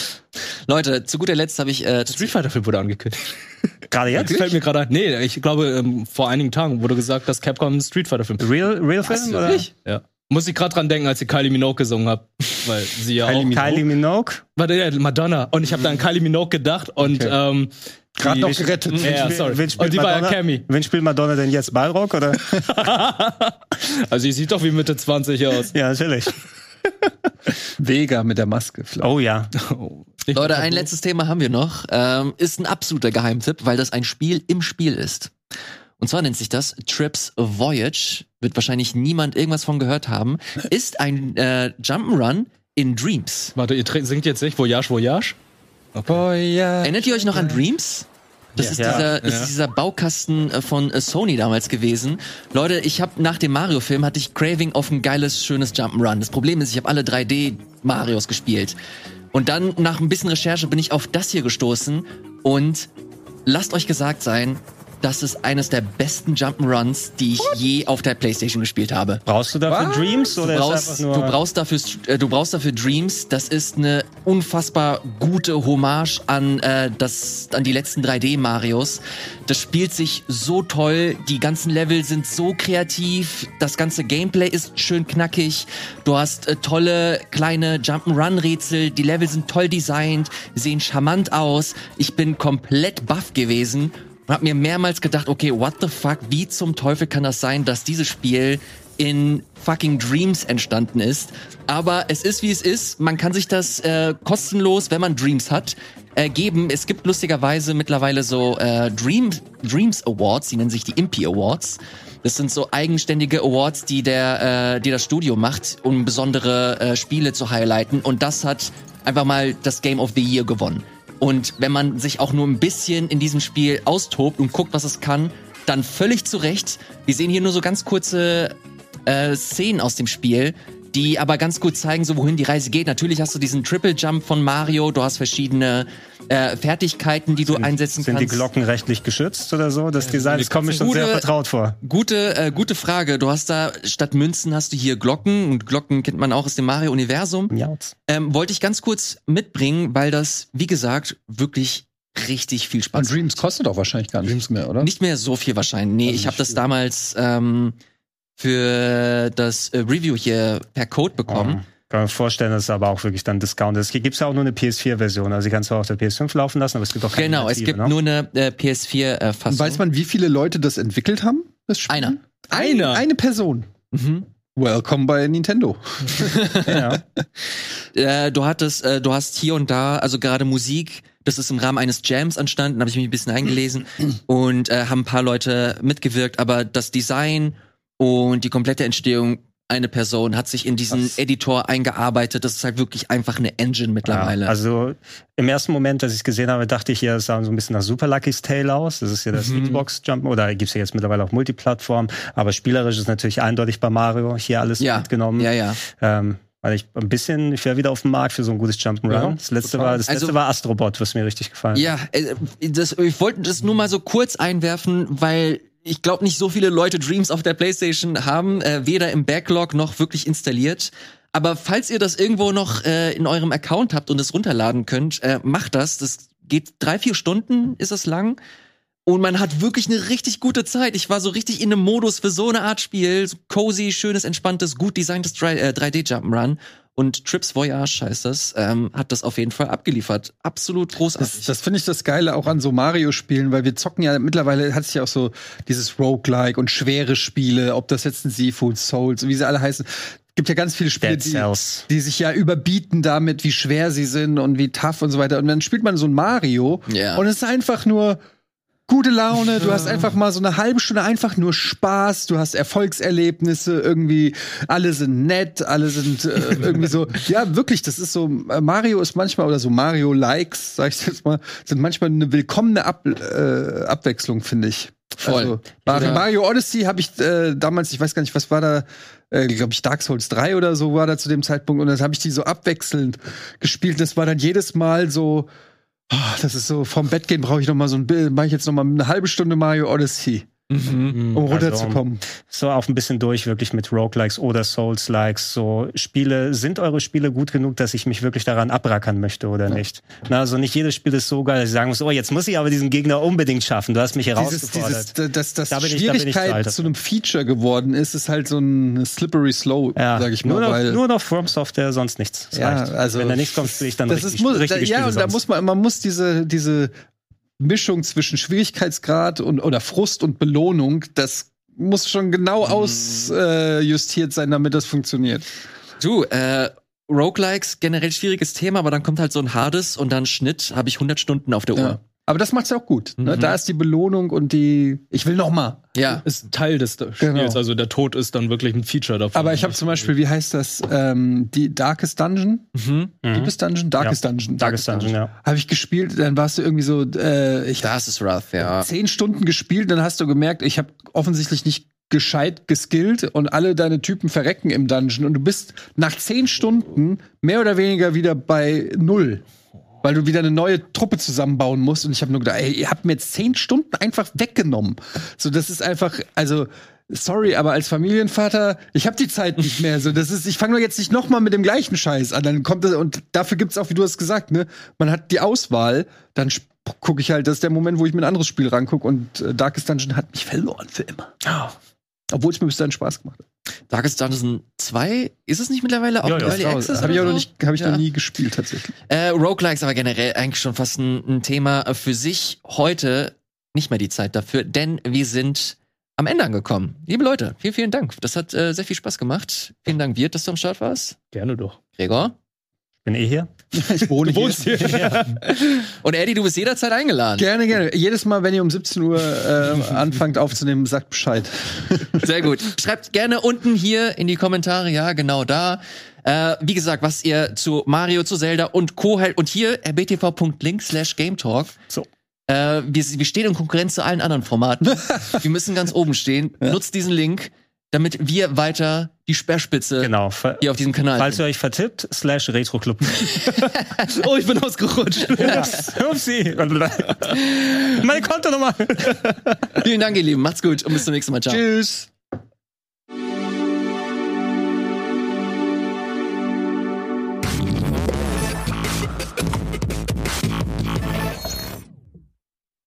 Leute, zu guter Letzt habe ich äh, Street Fighter Film wurde angekündigt. gerade Das jetzt. fällt mir gerade ein. Nee, ich glaube, ähm, vor einigen Tagen wurde gesagt, dass Capcom Street Fighter Film. Real, real Film? Oder? Ja. Muss ich gerade dran denken, als ich Kylie Minogue gesungen habe, weil sie ja Kylie, auch Kylie Minogue? Warte, ja, Madonna und ich habe da an Kylie Minogue gedacht und Okay. ähm, Gerade noch gerettet. Ja, Wen- sorry. Wen spielt, Und die war ja Madonna, Cammy. wen spielt Madonna denn jetzt? Ballrock oder? Also sie sieht doch wie Mitte 20 aus. ja, natürlich. Vega mit der Maske. vielleicht. Oh ja. Leute, ein letztes Thema haben wir noch. Ähm, ist ein absoluter Geheimtipp, weil das ein Spiel im Spiel ist. Und zwar nennt sich das Trips Voyage. Wird wahrscheinlich niemand irgendwas von gehört haben. Ist ein äh, Jump'n'Run in Dreams. Warte, ihr singt jetzt nicht Voyage, Voyage? Boy, ja. Erinnert ihr euch noch an Dreams? Das, Ja. ist, Ja. dieser, das Ja. ist dieser Baukasten äh, von äh, Sony damals gewesen. Leute, ich habe nach dem Mario-Film hatte ich Craving auf ein geiles, schönes Jump'n'Run. Das Problem ist, ich habe alle 3D-Marios gespielt. Und dann, nach ein bisschen Recherche, bin ich auf das hier gestoßen. Und lasst euch gesagt sein, das ist eines der besten Jump'n'Runs, die ich je auf der Playstation gespielt habe. Brauchst du dafür Was? Dreams Du oder ist brauchst, du, brauchst dafür, äh, du brauchst dafür Dreams. Das ist eine unfassbar gute Hommage an, äh, das, an die letzten 3D-Marios. Das spielt sich so toll. Die ganzen Level sind so kreativ. Das ganze Gameplay ist schön knackig. Du hast äh, tolle kleine Jump'n'Run-Rätsel. Die Level sind toll designt, sehen charmant aus. Ich bin komplett baff gewesen und hab mir mehrmals gedacht, okay, what the fuck, wie zum Teufel kann das sein, dass dieses Spiel in fucking Dreams entstanden ist. Aber es ist wie es ist. Man kann sich das äh, kostenlos, wenn man Dreams hat, äh, geben. Es gibt lustigerweise mittlerweile so äh, Dream, Dreams Awards, die nennen sich die Impi Awards. Das sind so eigenständige Awards, die der, äh, die das Studio macht, um besondere äh, Spiele zu highlighten. Und das hat einfach mal das Game of the Year gewonnen. Und wenn man sich auch nur ein bisschen in diesem Spiel austobt und guckt, was es kann, dann völlig zu Recht. Wir sehen hier nur so ganz kurze äh, Szenen aus dem Spiel, die aber ganz gut zeigen, so wohin die Reise geht. Natürlich hast du diesen Triple Jump von Mario, du hast verschiedene äh, Fertigkeiten, die du einsetzen Sind die kannst. Glocken rechtlich geschützt oder so? Das Design, das kommt mir schon Gute- sehr vertraut vor. Gute, äh, gute Frage. Du hast da statt Münzen hast du hier Glocken und Glocken kennt man auch aus dem Mario-Universum. Ähm, wollte ich ganz kurz mitbringen, weil das, wie gesagt, wirklich richtig viel Spaß Und Dreams kostet auch wahrscheinlich gar nichts mehr, oder? Nicht mehr so viel wahrscheinlich. Nee, Also ich habe das damals ähm, für das äh, Review hier per Code bekommen. Oh. Kann mir vorstellen, dass es aber auch wirklich dann Discount ist. Hier gibt's ja auch nur eine PS4-Version. Also die kannst du auch auf der PS5 laufen lassen, aber es gibt auch keine Genau, es gibt ne? nur eine äh, Und PS4-Fassung. weiß man, wie viele Leute das entwickelt haben? Das Spiel? Einer. Einer? Eine Person. mhm. Welcome bei Nintendo. Ja. äh, du hattest, äh, du hast hier und da, also gerade Musik, das ist im Rahmen eines Jams entstanden, habe ich mich ein bisschen eingelesen und äh, haben ein paar Leute mitgewirkt, aber das Design und die komplette Entstehung eine Person hat sich in diesen Das- Editor eingearbeitet. Das ist halt wirklich einfach eine Engine mittlerweile. Ja, also im ersten Moment, als ich es gesehen habe, dachte ich hier, es sah so ein bisschen nach Super Lucky's Tale aus. Das ist ja das Mhm. Xbox Jump oder gibt's ja jetzt mittlerweile auch Multiplattform. Aber spielerisch ist natürlich eindeutig bei Mario hier alles ja, mitgenommen. ja, ja. Ähm, weil ich ein bisschen, ich wäre wieder auf dem Markt für so ein gutes Jump'n'Run. Ja, das letzte total. war, das letzte Also- war Astrobot, was mir richtig gefallen. Ja, äh, das, ich wollte das nur mal so kurz einwerfen, weil ich glaube nicht so viele Leute Dreams auf der PlayStation haben, äh, weder im Backlog noch wirklich installiert. Aber falls ihr das irgendwo noch äh, in eurem Account habt und es runterladen könnt, äh, macht das. Das geht drei, vier Stunden, ist es lang. Und man hat wirklich eine richtig gute Zeit. Ich war so richtig in einem Modus für so eine Art Spiel. So cozy, schönes, entspanntes, gut designtes 3- äh, 3D-Jump'n'Run. Und Trips Voyage heißt das, ähm, hat das auf jeden Fall abgeliefert. Absolut großartig. Das, das finde ich das Geile auch an so Mario-Spielen, weil wir zocken ja mittlerweile hat es ja auch so dieses Roguelike und schwere Spiele, ob das jetzt ein Seafood Souls, wie sie alle heißen. Gibt ja ganz viele Spiele, die, die sich ja überbieten damit, wie schwer sie sind und wie tough und so weiter. Und dann spielt man so ein Mario Ja. und es ist einfach nur gute Laune, du hast einfach mal so eine halbe Stunde einfach nur Spaß, du hast Erfolgserlebnisse, irgendwie alle sind nett, alle sind äh, irgendwie so, ja wirklich, das ist so, äh, Mario ist manchmal, oder so Mario-Likes, sag ich jetzt mal, sind manchmal eine willkommene Ab äh, Abwechslung, finde ich. Voll. Also, Mario, Odyssey habe ich äh, damals, ich weiß gar nicht, was war da, äh, glaube ich, Dark Souls 3 oder so war da zu dem Zeitpunkt und dann habe ich die so abwechselnd gespielt. Das war dann jedes Mal so, ah, das ist so, vom Bett gehen brauche ich noch mal so ein Bild, mache ich jetzt noch mal eine halbe Stunde Mario Odyssey. Um runterzukommen. so auch ein bisschen durch, wirklich mit Roguelikes oder Souls-Likes. So Spiele, sind eure Spiele gut genug, dass ich mich wirklich daran abrackern möchte oder nicht? Na, also nicht jedes Spiel ist so geil, dass ich sagen muss, oh, jetzt muss ich aber diesen Gegner unbedingt schaffen. Du hast mich herausgefordert. dieses, dass das Da bin ich- da bin ich zu Schwierigkeit alt zu einem Feature geworden ist, ist halt so ein slippery slope, ja, sag ich mal. nur, noch, weil, nur noch From Software, sonst nichts. Das ja, reicht. also Wenn da nichts kommt, spiele ich dann das richtig, ist, muss, richtige da, ja, und da muss man, man muss diese, diese Mischung zwischen Schwierigkeitsgrad und oder Frust und Belohnung, das muss schon genau ausjustiert äh, sein, damit das funktioniert. Du, äh, Roguelikes, generell schwieriges Thema, aber dann kommt halt so ein Hades und dann Schnitt, habe ich 100 Stunden auf der Uhr. Ja. Aber das macht's ja auch gut. Ne? Mhm. Da ist die Belohnung und die. Ich will noch mal. Ja. Ist Teil des Spiels. Genau. Also der Tod ist dann wirklich ein Feature davon. Aber ich habe zum Beispiel, wie heißt das, ähm, die Darkest Dungeon? Mhm. Mhm. Deepest Dungeon? Darkest Dungeon. Darkest Dungeon, ja. Habe ich gespielt, dann warst du irgendwie so, äh, ich Das ist rough, ja. zehn Stunden gespielt, dann hast du gemerkt, ich habe offensichtlich nicht gescheit geskillt und alle deine Typen verrecken im Dungeon und du bist nach zehn Stunden mehr oder weniger wieder bei null. Weil du wieder eine neue Truppe zusammenbauen musst. Und ich habe nur gedacht, ey, ihr habt mir jetzt zehn Stunden einfach weggenommen. So, das ist einfach, also, sorry, aber als Familienvater, ich habe die Zeit nicht mehr. So, das ist, ich fange doch jetzt nicht noch mal mit dem gleichen Scheiß an. Dann kommt das, und dafür gibt's auch, wie du hast gesagt, ne, man hat die Auswahl, dann gucke ich halt, das ist der Moment, wo ich mir ein anderes Spiel rangucke und äh, Darkest Dungeon hat mich verloren für immer. Obwohl es mir bis dahin Spaß gemacht hat. Darkest Dungeon 2, ist es nicht mittlerweile auch Ja, ja, Early Access? Habe ich auch noch nicht, habe ich Ja. noch nie gespielt tatsächlich. Äh, Roguelikes aber generell eigentlich schon fast ein, ein Thema für sich. Heute nicht mehr die Zeit dafür, denn wir sind am Ende angekommen. Liebe Leute, vielen, vielen Dank. Das hat äh, sehr viel Spaß gemacht. Vielen Dank, Wirt, dass du am Start warst. Gerne doch. Gregor. Bin eh hier. Ich wohne Du wohnst hier. Und Eddie, du bist jederzeit eingeladen. Gerne, gerne. Jedes Mal, wenn ihr um 17 Uhr äh, anfangt aufzunehmen, sagt Bescheid. Sehr gut. Schreibt gerne unten hier in die Kommentare, ja, genau da. Äh, wie gesagt, was ihr zu Mario, zu Zelda und Co. hält. Und hier rbtv.link slash Game Talk. So. Äh, wir, wir stehen in Konkurrenz zu allen anderen Formaten. wir müssen ganz oben stehen. Nutzt diesen Link, damit wir weiter die Speerspitze Genau. Hier auf diesem Kanal Falls sind. ihr euch vertippt, slash Retroclub. Oh, ich bin ausgerutscht. Upsi. Meine Kontonummer. Vielen Dank, ihr Lieben. Macht's gut und bis zum nächsten Mal. Ciao. Tschüss.